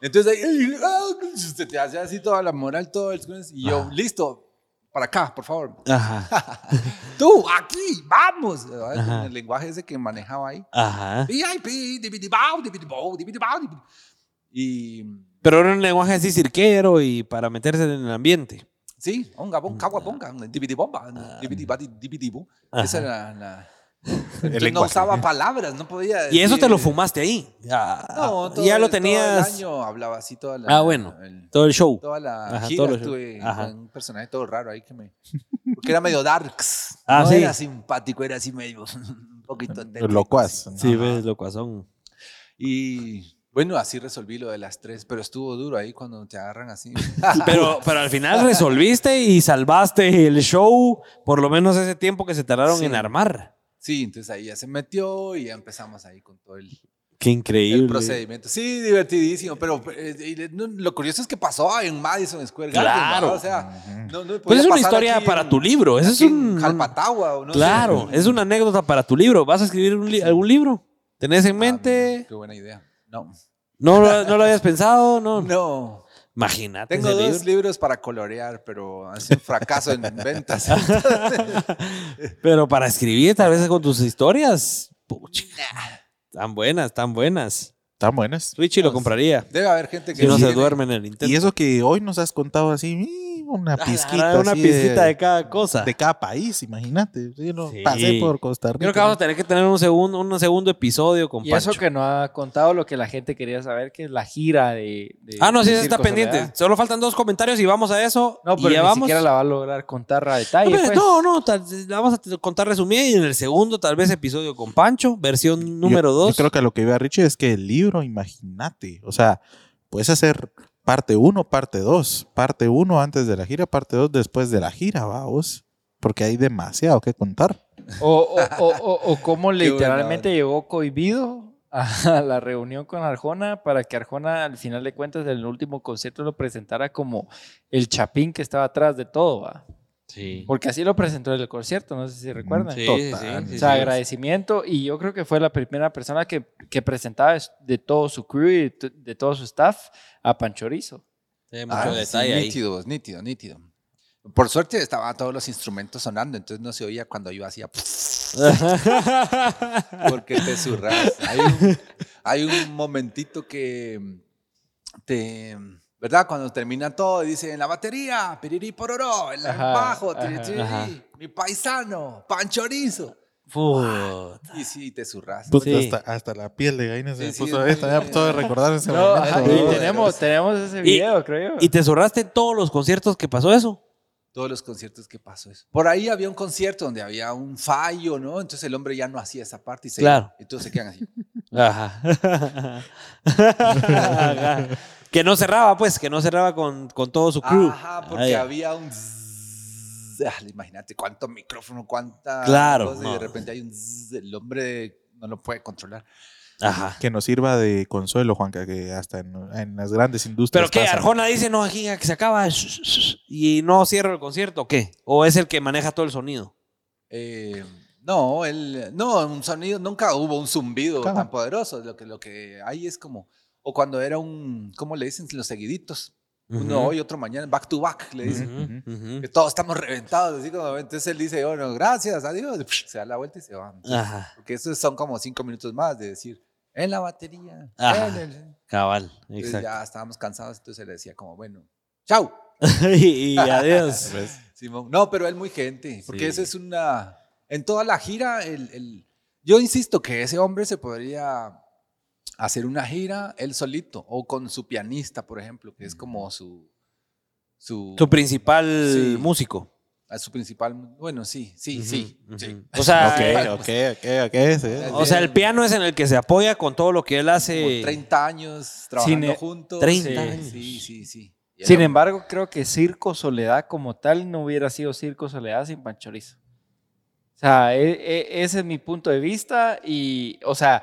Entonces ahí, ah, se te hace así toda la moral, todo el... Y yo, listo, para acá, por favor. Ajá. Tú, aquí, vamos. el lenguaje ese que manejaba ahí. Ajá. Y Pero era un lenguaje así cirquero y para meterse en el ambiente. sí, onga, bonga, agua, bonga, dibidibomba, dibidibadi, dibidibu. Esa era la... Entonces no usaba palabras, no podía Y eso decir- te lo fumaste ahí. Ya, No, todo ya el- lo todo tenías. el año hablaba así toda la... Ah, bueno. el- Todo el show. toda la Ajá, gira todo tuve Ajá. un personaje todo raro ahí que me... Porque era medio darks. Ah, no sí. era simpático, era así medio... un poquito... Locuaz. Sí, ves, locuazón. Y bueno, así resolví lo de las tres, pero estuvo duro ahí cuando te agarran así. Pero, pero al final resolviste y salvaste el show, por lo menos ese tiempo que se tardaron Sí. en armar. Sí, entonces ahí ya se metió y ya empezamos ahí con todo el, Qué el increíble. procedimiento. Sí, divertidísimo, pero eh, y no, lo curioso es que pasó en Madison Square Garden. Claro. ¿verdad? O sea, no, no Pues es una historia para en- tu libro. Eso es un. Jalpatagua o no sé. claro, es una anécdota para tu libro. ¿Vas a escribir un li- algún libro? ¿Tenés en Ah, mente? Qué buena idea. No. ¿No, lo- no lo habías pensado? No. No. Imagínate. Tengo dos libro. libros para colorear, pero ha sido un fracaso en ventas. Pero para escribir, tal vez con tus historias. pucha, Tan buenas, tan buenas. Están buenas. Richie lo compraría. Debe haber gente que Si no se duerme en el intento. Y eso que hoy nos has contado así, una pizquita. una pizquita de, cada cosa. de cada país, imagínate. Yo no Sí. pasé por Costa Rica. Creo que vamos a tener que tener un segundo, un segundo episodio con Y Pancho. eso que no ha contado lo que la gente quería saber, que es la gira de... de- Ah, no, sí, está pendiente. Soledad. Solo faltan dos comentarios y vamos a eso. No, y pero ya ni vamos. siquiera la va a lograr contar a detalle. No, pues. no, no, tal- la vamos a contar resumida y en el segundo tal vez episodio con Pancho, versión número Yo- dos. Yo creo que lo que iba Richie es que el libro, imagínate. O sea, puedes hacer parte 1, parte 2. Parte 1 antes de la gira, parte 2 después de la gira, vamos. Porque hay demasiado que contar. O, o, o, o- o cómo buena literalmente llegó cohibido a la reunión con Arjona para que Arjona al final de cuentas en el último concierto lo presentara como el chapín que estaba atrás de todo, ¿va? Sí. Porque así lo presentó en el concierto, no sé si recuerdan. Sí, Total. sí, sí, o sea, sí. agradecimiento y yo creo que fue la primera persona que, que presentaba es- de todo su crew y de, to- de todo su staff a Panchorizo. Sí, mucho Ah, sí, detalle ahí. nítido, nítido, nítido. Por suerte estaban todos los instrumentos sonando, entonces no se oía cuando yo hacía porque te zurras. Hay un, hay un momentito que te, ¿verdad? Cuando termina todo, dice en la batería, piriri pororó, en el bajo, mi paisano, panchorizo. Puta. Y sí, te zurras. Sí. hasta, hasta la piel de gallina se Sí, sí, puso esta. muy- Ya puedo recordar ese No, momento. ajá, no, y tenemos, no. tenemos ese video, creo yo. ¿Y te zurraste en todos los conciertos que pasó eso? Todos los conciertos que pasó eso. Por ahí había un concierto donde había un fallo, ¿no? Entonces el hombre ya no hacía esa parte y se Claro. y todos se quedan así. Ajá. Ajá. Que no cerraba, pues, que no cerraba con, con todo su crew. Ajá, Ah, porque había un. Ah, Imagínate cuánto micrófono, cuánta Claro, cosa, y de repente hay un el hombre no lo puede controlar. Ajá. Que nos sirva de consuelo, Juanca, que hasta en, en las grandes industrias. ¿Pero qué? pasa. Arjona dice, no, aquí que se acaba sh- sh- sh, y no cierra el concierto, ¿o qué? ¿O es el que maneja todo el sonido? Eh, no, el, no, un sonido, nunca hubo un zumbido Claro. tan poderoso. Lo que, lo que hay es como, o cuando era un, ¿cómo le dicen? Los seguiditos. Uno Ujú. hoy, otro mañana, back to back, le dicen. Ujú, ujú. Que todos estamos reventados, así como, entonces él dice, bueno, gracias, adiós, y se da la vuelta y se va. Ajá, Porque esos son como cinco minutos más de decir, en la batería, Ajá. en el-". cabal, Entonces exacto. ya estábamos cansados, entonces le decía como, bueno, chau. y, y adiós. Simón. No, pero él muy gente, porque Sí. eso es una... En toda la gira, el, el- yo insisto que ese hombre se podría hacer una gira él solito, o con su pianista, por ejemplo, que es como su... Su, Tu principal Sí. músico. a su principal... Bueno, sí, sí, sí, Ujú, sí. ujú. O sea, Ok, ok, ok, ok. sí. o sea, el piano es en el que se apoya con todo lo que él Como hace. 30 años trabajando Cine- juntos. 30 sí, años. Sí, sí, sí. Sin era- embargo, creo que Circo Soledad como tal no hubiera sido Circo Soledad sin Panchorizo. O sea, e- e- ese es mi punto de vista y, o sea,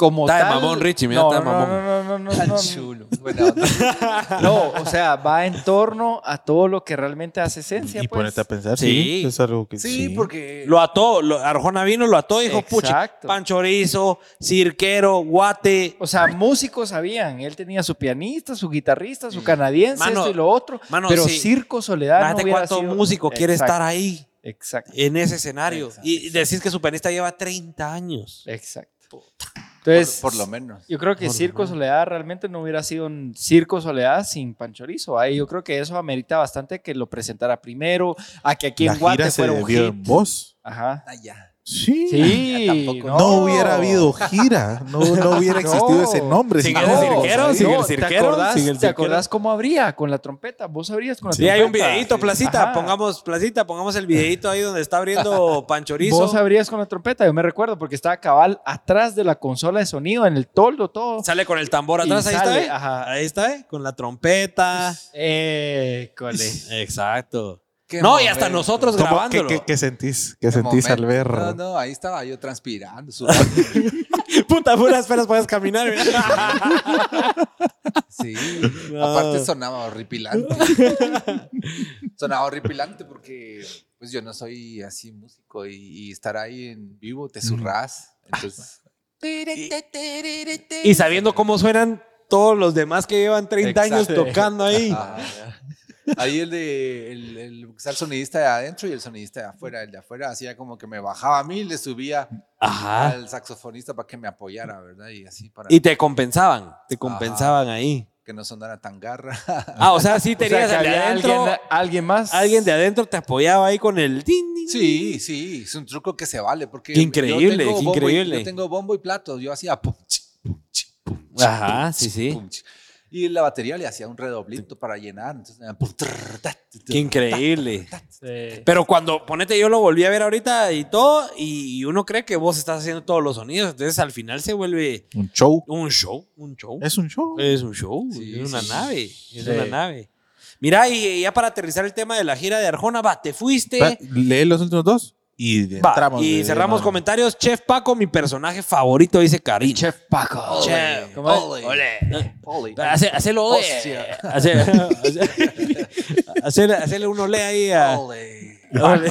como Está de tal... mamón, Richie, mira, no, está de no, mamón. No, no, no, no, Tan no, no. chulo. Buena onda. No, o sea, va en torno a todo lo que realmente hace esencia. Y pues. ponerte a pensar, Sí. sí. Es algo que Sí, porque... Lo ató, lo- Arjona vino, lo ató y dijo, pucha, Exacto. panchorizo, cirquero, guate. O sea, músicos sabían. Él tenía su pianista, su guitarrista, su canadiense, Mano, esto y lo otro. mano, pero sí. Circo Soledad no Imagínate hubiera cuánto sido- músico quiere Exacto, estar ahí, Exacto. en ese escenario. Exacto, y decís que su pianista lleva 30 años. Exacto. Por, Entonces, por lo menos. Yo creo que Por Circo. Soledad realmente no hubiera sido un Circo Soledad sin Panchorizo. Ahí yo creo que eso amerita bastante que lo presentara primero, a que aquí la en Guate fuera un hit. en voz. Ajá. Ah, ya. Sí. Sí, tampoco. No, hubiera habido gira. No, no hubiera existido No. ese nombre. Sin voz. cirquero, sin el ¿te cirquero, acordás, sin el ¿Te acordás cómo habría con la trompeta? ¿Vos sabrías con la Sí, trompeta? hay un videito, placita. Ajá. Pongamos, placita, pongamos el videito ahí donde está abriendo Panchorizo. Vos sabrías con la trompeta, yo me recuerdo porque estaba cabal atrás de la consola de sonido, en el toldo, todo. Sale con el tambor atrás, ahí sale, está, ¿eh? ajá. Ahí está, ¿eh? Con la trompeta. Eh, cole. Exacto. Qué No, y hasta nosotros ¿Cómo- grabándolo. ¿Qué, qué, qué sentís? ¿Qué Qué sentís al ver? No, no, ahí estaba yo transpirando. sudando. Puta, puras esperas puedes caminar. sí. No. Aparte sonaba horripilante. sonaba horripilante porque pues yo no soy así músico y, y estar ahí en vivo te zurras. Entonces... y sabiendo cómo suenan todos los demás que llevan 30 años tocando ahí. Ahí el de el, el, el sonidista de adentro y el sonidista de afuera. El de afuera hacía como que me bajaba a mí y le subía Ajá. al saxofonista para que me apoyara, ¿verdad? Y así para Y te compensaban, te compensaban ahí. que no sonara tan garra. Ah, o sea, sí O sea, tenías había adentro. alguien, alguien más. Alguien de adentro te apoyaba ahí con el tin, tin, Sí, sí, es un truco que se vale porque Qué increíble, yo tengo qué bombo y- increíble. yo tengo bombo y plato, yo hacía pum, chi, pum, chi, pum, chi, Ajá, sí, sí. Y la batería le hacía un redoblito para llenar, entonces ta, Qué increíble. Sí. Pero cuando, ponete, yo lo volví a ver ahorita y todo, y uno cree que vos estás haciendo todos los sonidos, entonces al final se vuelve Un show. un show, un show. Es un show. Es un show, Sí, es una sí. nave, es Sí. una nave. Mira, y ya para aterrizar el tema de la gira de Arjona, va, te fuiste. Lee los últimos dos y Va, entramos. y de- cerramos comentarios. Chef Paco, mi personaje favorito, dice Karim. Chef Paco. Chef. ¿Cómo es? Ole. Ole. Ole. Hace- Hacelo ole. Hace- hace- Hacerle un ole ahí a. Ole. Ole.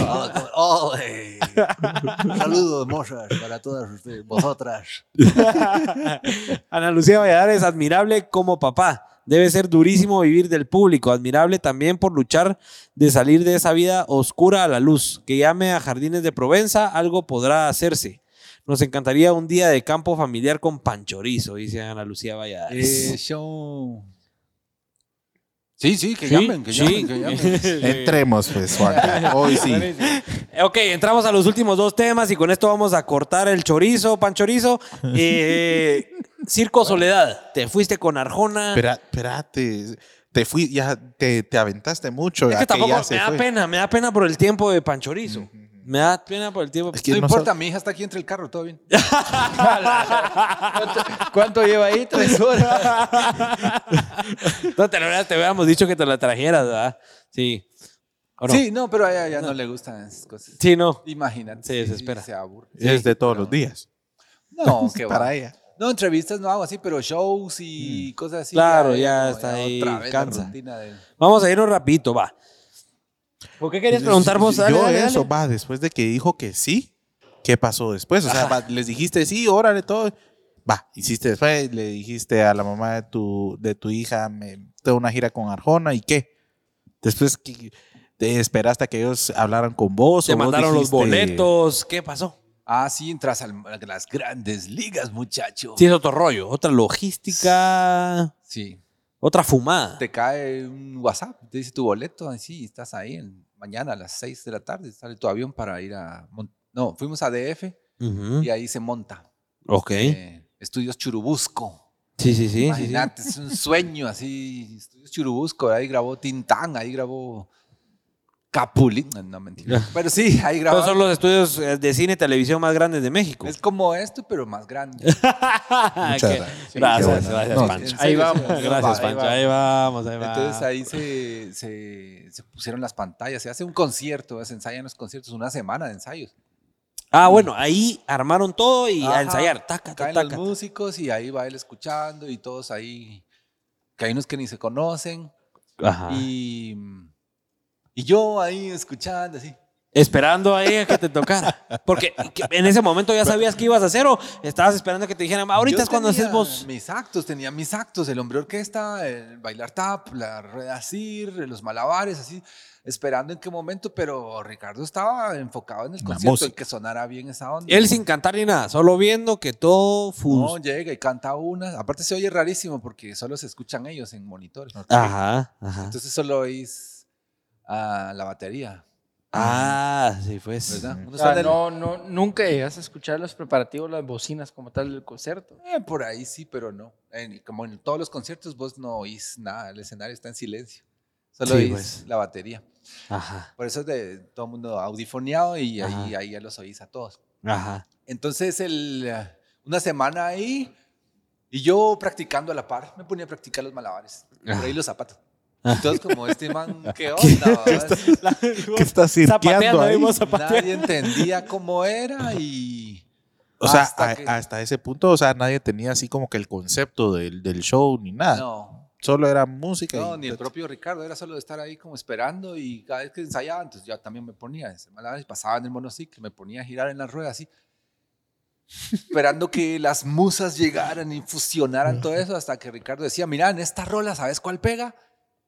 Ole. Saludos, mozas, para todas ustedes, vosotras. Ana Lucía Valladares es admirable como papá. Debe ser durísimo vivir del público. Admirable también por luchar de salir de esa vida oscura a la luz. Que llame a Jardines de Provenza, algo podrá hacerse. Nos encantaría un día de campo familiar con panchorizo, dice Ana Lucía Valladares. Eh, show. Sí, sí, que Sí, llamen, que sí. llamen, que llamen. Entremos, pues, Juanca. Hoy sí. Ok, entramos a los últimos dos temas y con esto vamos a cortar el chorizo, pan chorizo. Eh, Circo Soledad, te fuiste con Arjona. Espera, espérate. Te fui, ya te, te aventaste mucho. es que tampoco ya me da fue. pena, me da pena por el tiempo de pan chorizo. Me da pena por el tiempo. Es que No no importa, mi hija está aquí entre el carro, todo bien. ¿Cuánto, cuánto lleva ahí? Tres horas. No, te, lo- te hubiéramos dicho que te la trajeras, ¿verdad? Sí. Sí, no, pero a ella ya no. le gustan esas cosas. Sí, no. Imagínate. Se desespera. se aburre. Es de todos los días. No, qué Para ella. No, entrevistas no hago así, pero shows y cosas así. Claro, ya está ahí, Otra vez cansa. la rutina de... Vamos a irnos rapidito, va. ¿Por qué querías preguntar vos? Dale, Yo dale, eso, dale. va, después de que dijo que sí, ¿qué pasó después? O sea, va, les dijiste sí, órale, todo. Va, hiciste después, le dijiste a la mamá de tu, de tu hija, me tengo una gira con Arjona, ¿y qué? Después, ¿qué- ¿te esperaste a que ellos hablaran con vos? Te o vos mandaron los boletos. ¿Qué pasó? Ah, sí, entras al- a las grandes ligas, muchacho. Sí, es otro rollo. Otra logística. Sí. Otra fumada. Te cae un WhatsApp, te dice tu boleto, así, estás ahí en- mañana a las 6 de la tarde, sale tu avión para ir a... No, fuimos a DF y ahí se monta. Ok. Eh, Estudios Churubusco. Sí, sí, sí. sí, sí. Imagínate, es un sueño así. Estudios Churubusco, ahí grabó Tintán, ahí grabó Capulín. No, no, mentira. Pero sí, ahí grabó. Esos son los estudios eh, de cine y televisión más grandes de México. Es como esto, pero más grande. Muchas gracias. Gracias, gracias, No, Pancho. Ahí vamos. Gracias, Ahí Pancho. Ahí vamos, ahí va. Entonces ahí se, se, se pusieron las pantallas, se hace un concierto, se ensayan los conciertos, una semana de ensayos. Ah, bueno, ahí armaron todo y a ensayar. Taca, Caen taca, los taca. músicos y ahí va él escuchando y todos ahí, que hay unos que ni se conocen. Ajá. Y, y yo ahí escuchando así. Esperando ahí a que te tocara. Porque que- en ese momento ya sabías qué ibas a hacer o estabas esperando que te dijeran, ahorita Yo es cuando haces vos. Mis actos, tenía mis actos, el hombre orquesta, el bailar tap, la rueda sir, los malabares, así, esperando en qué momento, pero Ricardo estaba enfocado en el concierto, en música. que sonara bien esa onda. Él sin cantar ni nada, solo viendo que todo No, llega y canta una. Aparte se oye rarísimo porque solo se escuchan ellos en monitores. Ajá, ajá. Entonces solo oís a la batería, Ah, sí, pues. O sea, no, no, nunca llegas a escuchar los preparativos, las bocinas como tal del concierto. Eh, por ahí sí, pero no. En- como en todos los conciertos vos no oís nada, el escenario está en silencio. Solo Sí, oís pues. la batería. Ajá, Por eso es de todo el mundo audifoneado y ahí, Ajá. ahí ya los oís a todos. ajá. Entonces, el, una semana ahí y yo practicando a la par, me ponía a practicar los malabares. Por ahí los zapatos. Y todos como este man, ¿qué onda? va?" ¿Qué estás cirqueando ahí? Nadie entendía cómo era y... O sea, hasta a- que- hasta ese punto, o sea, nadie tenía así como que el concepto del, del show ni nada. No, Solo era música. no, y- ni el propio Ricardo, era solo de estar ahí como esperando y cada vez que ensayaba, entonces yo también me ponía pasaba en el monociclo, me ponía a girar en la rueda así, esperando que las musas llegaran y fusionaran todo eso hasta que Ricardo decía, mira, en esta rola, ¿sabes cuál pega?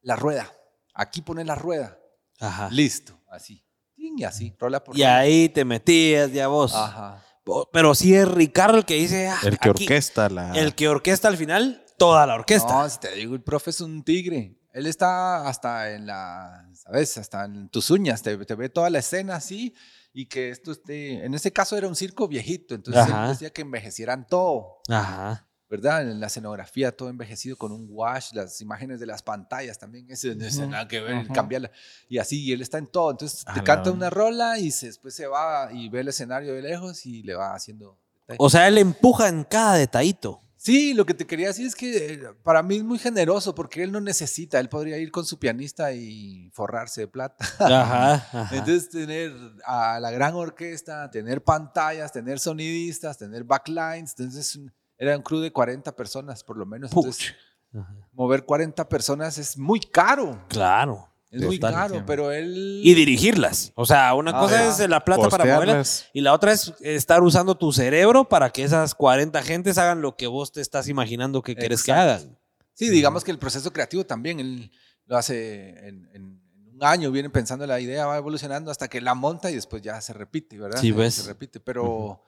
La rueda. Aquí pone la rueda. Ajá. Listo, así. Y así, rola por Y rola. ahí te metías ya vos. Ajá. Pero sí es Ricardo el que dice. ah, el que aquí- orquesta la. El que orquesta al final, toda la orquesta. No, si te digo, el profe es un tigre. Él está hasta en la, ¿sabes? Hasta en tus uñas, te, te ve toda la escena así y que esto esté, en ese caso era un circo viejito, entonces Ajá. él decía que envejecieran todo, Ajá. ¿Verdad? En la escenografía todo envejecido con un wash, las imágenes de las pantallas también, eso no tiene nada que ver, cambiarla. Y así, y él está en todo, entonces te canta una rola y se- después se va y ve el escenario de lejos y le va haciendo... O sea, él empuja en cada detallito. Sí, lo que te quería decir es que eh, para mí es muy generoso porque él no necesita, él podría ir con su pianista y forrarse de plata. Ajá. ajá. Entonces tener a la gran orquesta, tener pantallas, tener sonidistas, tener backlines, entonces un- era un crew de 40 personas por lo menos. Entonces, Puch. Ajá. mover 40 personas es muy caro, Claro. es muy caro, pero él... Y dirigirlas. O sea, una cosa Ajá. es la plata para moverlas y la otra es estar usando tu cerebro para que esas 40 gentes hagan lo que vos te estás imaginando que querés que Exacto. hagan. Sí, digamos que el proceso creativo también, él lo hace en, un año, viene pensando la idea, va evolucionando hasta que la monta y después ya se repite, ¿verdad? Sí, pues. Se repite, pero,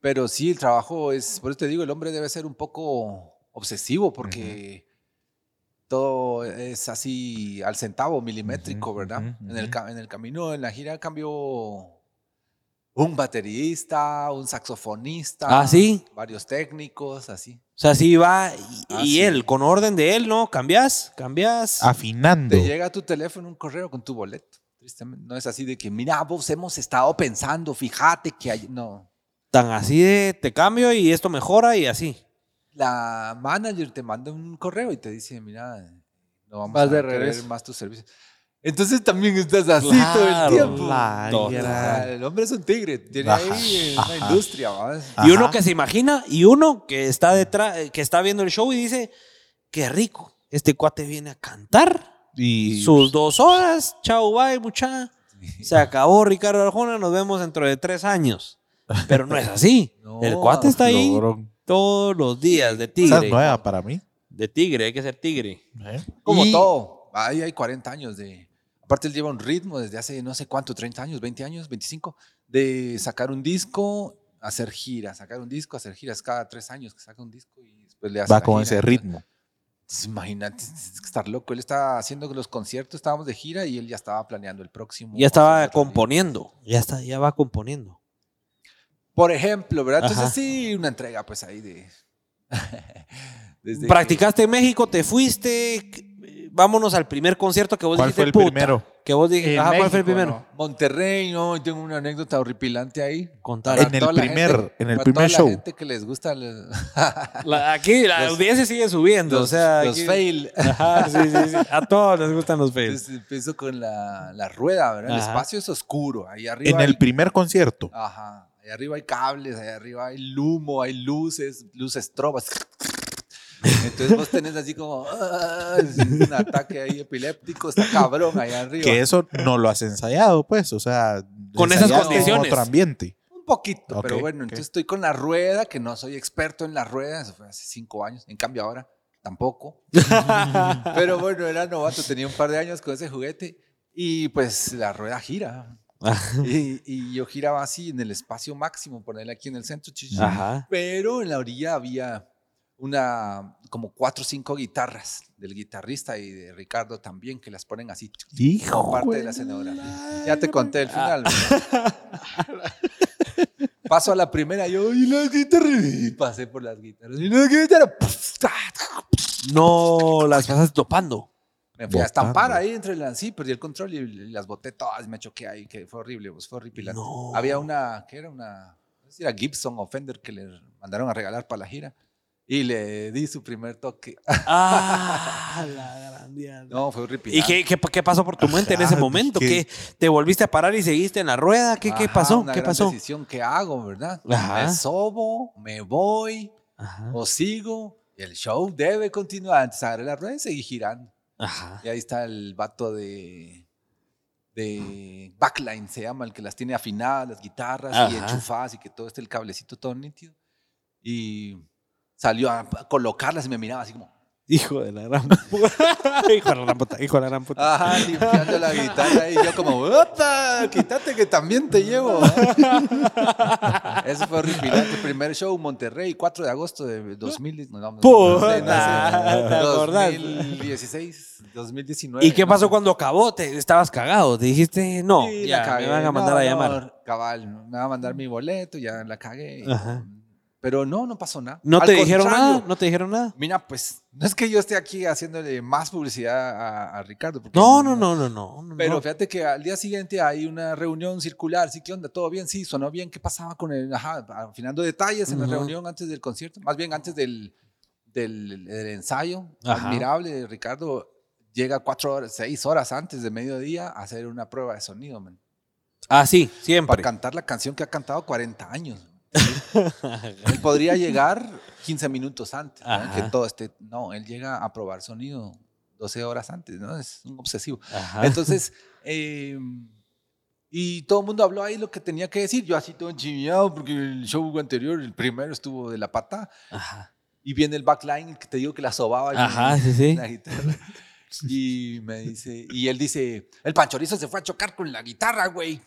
pero sí, el trabajo es, por eso te digo, el hombre debe ser un poco obsesivo porque todo es así al centavo, milimétrico, Ujú, ¿verdad? ujú, En, el, en el camino, en la gira cambió un baterista, un saxofonista. Ah, ¿sí? Varios técnicos, así. O sea, sí va y, Ah, y sí. él, con orden de él, ¿no? Cambias, cambias. Afinando. Te llega a tu teléfono un correo con tu boleto. Tristemente, no es así de que, mira, vos hemos estado pensando, fíjate que hay. No. Tan así de te cambio y esto mejora y así. La manager te manda un correo y te dice, mira, no vamos Vas a de querer regreso. más tus servicios. Entonces también estás así todo el Claro, tiempo. la Total, gran- El hombre es un tigre, tiene Ajá, ahí una ajá. industria. ¿va? Y uno que se imagina y uno que está detrás, que está viendo el show y dice, qué rico, este cuate viene a cantar Y sus dos horas, chau, bye, mucha. Se acabó Ricardo Arjona, nos vemos dentro de tres años. Pero no es así. No, el cuate está ahí logró- todos los días de Esa tigre. es nueva para mí. De tigre, hay que ser tigre. ¿eh? Como Y- todo. Ahí hay 40 años de. Aparte, él lleva un ritmo desde hace no sé cuánto, 30 años, 20 años, 25, de sacar un disco, hacer giras, sacar un disco, hacer giras cada tres años que saca un disco y después le hace. Va con gira. ese ritmo. Entonces, imagínate, es que estar loco. Él está haciendo los conciertos, estábamos de gira y él ya estaba planeando el próximo. Ya estaba componiendo. Ya, está, ya va componiendo. Por ejemplo, ¿verdad? Entonces Ajá. sí, una entrega pues ahí de... desde que- Practicaste en México, te fuiste. Vámonos al primer concierto que vos ¿Cuál dijiste. fue el "Puta", primero? Que vos dijiste. Ajá, ¿cuál fue el primero? ¿no? Monterrey, ¿no? Y tengo una anécdota horripilante ahí. Contar. En el primer- en el primer show. La gente que les gusta La- aquí la Los- audiencia sigue subiendo. los, o sea, los aquí- fail. Ajá, sí, sí, sí. A todos les gustan los fails. Entonces empiezo con la, la rueda, ¿verdad? El espacio es oscuro. Ahí arriba En el hay- primer concierto. Ajá. Ahí arriba hay cables, ahí arriba hay humo, hay luces, luces trobas. Entonces vos tenés así como ah, un ataque ahí epiléptico, está cabrón ahí arriba. Que eso no lo has ensayado, pues. O sea, Con esas condiciones. otro ambiente. Un poquito, Ok, pero bueno, ok. entonces estoy con la rueda, que no soy experto en la rueda, eso fue hace cinco años, en cambio ahora tampoco. pero bueno, era novato, tenía un par de años con ese juguete y pues la rueda gira. Y, y yo giraba así en el espacio máximo, ponerle aquí en el centro. Ajá. pero en la orilla había una, como cuatro o cinco guitarras del guitarrista y de Ricardo también, que las ponen así, como parte de la escenografía. Ya te conté el final. ¿verdad? Paso a la primera, yo, y las guitarras, y pasé por las guitarras, y las guitarras, No las pasas topando. Me fui a estampar ahí entre las, sí, perdí el control y, y las boté todas, me choqué ahí, que fue horrible, pues fue horripilante. No. Había una, que era una, no sé si era Gibson o Fender que le mandaron a regalar para la gira y le di su primer toque. Ah, la gran diabla. No, fue ¿Y horripilante. qué, qué, qué pasó por tu mente en ese Ajá, momento? ¿qué? ¿Qué, ¿Te volviste a parar y seguiste en la rueda? ¿Qué, qué Ajá, pasó? una ¿Qué gran pasó? decisión que hago, ¿verdad? Ajá. Me sobo, me voy Ajá. o sigo. Y el show debe continuar. Entonces agarré la rueda y seguí girando. Ajá. Y ahí está el vato de, de backline, se llama, el que las tiene afinadas, las guitarras y Ajá. enchufadas y que todo esté el cablecito todo nítido. Y salió a colocarlas y me miraba así como, Hijo de la gran puta. hijo de la gran puta. Hijo de la gran puta. ajá, limpiando la guitarra y yo como, ¡opa! Quítate que también te llevo. Eso fue horripilante. Primer show, Monterrey, 4 de agosto de 2000. No, no, Puta, sé, no sé. ¿te acordás? 2016, 2019. ¿Y qué pasó cuando acabó? ¿Te estabas cagado? ¿Te dijiste, no, Sí, ya, me van a mandar a llamar? cabal, me van a mandar mi boleto, ya la cagué. Ajá. Pero no, no pasó nada. ¿No Al te dijeron nada? ¿No te dijeron nada? Mira, pues, no es que yo esté aquí haciéndole más publicidad a, a Ricardo. No, no, no, no, no. no, Pero no. fíjate que al día siguiente hay una reunión circular. Sí, ¿qué onda? ¿Todo bien? Sí, sonó bien. ¿Qué pasaba con el...? Ajá, afinando detalles en la Ujú. reunión antes del concierto. Más bien antes del, del, del ensayo. Ajá. Admirable. Ricardo llega cuatro horas, seis horas antes de mediodía a hacer una prueba de sonido, man. Ah, sí, Para siempre. cantar la canción que ha cantado 40 años. Él podría llegar 15 minutos antes, ¿no? Que todo esté... No, él llega a probar sonido 12 horas antes, ¿no? Es un obsesivo. Ajá. Entonces, eh, y todo el mundo habló ahí lo que tenía que decir. Yo así todo enchiviado porque el show anterior, el primero estuvo de la pata. Ajá. Y viene el backline que te digo que la sobaba. Ajá, sí, sí. la guitarra. Y me dice, y él dice, el panchorizo se fue a chocar con la guitarra, güey.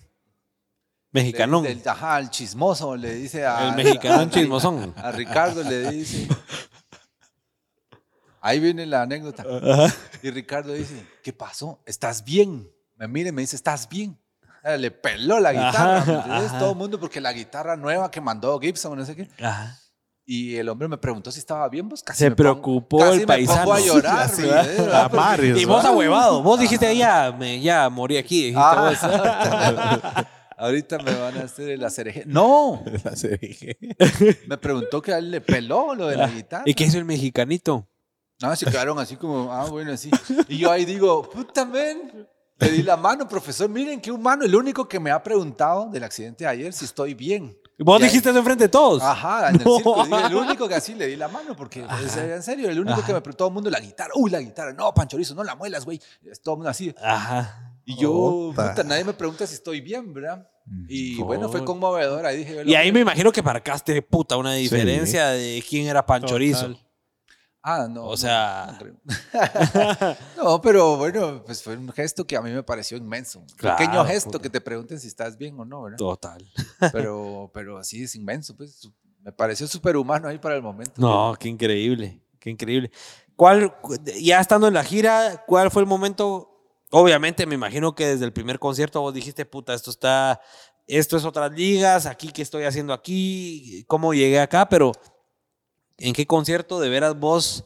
Mexicanón. Del- ajá, el chismoso, le dice a... El mexicanón a- chismosón. A Ricardo le dice... Ahí viene la anécdota. Ajá. Y Ricardo dice, ¿qué pasó? ¿Estás bien? Me mira y me dice, ¿estás bien? Le peló la guitarra. Ajá. Todo el mundo, porque la guitarra nueva que mandó Gibson, no sé qué. Ajá. Y el hombre me preguntó si estaba bien, pues casi Se me preocupó pongo, el paisano. Me pongo a llorar, Sí. A Marius, Y vos ahuevado. Vos dijiste, ya, me, ya morí aquí. dijiste vos. Ah, ahorita me van a hacer el acereje. No, La serie. me preguntó que a él le peló lo de la guitarra. ¿Y qué hizo el mexicanito? No, se quedaron así como, ah, bueno, así. Y yo ahí digo, puta, men. Le di la mano, profesor. Miren qué humano. El único que me ha preguntado del accidente de ayer si estoy bien. Vos Y dijiste eso enfrente de todos. Ajá, en el No. circo. dije, el único que así le di la mano, porque en serio, el único que me preguntó todo el mundo la guitarra. Uy, la guitarra. No, Panchorizo, no la muelas, güey. Es Todo el mundo así. Ajá. Y yo, Ota. puta, nadie me pregunta si estoy bien, ¿verdad? Y Por- bueno, fue conmovedor. Ahí dije, Y ahí me imagino que marcaste, puta, una diferencia de quién era Panchorizo. Ah, no. O sea- no pero bueno, pues fue un gesto que a mí me pareció inmenso. Un Claro, pequeño gesto puta. que te pregunten si estás bien o no, ¿verdad? Total. Pero, pero sí es inmenso, pues. Me pareció súper humano ahí para el momento. No, qué increíble, qué increíble. ¿Cuál, ya estando en la gira, cuál fue el momento? Obviamente, me imagino que desde el primer concierto vos dijiste, puta, esto está, esto es otras ligas, aquí, ¿qué estoy haciendo aquí? ¿Cómo llegué acá? Pero, ¿en qué concierto de veras vos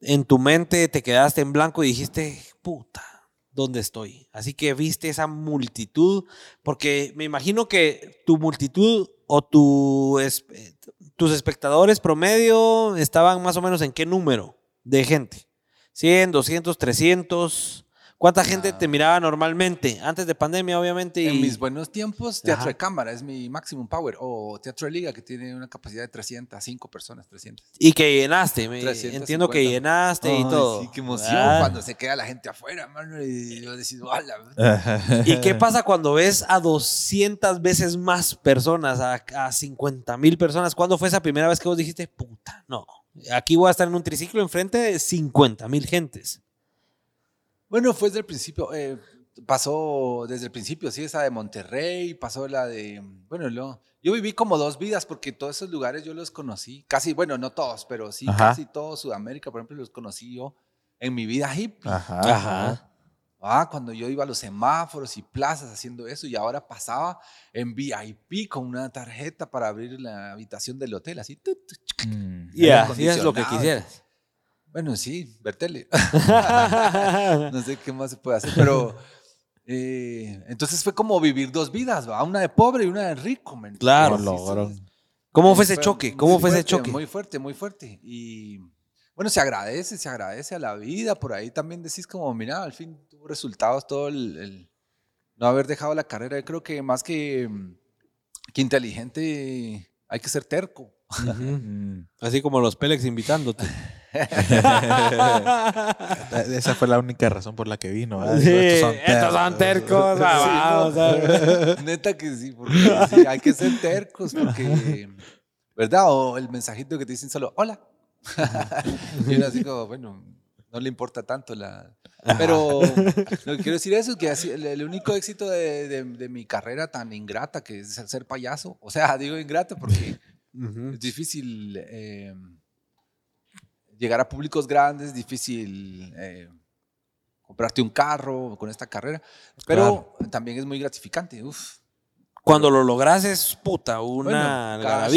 en tu mente te quedaste en blanco y dijiste, puta, ¿dónde estoy? Así que viste esa multitud, porque me imagino que tu multitud o tus espectadores promedio estaban más o menos en qué número de gente? 100, 200, 300. ¿Cuánta gente te miraba normalmente? Antes de pandemia, obviamente. Y... En mis buenos tiempos, teatro Ajá. de cámara es mi maximum power. O teatro de liga, que tiene una capacidad de 300, 5 personas, 300. Y que llenaste, me- 350. entiendo que llenaste y todo. Sí, qué emoción Ah. cuando se queda la gente afuera, mano. Y yo decís, ¡Hala! ¿Y qué pasa cuando ves a 200 veces más personas, a, a 50 mil personas? ¿Cuándo fue esa primera vez que vos dijiste, puta, no, aquí voy a estar en un triciclo enfrente de 50 mil gentes? Bueno, fue desde el principio. eh, pasó desde el principio, sí, esa de Monterrey, pasó la de. Bueno, lo- yo viví como dos vidas porque todos esos lugares yo los conocí. Casi, bueno, no todos, pero sí, Ajá. casi todo Sudamérica, por ejemplo, los conocí yo en mi vida hippie. Ajá. Ajá. Ah, cuando yo iba a los semáforos y plazas haciendo eso y ahora pasaba en VIP con una tarjeta para abrir la habitación del hotel, así. Mm. Y así es lo que quisieras. Bueno, sí, ver tele. no sé qué más se puede hacer, pero eh, entonces fue como vivir dos vidas, ¿va? una de pobre y una de rico. ¿me? Claro. Logró. ¿Cómo fue ese choque? muy ¿Cómo fue ese fuerte, choque? Muy fuerte, muy fuerte. Y bueno, se agradece, se agradece a la vida. Por ahí también decís como, mira, al fin tuvo resultados todo el, el no haber dejado la carrera. Yo creo que más que, mm, que inteligente hay que ser terco. Mm. Así como los Pélex invitándote. Esa fue la única razón por la que vino. ¿verdad? Sí, estos son tercos. vamos, vamos. Neta que sí, porque sí, hay que ser tercos, porque, ¿verdad? O el mensajito que te dicen solo, hola. y uno así como, bueno, no le importa tanto la... Pero lo que quiero decir eso es que así, el, único éxito de, de- de mi carrera tan ingrata que es ser payaso, o sea, digo ingrata porque Ujú. es difícil eh, llegar a públicos grandes, difícil eh, comprarte un carro con esta carrera, pero también es muy gratificante. Uf. Cuando lo logras es puta, una Bueno, cada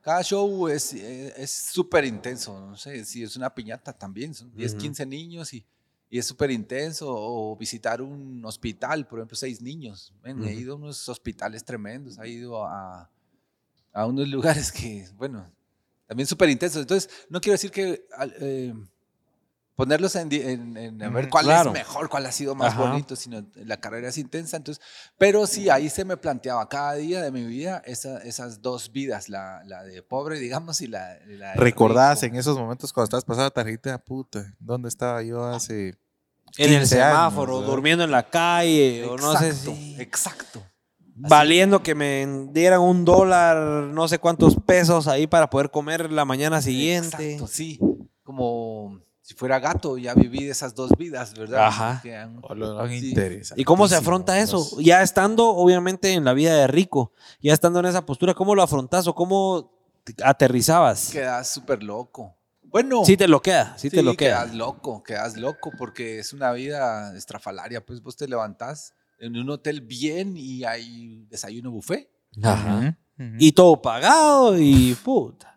Cada show es eh, es súper intenso, no sé, si es una piñata también, son 10, Ujú. 15 niños y, y es súper intenso, o visitar un hospital, por ejemplo, seis niños. Ven, He Ujú. ido a unos hospitales tremendos, he ido a, a unos lugares que, bueno, también súper intensos. Entonces, no quiero decir que eh, ponerlos en, en- en a ver cuál claro. es mejor, cuál ha sido más Ajá. bonito, sino la carrera es intensa. Entonces, pero sí, ahí se me planteaba cada día de mi vida esa- esas dos vidas, la, la de pobre, digamos, y la, la de ¿Recordás rico. en esos momentos cuando estabas pasando la tarjeta? Puta, ¿dónde estaba yo hace En el 15 años, semáforo, ¿verdad? durmiendo en la calle, o no sé Exacto, si. exacto. Valiendo que me dieran un dólar, no sé cuántos pesos ahí para poder comer la mañana siguiente. Exacto, sí. Como si fuera gato, ya viví esas dos vidas, ¿verdad? Ajá. Han- lo Sí. ¿Y cómo se afronta eso? Ya estando, obviamente, en la vida de rico, ya estando en esa postura, ¿cómo lo afrontas o cómo te- aterrizabas? Quedas súper loco. Bueno, Sí te lo queda, sí, te lo queda. quedas loco, quedas loco porque es una vida estrafalaria. Pues vos te levantás en un hotel bien y hay desayuno buffet. Ajá. Y todo pagado y puta.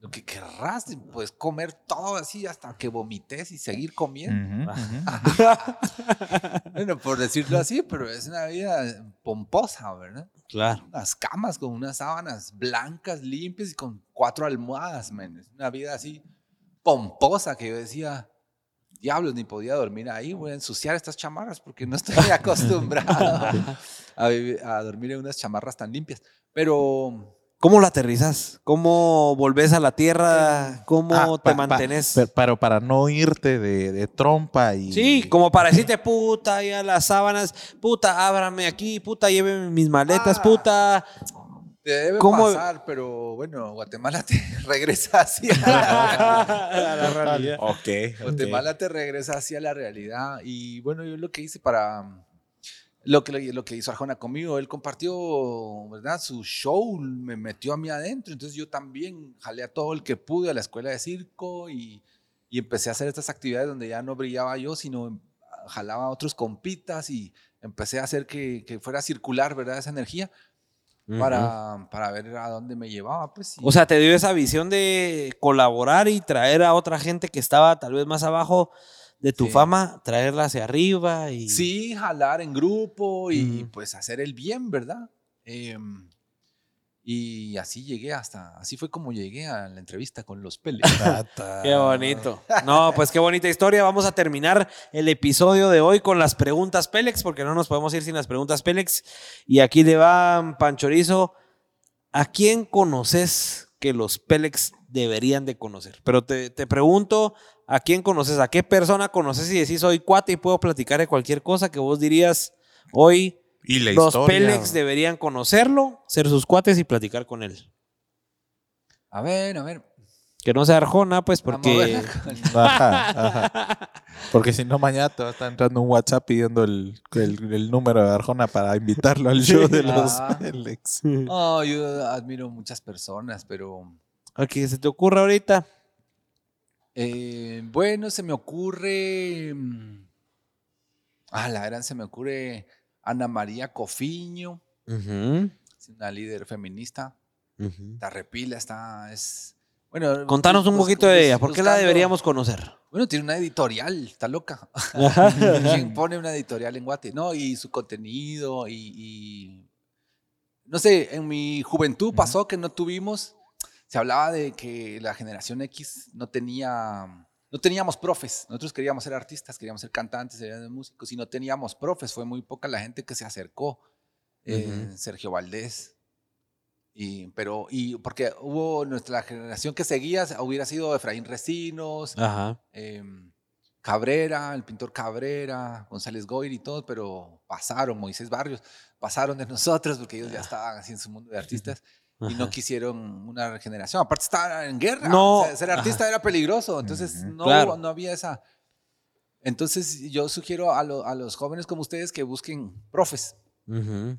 Lo que querrás, puedes comer todo así hasta que vomites y seguir comiendo. Ujú. Bueno, por decirlo así, pero es una vida pomposa, ¿verdad? Claro. Unas camas con unas sábanas blancas, limpias y con cuatro almohadas, men. Es una vida así pomposa que yo decía, diablos, ni podía dormir ahí, voy a ensuciar estas chamarras porque no estoy acostumbrado a, vivir- a dormir en unas chamarras tan limpias. Pero ¿Cómo lo aterrizas? ¿Cómo volvés a la tierra? ¿Cómo Ah, te pa- mantenés? pe- pero para no irte de, de trompa y. Sí, como para decirte, puta, ya las sábanas, puta, ábrame aquí, puta, lléveme mis maletas, Ah. puta. Te debe ¿Cómo? pasar, pero bueno, Guatemala te regresa hacia La realidad. Ok. Guatemala te regresa hacia la realidad. Y bueno, yo lo que hice para. Lo que, lo que hizo Arjona conmigo, él compartió, ¿verdad? Su show, me metió a mí adentro. Entonces yo también jalé a todo el que pude a la escuela de circo y, y empecé a hacer estas actividades donde ya no brillaba yo, sino jalaba a otros compitas y empecé a hacer que, que fuera circular, ¿verdad? Esa energía para, para ver a dónde me llevaba. Pues, y- O sea, te dio esa visión de colaborar y traer a otra gente que estaba tal vez más abajo de tu Sí. fama, traerla hacia arriba y... Sí, jalar en grupo y pues hacer el bien, ¿verdad? Em, y así llegué hasta, así fue como llegué a la entrevista con los Peles. Qué bonito. No, pues qué bonita historia. Vamos a terminar el episodio de hoy con las preguntas Pélex, porque no nos podemos ir sin las preguntas Pélex. Y aquí le va Panchorizo. ¿A quién conoces que los Pélex deberían de conocer? Pero te, te pregunto, ¿a quién conoces? ¿A qué persona conoces y decís hoy cuate y puedo platicar de cualquier cosa que vos dirías hoy? Y la los historia. Pélex deberían conocerlo, ser sus cuates y platicar con él. A ver, a ver. Que no sea Arjona, pues porque... Ajá, ajá. Porque si no, mañana te va a estar entrando un WhatsApp pidiendo el, el- el número de Arjona para invitarlo al show de los Ah. Pélex. No, yo admiro muchas personas, pero ¿A qué se te ocurre ahorita? eh, bueno, se me ocurre. mm, Ah, la verdad, se me ocurre Ana María Cofiño, es una líder feminista. ujú. Está repila, está. Es, bueno, Contanos un poquito de ella. ¿Por qué la deberíamos conocer? Bueno, tiene una editorial, está loca. ¿Quién pone una editorial en Guate? No, y su contenido y, y- no sé, en mi juventud pasó que no tuvimos, se hablaba de que la generación X no tenía, no teníamos profes. Nosotros queríamos ser artistas, queríamos ser cantantes, queríamos ser músicos y no teníamos profes. Fue muy poca la gente que se acercó. Eh, Sergio Valdés. Y, pero, y porque hubo nuestra generación que seguía, hubiera sido Efraín Recinos, em, Cabrera, el pintor Cabrera, González Goyri y todo, pero pasaron, Moisés Barrios, pasaron de nosotros porque ellos ya estaban así en su mundo de artistas y no Ajá. quisieron una regeneración. Aparte estaban en guerra, No, o sea, ser artista era peligroso, entonces Ujú. no, Claro. no había esa... Entonces yo sugiero a, lo- a los jóvenes como ustedes que busquen profes, Ujú.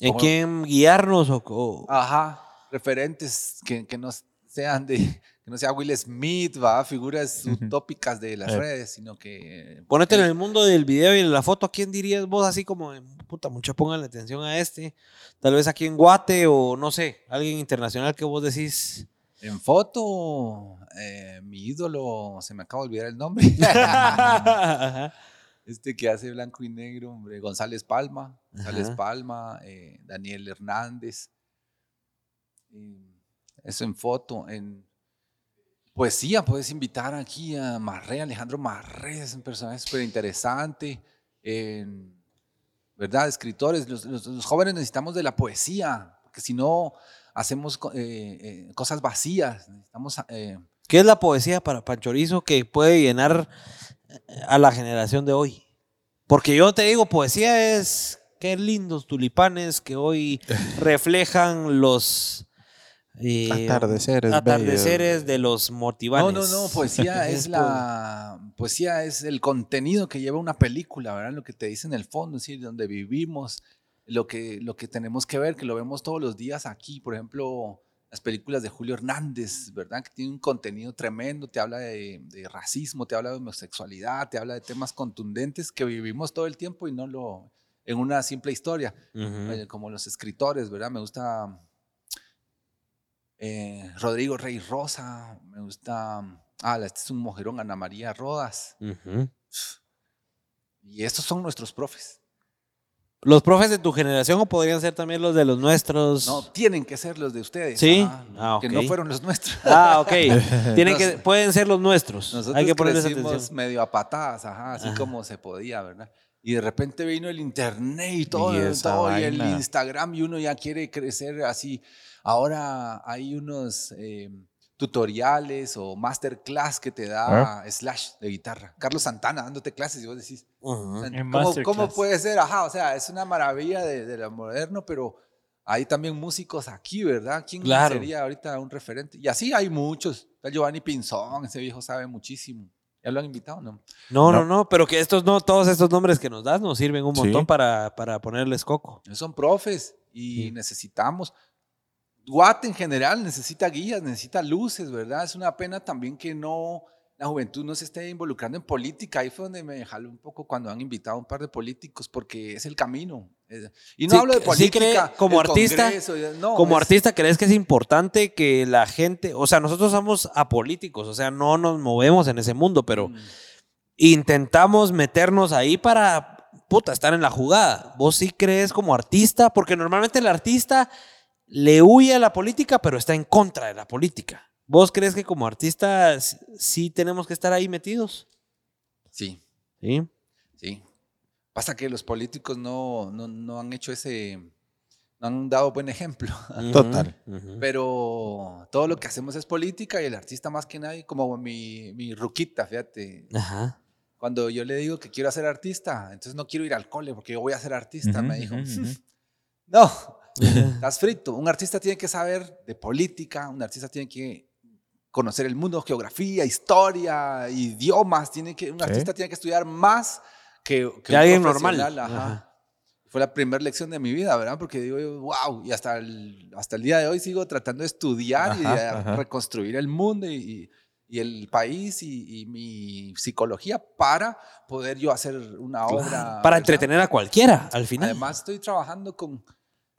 ¿En Como- quién guiarnos o, o- ajá, referentes que, que no sean de... Que no sea Will Smith, va, figuras utópicas de las Eh. redes, sino que Ponete en el mundo del video y de la foto, ¿a quién dirías vos así como, puta, mucha pongan atención a este? Tal vez aquí en Guate o no sé, alguien internacional que vos decís. En foto, eh, mi ídolo, se me acaba de olvidar el nombre. Este que hace blanco y negro, hombre, González Palma, González Ajá. Palma, eh, Daniel Hernández. Eso en foto, en poesía puedes invitar aquí a Marré, Alejandro Marré, es un personaje súper interesante. ¿Verdad? Escritores, los, los- los jóvenes necesitamos de la poesía, porque si no hacemos eh, eh, cosas vacías, necesitamos... eh, ¿Qué es la poesía para Panchorizo que puede llenar a la generación de hoy? Porque yo te digo, poesía es qué lindos tulipanes que hoy reflejan los eh, Atardeceres. atardeceres de los mortivanes. No, no, no, poesía es la poesía es el contenido que lleva una película, ¿verdad? Lo que te dice en el fondo, es decir, donde vivimos, lo que, lo que tenemos que ver, que lo vemos todos los días aquí, por ejemplo, las películas de Julio Hernández, ¿verdad? Que tiene un contenido tremendo, te habla de, de racismo, te habla de homosexualidad, te habla de temas contundentes que vivimos todo el tiempo y no lo en una simple historia, Ujú. Eh, como los escritores, ¿verdad? Me gusta eh, Rodrigo Rey Rosa, me gusta, ah, este es un mujerón, Ana María Rodas, y estos son nuestros profes. Los profes de tu generación o podrían ser también los de los nuestros. No, tienen que ser los de ustedes. Sí. Ah, Que no fueron los nuestros. Ah, ok. Tienen Nos- que, pueden ser los nuestros. Nosotros Hay que ponerles atención. medio a patadas, ajá, así Ajá. como se podía, ¿verdad? Y de repente vino el internet y todo, Y todo, y el. Instagram y uno ya quiere crecer así. Ahora hay unos eh, tutoriales o masterclass que te da Slash de guitarra. Carlos Santana dándote clases y vos decís, ¿cómo, puede ser? Ajá, o sea, es una maravilla de, de lo moderno, pero hay también músicos aquí, ¿verdad? ¿Quién Claro. sería ahorita un referente? Y así hay muchos. Está Giovanni Pinzón, ese viejo sabe muchísimo. ¿Ya lo han invitado no? No, no, No. no, pero que estos no, todos estos nombres que nos das nos sirven un Sí. montón para, para ponerles coco. Son profes y Sí. necesitamos. Guate en general necesita guías, necesita luces, ¿verdad? Es una pena también que no la juventud no se esté involucrando en política. Ahí fue donde me jaló un poco cuando han invitado a un par de políticos, porque es el camino. Es- Y no Sí, hablo de sí política. cree, como artista, Congreso, no, Como es- artista, ¿crees que es importante que la gente, o sea, nosotros somos apolíticos, o sea, no nos movemos en ese mundo, pero Mm. intentamos meternos ahí para, puta, estar en la jugada. ¿Vos sí crees como artista? Porque normalmente el artista le huye a la política, pero está en contra de la política. ¿Vos crees que como artista s- sí tenemos que estar ahí metidos? Sí, Sí. sí. Pasa que los políticos no, no, no han hecho ese, no han dado buen ejemplo. Total. Pero todo lo que hacemos es política y el artista más que nadie, como mi, mi ruquita, fíjate. Ajá. Cuando yo le digo que quiero ser artista, entonces no quiero ir al cole porque yo voy a ser artista, me dijo. ujú, ujú. No, estás frito. Un artista tiene que saber de política, un artista tiene que conocer el mundo, geografía, historia, idiomas. Tiene que, un artista tiene que estudiar más que, que alguien normal. ajá. Ajá. Fue la primera lección de mi vida, ¿verdad? Porque digo, yo, wow, y hasta el, hasta el día de hoy sigo tratando de estudiar y de Ajá, ajá. reconstruir el mundo y, y- y el país y, y mi psicología para poder yo hacer una obra. Para ¿verdad? entretener a cualquiera, al final. Además, estoy trabajando con.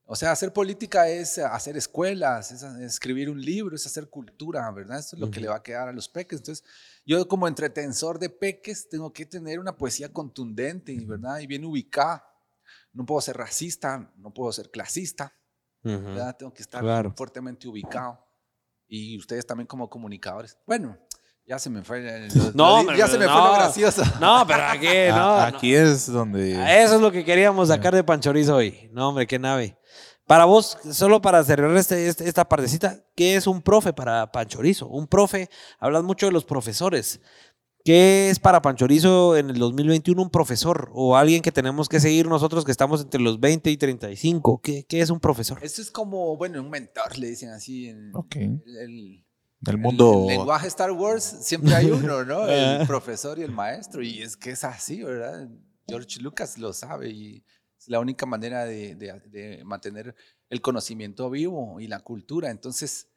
O sea, hacer política es hacer escuelas, es escribir un libro, es hacer cultura, ¿verdad? Esto es lo que Ujú. le va a quedar a los peques. Entonces, yo como entretensor de peques tengo que tener una poesía contundente, ¿verdad? Y bien ubicada. No puedo ser racista, no puedo ser clasista, Ujú. ¿verdad? Tengo que estar Claro. fuertemente ubicado. Y ustedes también como comunicadores. Bueno, ya se me fue. lo- No, lo- pero ya se me fue no. lo gracioso. No, pero aquí, no. A- no. Aquí es donde. Eso es lo que queríamos sacar de Panchorizo hoy. No, hombre, qué nave. Para vos, solo para cerrar este, este- esta partecita, ¿qué es un profe para Panchorizo? Un profe, hablas mucho de los profesores. ¿Qué es para Panchorizo en el 2021 un profesor o alguien que tenemos que seguir nosotros que estamos entre los 20 y 35? ¿Qué, qué es un profesor? Esto es como, bueno, un mentor, le dicen así. En, el- El mundo. El, lenguaje Star Wars siempre hay uno, ¿no? El profesor y el maestro. Y es que es así, ¿verdad? George Lucas lo sabe y es la única manera de, de- de mantener el conocimiento vivo y la cultura. Entonces,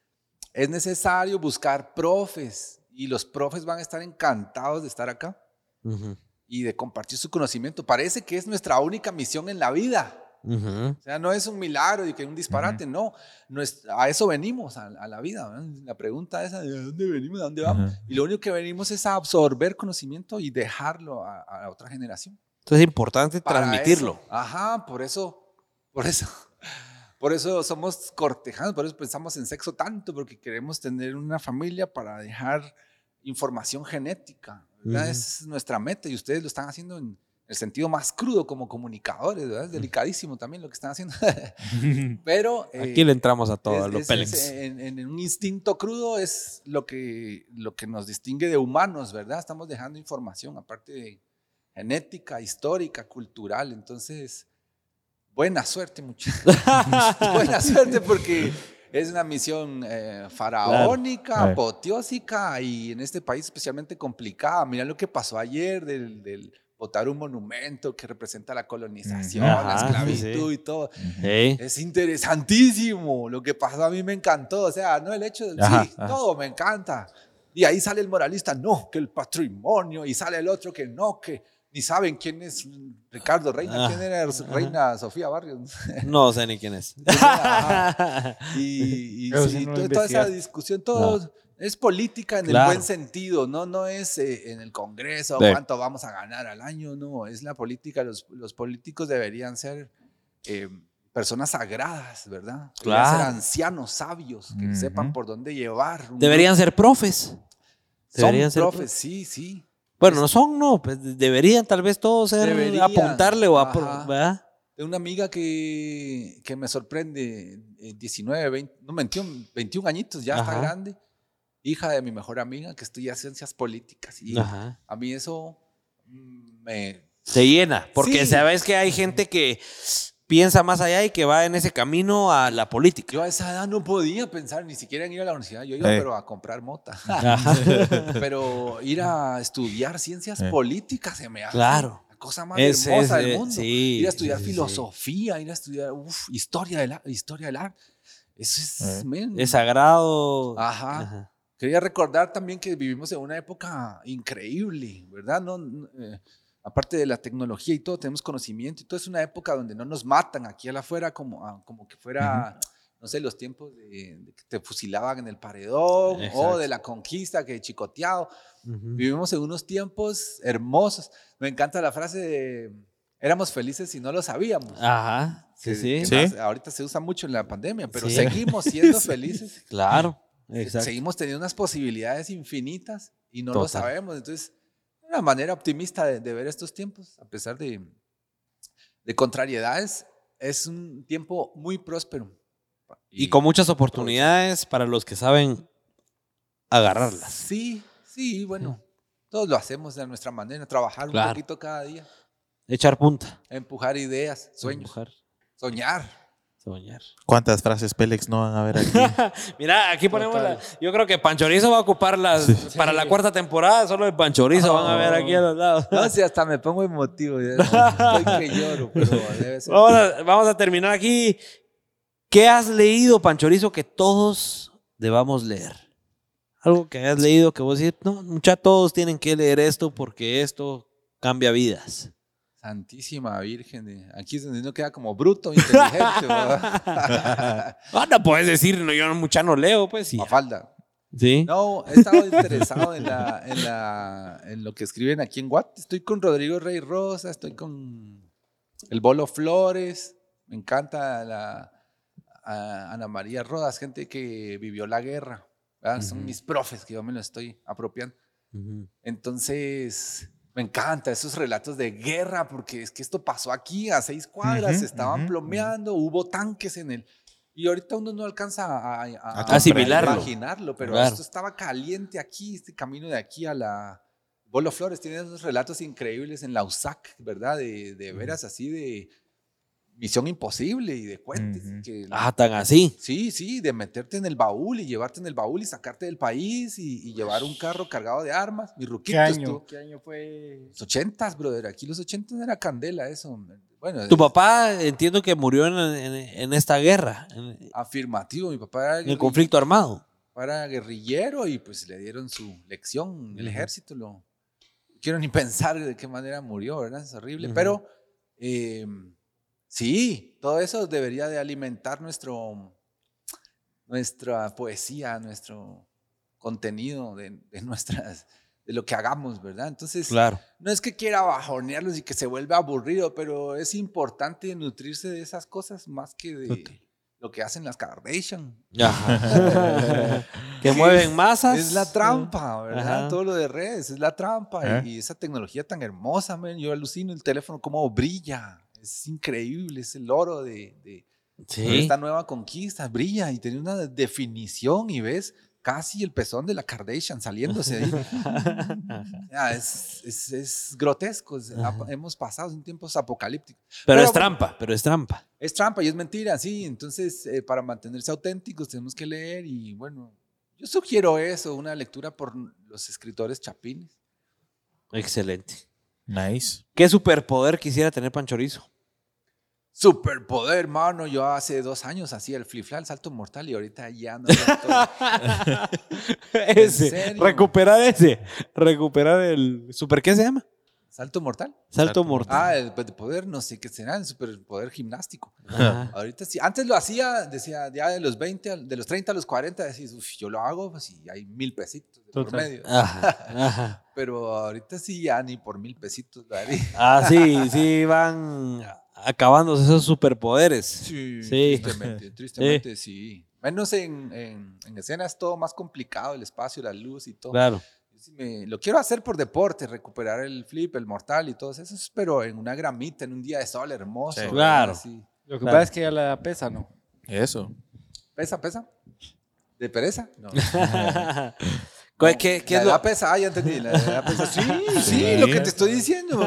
es necesario buscar profes y los profes van a estar encantados de estar acá Ujú, y de compartir su conocimiento. Parece que es nuestra única misión en la vida. O sea, no es un milagro y que un disparate, no. no es- a eso venimos, a, a la vida. ¿verdad? La pregunta es, ¿de dónde venimos? ¿A dónde vamos? Y lo único que venimos es a absorber conocimiento y dejarlo a, otra generación. Entonces es importante Para transmitirlo. eso. Ajá, por eso, por eso, por eso somos cortejanos, por eso pensamos en sexo tanto, porque queremos tener una familia para dejar información genética. Esa es nuestra meta y ustedes lo están haciendo en el sentido más crudo como comunicadores, ¿verdad? Es delicadísimo también lo que están haciendo. Pero eh, Aquí le entramos a todo, a es- lo es- Pélex. es, en, en un instinto crudo es lo que, lo que nos distingue de humanos, ¿verdad? Estamos dejando información, aparte de genética, histórica, cultural. Entonces, buena suerte, muchachos. buena suerte porque es una misión eh, faraónica, Claro. apoteósica y en este país especialmente complicada. Mira lo que pasó ayer del... del botar un monumento que representa la colonización, Ajá, la sí, esclavitud sí. y todo. Sí. Es interesantísimo. Lo que pasó a mí me encantó. O sea, no el hecho de. Ajá, sí, ajá. todo me encanta. Y ahí sale el moralista, no, que el patrimonio. Y sale el otro que no, que ni saben quién es Ricardo Reina, Ah, quién era Reina Sofía Barrios. No sé ni quién es. Y y sí, si no toda esa discusión, todo es política en Claro. el buen sentido, no, no es eh, en el Congreso cuánto vamos a ganar al año, no, es la política, los, los políticos deberían ser eh, personas sagradas, ¿verdad? Deberían ser ancianos, sabios, que sepan por dónde llevar. Deberían ser profes. Deberían Son ser profes, sí, sí. Bueno, no son, no. Pues deberían tal vez todos ser Deberían, apuntarle o. De una amiga que, que me sorprende, eh, 19, 20, no, 21, 21 añitos, ya está grande, hija de mi mejor amiga que estudia ciencias políticas. Y Ajá. a mí eso mm, me... Se llena. Porque Sí. sabes que hay gente que piensa más allá y que va en ese camino a la política. Yo a esa edad no podía pensar ni siquiera en ir a la universidad, yo iba Eh. pero a comprar mota. Ajá. pero ir a estudiar ciencias Eh. políticas se me hace Claro. la cosa más Es- hermosa es, del eh, mundo. sí, ir a estudiar sí, sí, sí. filosofía, ir a estudiar uf, historia, del, ar- historia del arte. Eso es... Eh. Es sagrado. Ajá. Ajá. Quería recordar también que vivimos en una época increíble, ¿verdad? No, no, eh, aparte de la tecnología y todo, tenemos conocimiento y todo. Es una época donde no nos matan aquí a la afuera como, ah, como que fuera, no sé, los tiempos de, de que te fusilaban en el paredón Exacto. o de la conquista, que chicoteado. Ujú. Vivimos en unos tiempos hermosos. Me encanta la frase de, éramos felices si no lo sabíamos. Ajá. Sí, Que- sí. que Sí. más- ahorita se usa mucho en la pandemia, pero Sí. seguimos siendo felices Claro. Exacto. seguimos teniendo unas posibilidades infinitas y no lo sabemos. Entonces, una manera optimista de, de ver estos tiempos, a pesar de, de contrariedades, es un tiempo muy próspero. Y con muchas oportunidades para los que saben agarrarlas. Sí, sí, bueno, todos lo hacemos de nuestra manera, trabajar Claro. un poquito cada día, Echar punta. empujar ideas, sueños, Empujar, soñar. Soñar. ¿Cuántas frases Pélex no van a ver aquí? Mira, aquí ponemos la. Yo creo que Panchorizo va a ocupar las. Para la cuarta temporada, solo el Panchorizo van a ver aquí a los lados. No sé, hasta me pongo emotivo. ya. Estoy que lloro, pero debe ser. Vamos a, vamos a terminar aquí. ¿Qué has leído, Panchorizo, que todos debamos leer? Algo que hayas leído que vos decís, no, mucha, todos tienen que leer esto porque esto cambia vidas. Santísima Virgen. Aquí es donde uno queda como bruto, inteligente. ¿verdad? Ah, no puedes decir, no, yo mucha no leo, pues sí. Mafalda. Sí. No, he estado interesado en, la, en, la, en lo que escriben aquí en Guate. Estoy con Rodrigo Rey Rosa, estoy con el Bolo Flores. Me encanta la a Ana María Rodas, gente que vivió la guerra. ¿verdad? Son mis profes que yo me lo estoy apropiando. Entonces, me encanta esos relatos de guerra, porque es que esto pasó aquí a seis cuadras, se estaban plomeando, hubo tanques en el... Y ahorita uno no alcanza a, a- a- Asimilarlo. a imaginarlo, pero Claro. esto estaba caliente aquí, este camino de aquí a la... Bolo Flores tiene esos relatos increíbles en la USAC, ¿verdad? De, de veras así de misión imposible y de cuentes. Ujú. que- Ah, tan así. Sí, sí, de meterte en el baúl y llevarte en el baúl y sacarte del país y, y llevar un carro cargado de armas. Mi ruquito ¿Qué año? ¿Qué año fue? los ochentas, brother. Aquí los ochentas era candela eso. Bueno, Tu es papá entiendo que murió en, en- en esta guerra, en, afirmativo. Mi papá era, en el conflicto armado. era guerrillero y pues le dieron su lección en el Ujú. ejército. Lo, no quiero ni pensar de qué manera murió, ¿verdad? Es horrible. Ujú. Pero eh, sí, todo eso debería de alimentar nuestro, nuestra poesía, nuestro contenido de, de nuestras de lo que hagamos, ¿verdad? Entonces, Claro. no es que quiera bajonearlos y que se vuelva aburrido, pero es importante nutrirse de esas cosas más que de Total. lo que hacen las Kardashian. Que mueven masas. Es la trampa, ¿verdad? Ajá. Todo lo de redes es la trampa. ¿Eh? Y, y esa tecnología tan hermosa, man, yo alucino el teléfono cómo brilla. Es increíble, es el oro de, de- de esta nueva conquista. Brilla y tiene una definición y ves casi el pezón de la Kardashian saliéndose ahí. Ya, es, es- es grotesco. es- hemos pasado en tiempos apocalípticos. Pero, Pero es trampa, pero es trampa. Es trampa y es mentira, sí. Entonces, eh, para mantenerse auténticos tenemos que leer y bueno, yo sugiero eso, una lectura por los escritores chapines. Excelente. Nice. ¿Qué superpoder quisiera tener Panchorizo? Superpoder, mano. Yo hace dos años hacía el flip el salto mortal y ahorita ya no. ese. serio? Recuperar ese. Recuperar el. ¿Super qué se llama? ¿Salto mortal? Salto mortal. Ah, el de poder, no sé qué será, el superpoder gimnástico. Ajá. Ahorita sí, antes lo hacía, decía, ya de los 20, al- de los 30 a los 40, decís, "Uf, yo lo hago, pues y hay mil pesitos de Total. promedio. Ajá, ajá. Pero ahorita sí, ya ni por mil pesitos lo haría. Ah, sí, sí, van acabándose esos superpoderes. Sí, Sí. tristemente, tristemente sí. Menos en, en, en escena es todo más complicado, el espacio, la luz y todo. Claro. Me- lo quiero hacer por deporte, recuperar el flip, el mortal y todos esos, pero en una gramita, en un día de sol hermoso. Sí. Claro. Lo que Claro. pasa es que ya la pesa, ¿no? Eso. ¿Pesa, pesa? ¿De pereza? No. ¿Qué, qué- qué la es lo- edad pesa, ah, ya entendí. La edad pesa. Sí, sí, Sí. lo que te estoy diciendo,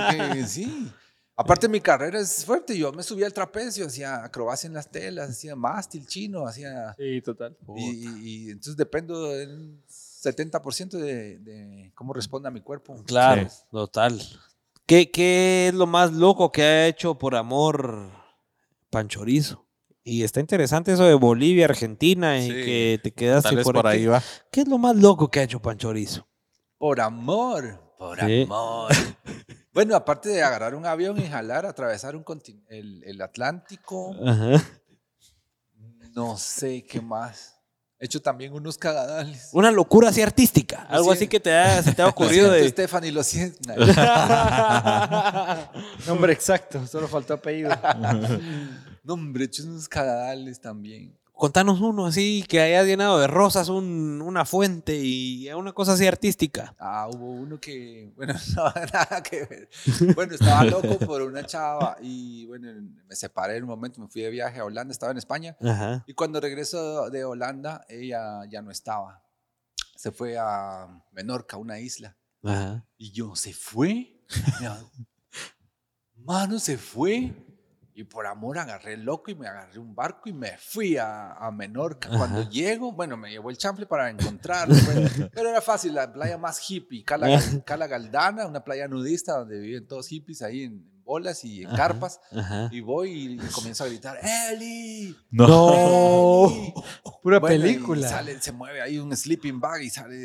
sí. Aparte, mi carrera es fuerte. Yo me subía al trapecio, hacía acrobacia en las telas, hacía mástil chino, hacía. Sí, total. Y, y- y entonces dependo del 70% de, de cómo responda mi cuerpo. Claro, total. ¿Qué, ¿Qué es lo más loco que ha hecho por amor Panchorizo? Y está interesante eso de Bolivia, Argentina y Sí. que te quedaste Tal vez por, aquí. ahí va. ¿Qué es lo más loco que ha hecho Panchorizo? Por amor. Por Sí. amor. Bueno, aparte de agarrar un avión y jalar, atravesar un contin- el, el Atlántico, Ajá. no sé qué más. He hecho también unos cagadales. Una locura así artística. Algo así que te ha, se te ha Lo ocurrido siento, de... Stephanie, lo siento. Nombre exacto, solo faltó apellido. No, hombre, he hecho unos cagadales también. Contanos uno así que hayas llenado de rosas un- una fuente y una cosa así artística. Ah, hubo uno que, bueno, no, nada que ver. Bueno, estaba loco por una chava y, bueno, me separé en un momento, me fui de viaje a Holanda, estaba en España. Ajá. Y cuando regreso de Holanda, ella ya no estaba. Se fue a Menorca, una isla. Ajá. Y yo, ¿se fue? Mano, se fue. Y por amor agarré el loco y me agarré un barco y me fui a, a Menorca. Cuando llego, bueno, me llevó el chanfle para encontrarlo. pues, pero era fácil, la playa más hippie, Cala, Cala Galdana, una playa nudista donde viven todos hippies ahí en, en bolas y en Ajá. carpas. Ajá. Y voy y comienzo a gritar, ¡Eli! No. ¡Eli! Pura Bueno, película. sale, se mueve ahí un sleeping bag y sale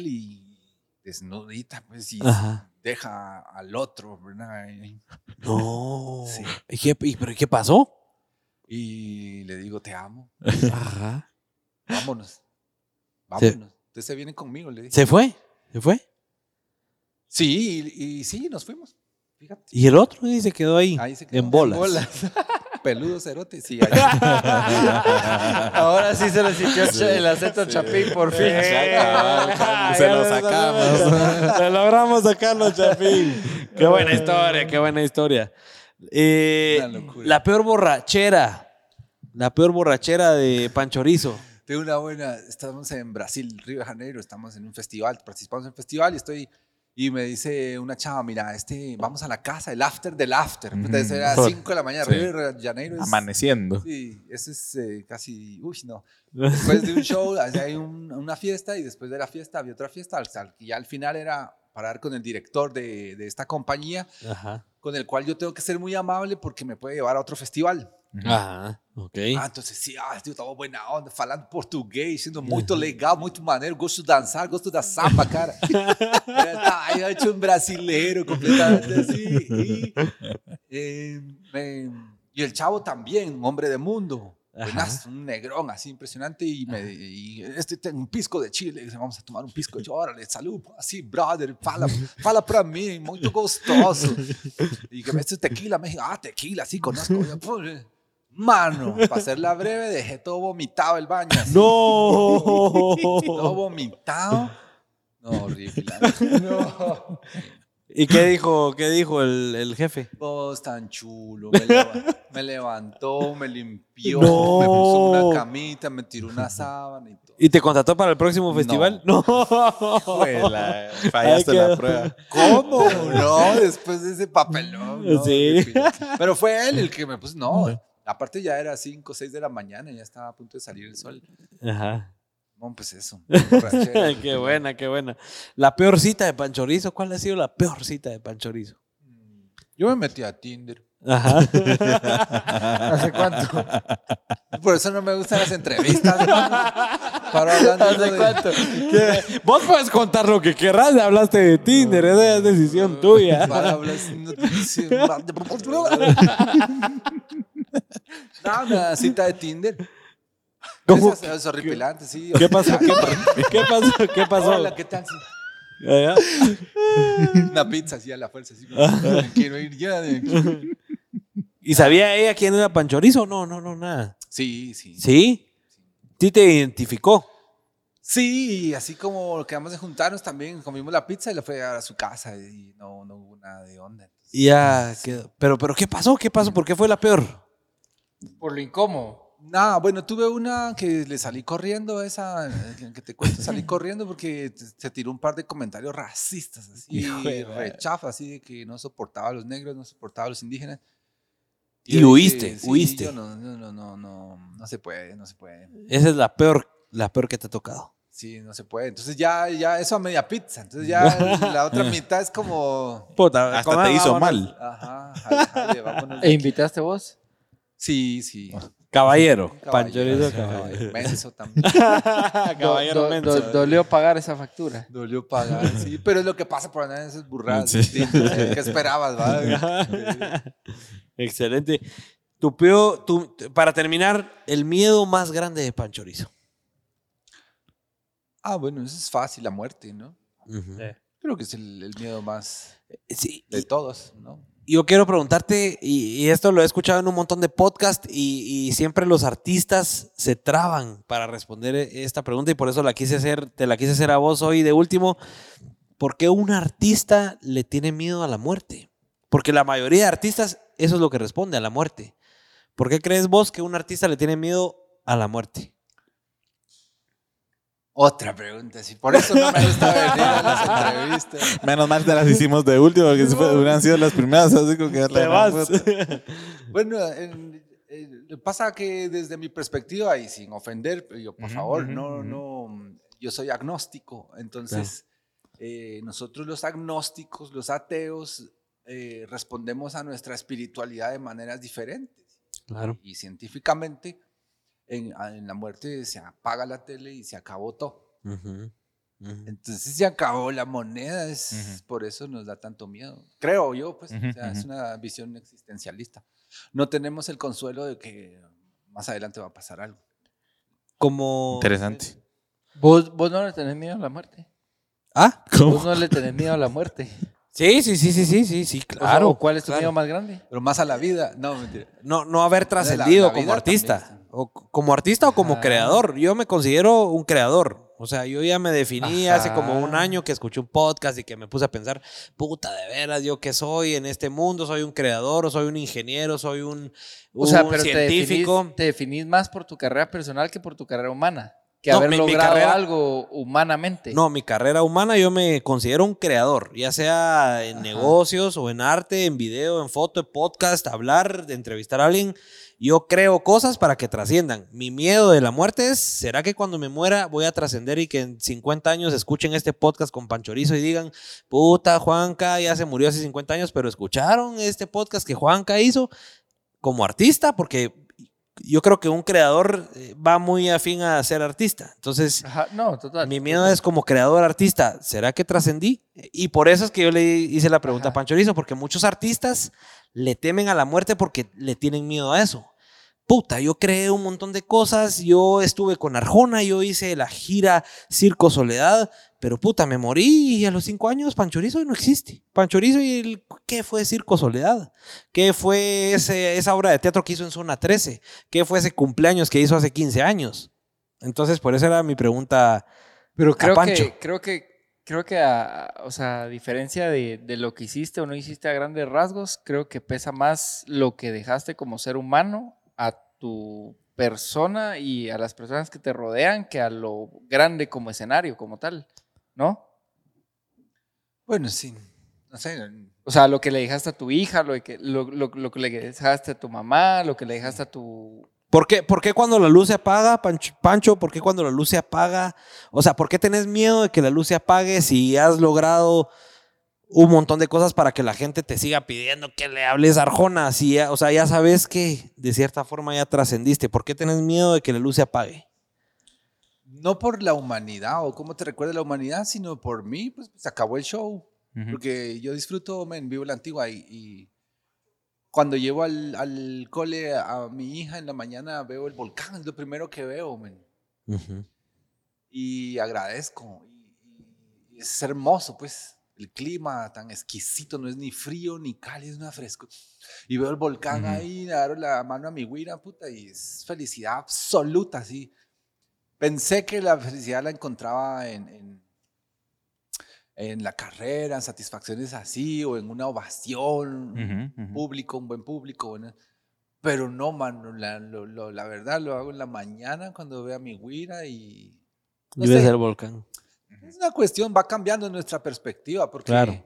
y desnudita, pues, y Ajá. Deja al otro, ¿verdad? No. Sí. ¿Y qué, y- ¿Pero qué pasó? y le digo, te amo, Ajá. vámonos, vámonos. Entonces se viene conmigo, le dije. ¿Se fue? ¿Se fue? Sí, y, y sí, nos fuimos. Fíjate. ¿Y el otro? Y se quedó ahí. Ahí se quedó. En bolas. Peludo cerote, sí. ahí. Ahora sí se le sintió el acento chapín, por fin. Se lo sacamos. Le logramos sacarlo, Chapín. Qué buena historia, qué buena historia. Eh, la peor borrachera. La peor borrachera de Panchorizo. Tengo una buena, estamos en Brasil, Río de Janeiro, estamos en un festival, participamos en un festival y estoy, y me dice una chava, mira, este, vamos a la casa, el after del after. Ujú. Entonces era Joder. 5 de la mañana, Sí. Río de Janeiro es... Amaneciendo. Sí, eso es eh, casi, uy, no. Después de un show, hay un- una fiesta y después de la fiesta había otra fiesta, y ya al final era parar con el director de, de esta compañía, Ajá. con el cual yo tengo que ser muy amable porque me puede llevar a otro festival. Ajá. Ok. Ah, entonces sí, ah, eu tava buena onda, falando português, sendo muito legal, muito maneiro, gosto de dançar, gosto da samba, cara. Era, tá, eu hecho um brasileiro completamente. Y, eh, me- y el chavo también, un hombre de mundo. Ajá. buenazo, un negrón así impresionante y, me, y este tem un pisco de Chile, vamos a tomar un pisco de órale, salud, así, brother, fala, fala pra mim, muito gostoso. Y que me dice tequila, me dijo, ah, tequila, sí, conozco. Yo, "Pues, Mano, para hacerla breve, dejé todo vomitado el baño. así, ¡No! Todo vomitado. No, horrible. No. ¿Y qué dijo, qué dijo el, el jefe? Vos tan chulo. Me, leva- me levantó, me limpió, No. me puso una camita, me tiró una sábana y todo. ¿Y te contrató para el próximo festival? No. Juela, Fallaste la prueba. ¿Cómo? No, después de ese papelón. no, Sí. Pero fue él el que me puso. No, aparte ya era 5 o 6 de la mañana, ya estaba a punto de salir el sol. Ajá. No, pues eso. qué buena, qué buena. La peor cita de Panchorizo, ¿cuál ha sido la peor cita de Panchorizo? Yo me metí a Tinder. Ajá. ¿Hace cuánto? Por eso no me gustan las entrevistas. Para ¿Hace de- cuánto? Vos puedes contar lo que querrás, hablaste de Tinder, esa es decisión tuya. Para hablar. No, una cita de Tinder. ¿Cómo? Es horripilante, sí. ¿Qué pasó? ¿Qué, pa- qué pasó? ¿Qué pasó? Hola, ¿qué tal? Allá. Una pizza así a la fuerza. Así, quiero ir ya. de aquí. ¿Y sabía ella quién era Panchorizo? No, no, no, nada. Sí, sí. ¿Sí? ¿Sí te identificó? Sí, así como quedamos de juntarnos también, comimos la pizza y la fue a su casa y no, no hubo nada de onda. Entonces, ya quedó. Pero, pero, ¿qué pasó? ¿Qué pasó? ¿Por qué fue la peor? Por lo incómodo. Nada, bueno, tuve una que le salí corriendo, esa eh, que te cuento, salí corriendo porque se tiró un par de comentarios racistas, así, rechafa, así de que no soportaba a los negros, no soportaba a los indígenas. Y yo huiste, huiste. no, no, no, no, no, no se puede, no se puede. Esa es la peor, la peor que te ha tocado. Sí, no se puede. Entonces ya, ya, eso a media pizza. Entonces ya la otra mitad es como, Puta, Hasta te hizo mal. ajá, jale, jale, vámonos ¿E invitaste vos? Sí, sí. Caballero. Caballero, Panchorizo, sí, caballero. caballero. Menso también. Caballero Do- do- menso. do- dolió pagar esa factura. Dolió pagar, sí. Pero es lo que pasa por andar en esas burradas. Sí. ¿eh? ¿Qué esperabas, va? Excelente. Tu peor, tu- para terminar, el miedo más grande de Panchorizo. Ah, bueno, eso es fácil, la muerte, ¿no? Creo que es el, el miedo más Sí, de todos, ¿no? Yo quiero preguntarte, y, y esto lo he escuchado en un montón de podcasts, y, y siempre los artistas se traban para responder esta pregunta, y por eso la quise hacer, te la quise hacer a vos hoy de último. ¿Por qué un artista le tiene miedo a la muerte? Porque la mayoría de artistas, eso es lo que responde, a la muerte. ¿Por qué crees vos que un artista le tiene miedo a la muerte? Otra pregunta, sí. Por eso no me gusta venir a las entrevistas. Menos mal te las hicimos de último, porque si fue- hubieran sido las primeras, así como que Te vas. Bueno, en- en- pasa que desde mi perspectiva, y sin ofender, yo, por Ujú, favor, ujú, no, ujú. no, yo soy agnóstico. Entonces, eh, nosotros los agnósticos, los ateos, eh, respondemos a nuestra espiritualidad de maneras diferentes. Claro. Y científicamente, en, en la muerte se apaga la tele y se acabó todo. Ujú, ujú. Entonces se acabó la moneda, es por eso nos da tanto miedo. Creo yo, pues, o sea, es una visión existencialista. No tenemos el consuelo de que más adelante va a pasar algo. Como... Interesante. ¿Vos, vos no le tenés miedo a la muerte. ¿Ah? Vos no le tenés miedo a la muerte. Sí, sí, sí, sí, sí, sí, sí, O sea, claro. ¿o ¿Cuál es tu claro. miedo más grande? Pero más a la vida, no, mentira. No, no haber trascendido la como artista. también. O como artista o como Ajá. creador. Yo me considero un creador. O sea, yo ya me definí hace como un año que escuché un podcast y que me puse a pensar, puta, de veras, yo qué soy en este mundo, soy un creador, o soy un ingeniero, soy un, O sea, un pero te científico. definís, te definís más por tu carrera personal que por tu carrera humana. Que No, haber mi- mi logrado carrera- algo humanamente. No, mi carrera humana yo me considero un creador, ya sea en Ajá. negocios o en arte, en video, en foto, en podcast, hablar, de entrevistar a alguien. Yo creo cosas para que trasciendan. Mi miedo de la muerte es, ¿será que cuando me muera voy a trascender y que en 50 años escuchen este podcast con Panchorizo y digan, puta, Juanca ya se murió hace 50 años, pero escucharon este podcast que Juanca hizo como artista? Porque yo creo que un creador eh, va muy afín a ser artista. Entonces, Ajá, no, total. mi miedo es como creador artista, ¿será que trascendí? Y por eso es que yo le hice la pregunta a Ajá. Pancho Rizo, porque muchos artistas le temen a la muerte porque le tienen miedo a eso. Puta, yo creé un montón de cosas, yo estuve con Arjona, yo hice la gira Circo Soledad, pero puta, me morí y a los cinco años Panchorizo no existe. Panchorizo y el, ¿qué fue Circo Soledad? ¿Qué fue ese- esa obra de teatro que hizo en Zona 13? ¿Qué fue ese cumpleaños que hizo hace 15 años? Entonces, por eso era mi pregunta. Pero creo Pancho. que, creo que, creo que, a, a- o sea, a diferencia de, de lo que hiciste o no hiciste a grandes rasgos, creo que pesa más lo que dejaste como ser humano a tu persona y a las personas que te rodean que a lo grande como escenario, como tal, ¿no? Bueno, sí. No sé. O sea, lo que le dejaste a tu hija, lo que, lo, lo- lo que le dejaste a tu mamá, lo que le dejaste a tu... ¿Por qué, por qué cuando la luz se apaga, Pancho, Pancho? ¿Por qué cuando la luz se apaga? O sea, ¿por qué tenés miedo de que la luz se apague si has logrado un montón de cosas para que la gente te siga pidiendo que le hables a Arjona. Así ya- o sea, ya sabes que de cierta forma ya trascendiste. ¿Por qué tenés miedo de que la luz se apague? No por la humanidad o cómo te recuerda la humanidad, sino por mí, pues se acabó el show. Porque yo disfruto, men, vivo la antigua y, y cuando llevo al, al cole a mi hija en la mañana veo el volcán, es lo primero que veo, men. y agradezco. Y, y es hermoso, pues, el clima tan exquisito, no es ni frío ni cálido, es una fresco. Y veo el volcán ahí, le agarro la mano a mi güira, puta, y es felicidad absoluta, sí. Pensé que la felicidad la encontraba en, en, en la carrera, en satisfacciones así, o en una ovación, ujú. público, un buen público, bueno. Pero no, mano, la, lo- lo- la verdad lo hago en la mañana cuando veo a mi güira y... no Y ves el volcán. Es una cuestión, va cambiando nuestra perspectiva, porque Claro.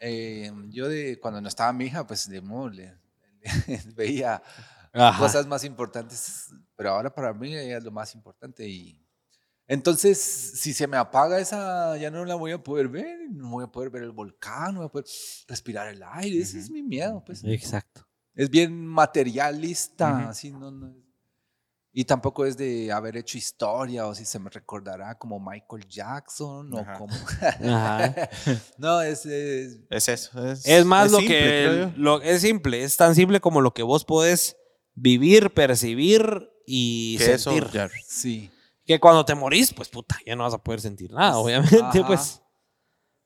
eh, yo de cuando no estaba mi hija, pues de modo, le- le- veía Ajá. cosas más importantes, pero ahora para mí ella es lo más importante y entonces si se me apaga esa, ya no la voy a poder ver, no voy a poder ver el volcán, no voy a poder respirar el aire, ese es mi miedo, pues. Exacto. Es bien materialista, Ujú. así no, no- Y tampoco es de haber hecho historia o si se me recordará como Michael Jackson o Ajá. como... Ajá. no, es, es- Es eso. Es, Es más es lo simple, que lo, es simple, es tan simple como lo que vos podés vivir, percibir y Que eso sentir. ya- sí. Que cuando te morís, pues puta, ya no vas a poder sentir nada, obviamente, Ajá. pues.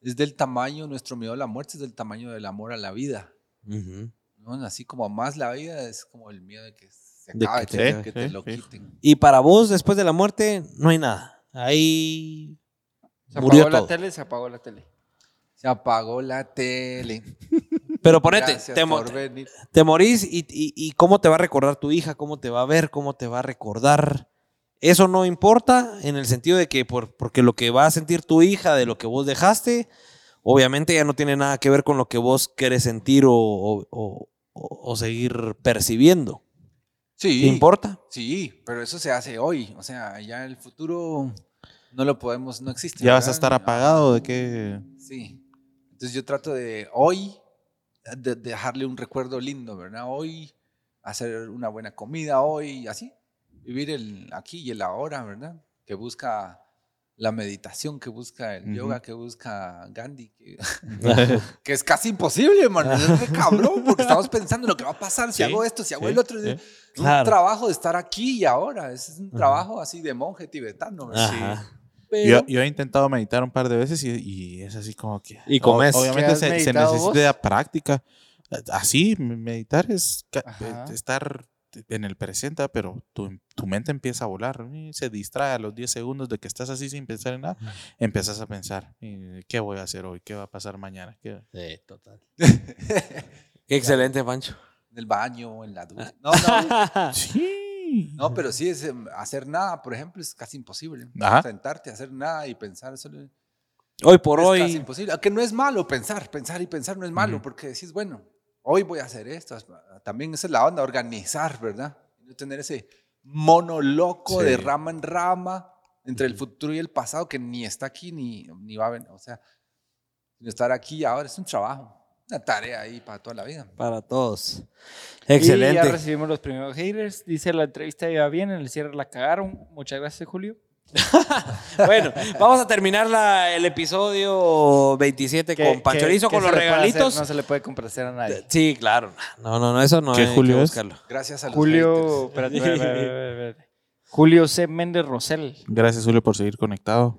Es del tamaño, nuestro miedo a la muerte es del tamaño del amor a la vida. Ujú. ¿no? Así como más la vida es como el miedo de que se De acabe, que te- que te sí, lo quiten. Y para vos, después de la muerte, no hay nada. Ahí Se murió apagó todo. la tele, se apagó la tele. Se apagó la tele. Pero ponete, te, mo- por venir. te morís y, y- y cómo te va a recordar tu hija, cómo te va a ver, cómo te va a recordar. Eso no importa en el sentido de que por, porque lo que va a sentir tu hija de lo que vos dejaste, obviamente ya no tiene nada que ver con lo que vos querés sentir o, o- o- o- o seguir percibiendo. Sí. ¿Te importa? Sí, pero eso se hace hoy. O sea, ya el futuro no lo podemos, no existe. Ya vas a estar apagado de que... Sí. Entonces yo trato de hoy de dejarle un recuerdo lindo, ¿verdad? Hoy hacer una buena comida, hoy así. Vivir el aquí y el ahora, ¿verdad? Que busca la meditación, que busca el yoga, que busca Gandhi, que, que es casi imposible, hermano. Es re cabrón, porque estamos pensando en lo que va a pasar si Sí, hago esto, si hago sí, el otro. sí. Es un Claro. trabajo de estar aquí y ahora. Es un trabajo así de monje tibetano. Pero, Yo, yo he intentado meditar un par de veces y, y es así como que... Y comes. Obviamente ¿Qué has se, necesita vos? práctica. Así, me- meditar es Ajá. estar en el presente, pero tu, tu mente empieza a volar. y Se distrae a los 10 segundos de que estás así sin pensar en nada. Empiezas a pensar, eh, ¿qué voy a hacer hoy? ¿Qué va a pasar mañana? ¿Qué- Sí, total. Qué excelente, Pancho. en el baño, en la ducha. No, no. Sí. No, pero sí, es, em, hacer nada, por ejemplo, es casi imposible. Ajá. Sentarte, hacer nada y pensar solo es Hoy por casi hoy. imposible. Aunque no es malo pensar, pensar y pensar no es malo, Ujú. porque decís, bueno, hoy voy a hacer esto. También esa es la onda, organizar, ¿verdad? No tener ese mono loco de Sí. rama en rama entre el futuro y el pasado que ni está aquí ni, ni va a venir. O sea, estar aquí ahora es un trabajo, una tarea ahí para toda la vida. Para todos. Y ya Excelente. recibimos los primeros haters. Dice la entrevista iba bien, en el cierre la cagaron. Muchas gracias, Julio. Bueno, vamos a terminar la- el episodio 27 Que- con Panchorizo, que- con los hacer, regalitos. no se le puede complacer a nadie. Sí, claro. No, no, no, eso no ¿Qué hay Julio que es? buscarlo. Gracias a los Julio, espérate, espérate, espérate. Julio C. Méndez Rosell. Gracias, Julio, por seguir conectado.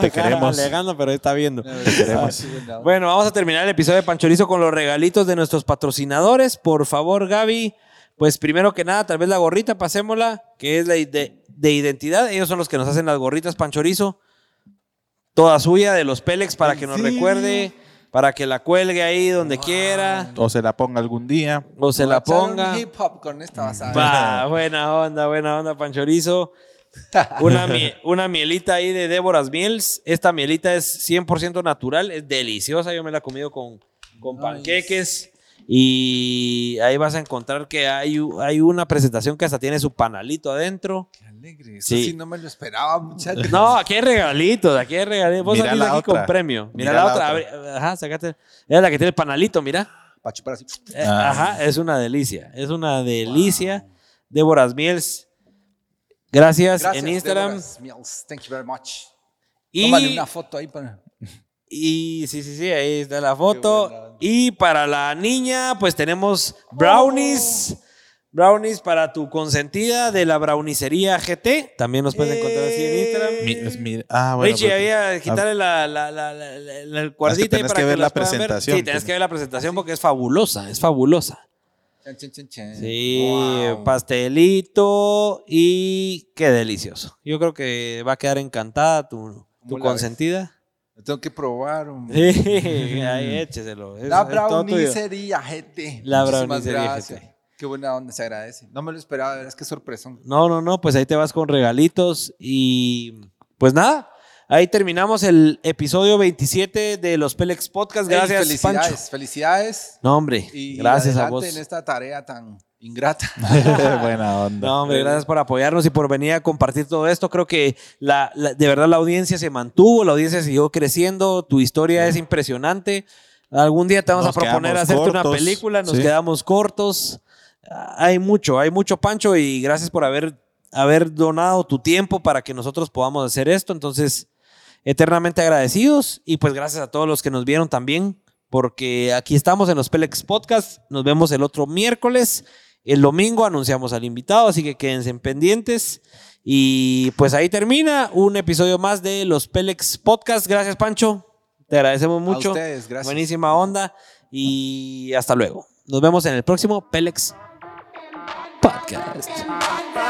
Te queremos. Alegando, pero está viendo. Te queremos. Bueno, vamos a terminar el episodio de Panchorizo con los regalitos de nuestros patrocinadores. Por favor, Gaby, pues primero que nada, tal vez la gorrita, pasémosla, que es la de, de identidad. Ellos son los que nos hacen las gorritas Panchorizo. Toda suya, de los Pélex, para que nos recuerde, para que la cuelgue ahí donde quiera, O se la ponga algún día. o se la ponga. hip hop con esta basada. Va, buena onda, buena onda, Panchorizo. Una, mie- una mielita ahí de Déboras Miels. Esta mielita es 100% natural, es deliciosa. Yo me la he comido con, con Nice. panqueques. Y ahí vas a encontrar que hay, hay una presentación que hasta tiene su panalito adentro. Qué alegre. Eso Sí. sí. no me lo esperaba, muchachos. No, aquí hay regalitos, aquí hay regalitos. Vos salís aquí con premio. Mira, Mira la, la otra. otra. Abre- Ajá, sacate. Es la que tiene el panalito, mira. Pa' chupar así. Eh, Ah. Ajá, es una delicia. Es una delicia. Déboras Miels. Gracias, Gracias, en Instagram. Meals. Thank you very much. Y, Tómale una foto ahí para. y sí, sí, sí, ahí está la foto. Y para la niña, pues tenemos brownies. Brownies para tu consentida de la brownicería GT. También nos puedes encontrar así en Instagram. Mi- es mi- ah, bueno. Richie, había quitarle la, la, la, la, la- la- el cuerdita ahí tenés para que ver la puedan presentación, Sí, tienes pues. que ver la presentación porque es fabulosa, es fabulosa. Chan, chan, chan, chan. Sí, Wow. pastelito y qué delicioso. Yo creo que va a quedar encantada tu, tu ¿Cómo la consentida. Lo tengo que probar. hombre. Sí, ahí écheselo. Es- La es todo tuyo. brownicería, gente. La Muchísimas brownicería, gracias. gente. Qué buena onda, se agradece. No me lo esperaba, de verdad, es que sorpresón. No, no, no, pues ahí te vas con regalitos y pues nada. Ahí terminamos el episodio 27 de los Pelex Podcast. Ey, Gracias, felicidades, Pancho. felicidades. No, hombre, Y gracias a vos. en esta tarea tan ingrata. Buena onda. No, hombre, gracias por apoyarnos y por venir a compartir todo esto. Creo que la, la- de verdad la audiencia se mantuvo, la audiencia siguió creciendo, tu historia es impresionante. Algún día te vamos Nos a proponer hacerte una película, nos sí. quedamos cortos. Hay mucho, hay mucho, Pancho, y gracias por haber, haber donado tu tiempo para que nosotros podamos hacer esto. Entonces, eternamente agradecidos y pues gracias a todos los que nos vieron también, porque aquí estamos en los Pelex Podcast. Nos vemos el otro miércoles. El domingo anunciamos al invitado, así que quédense pendientes. Y pues ahí termina un episodio más de los Pelex Podcast. Gracias, Pancho. Te agradecemos mucho. A ustedes, gracias. Buenísima onda. Y hasta luego. Nos vemos en el próximo Pelex Podcast.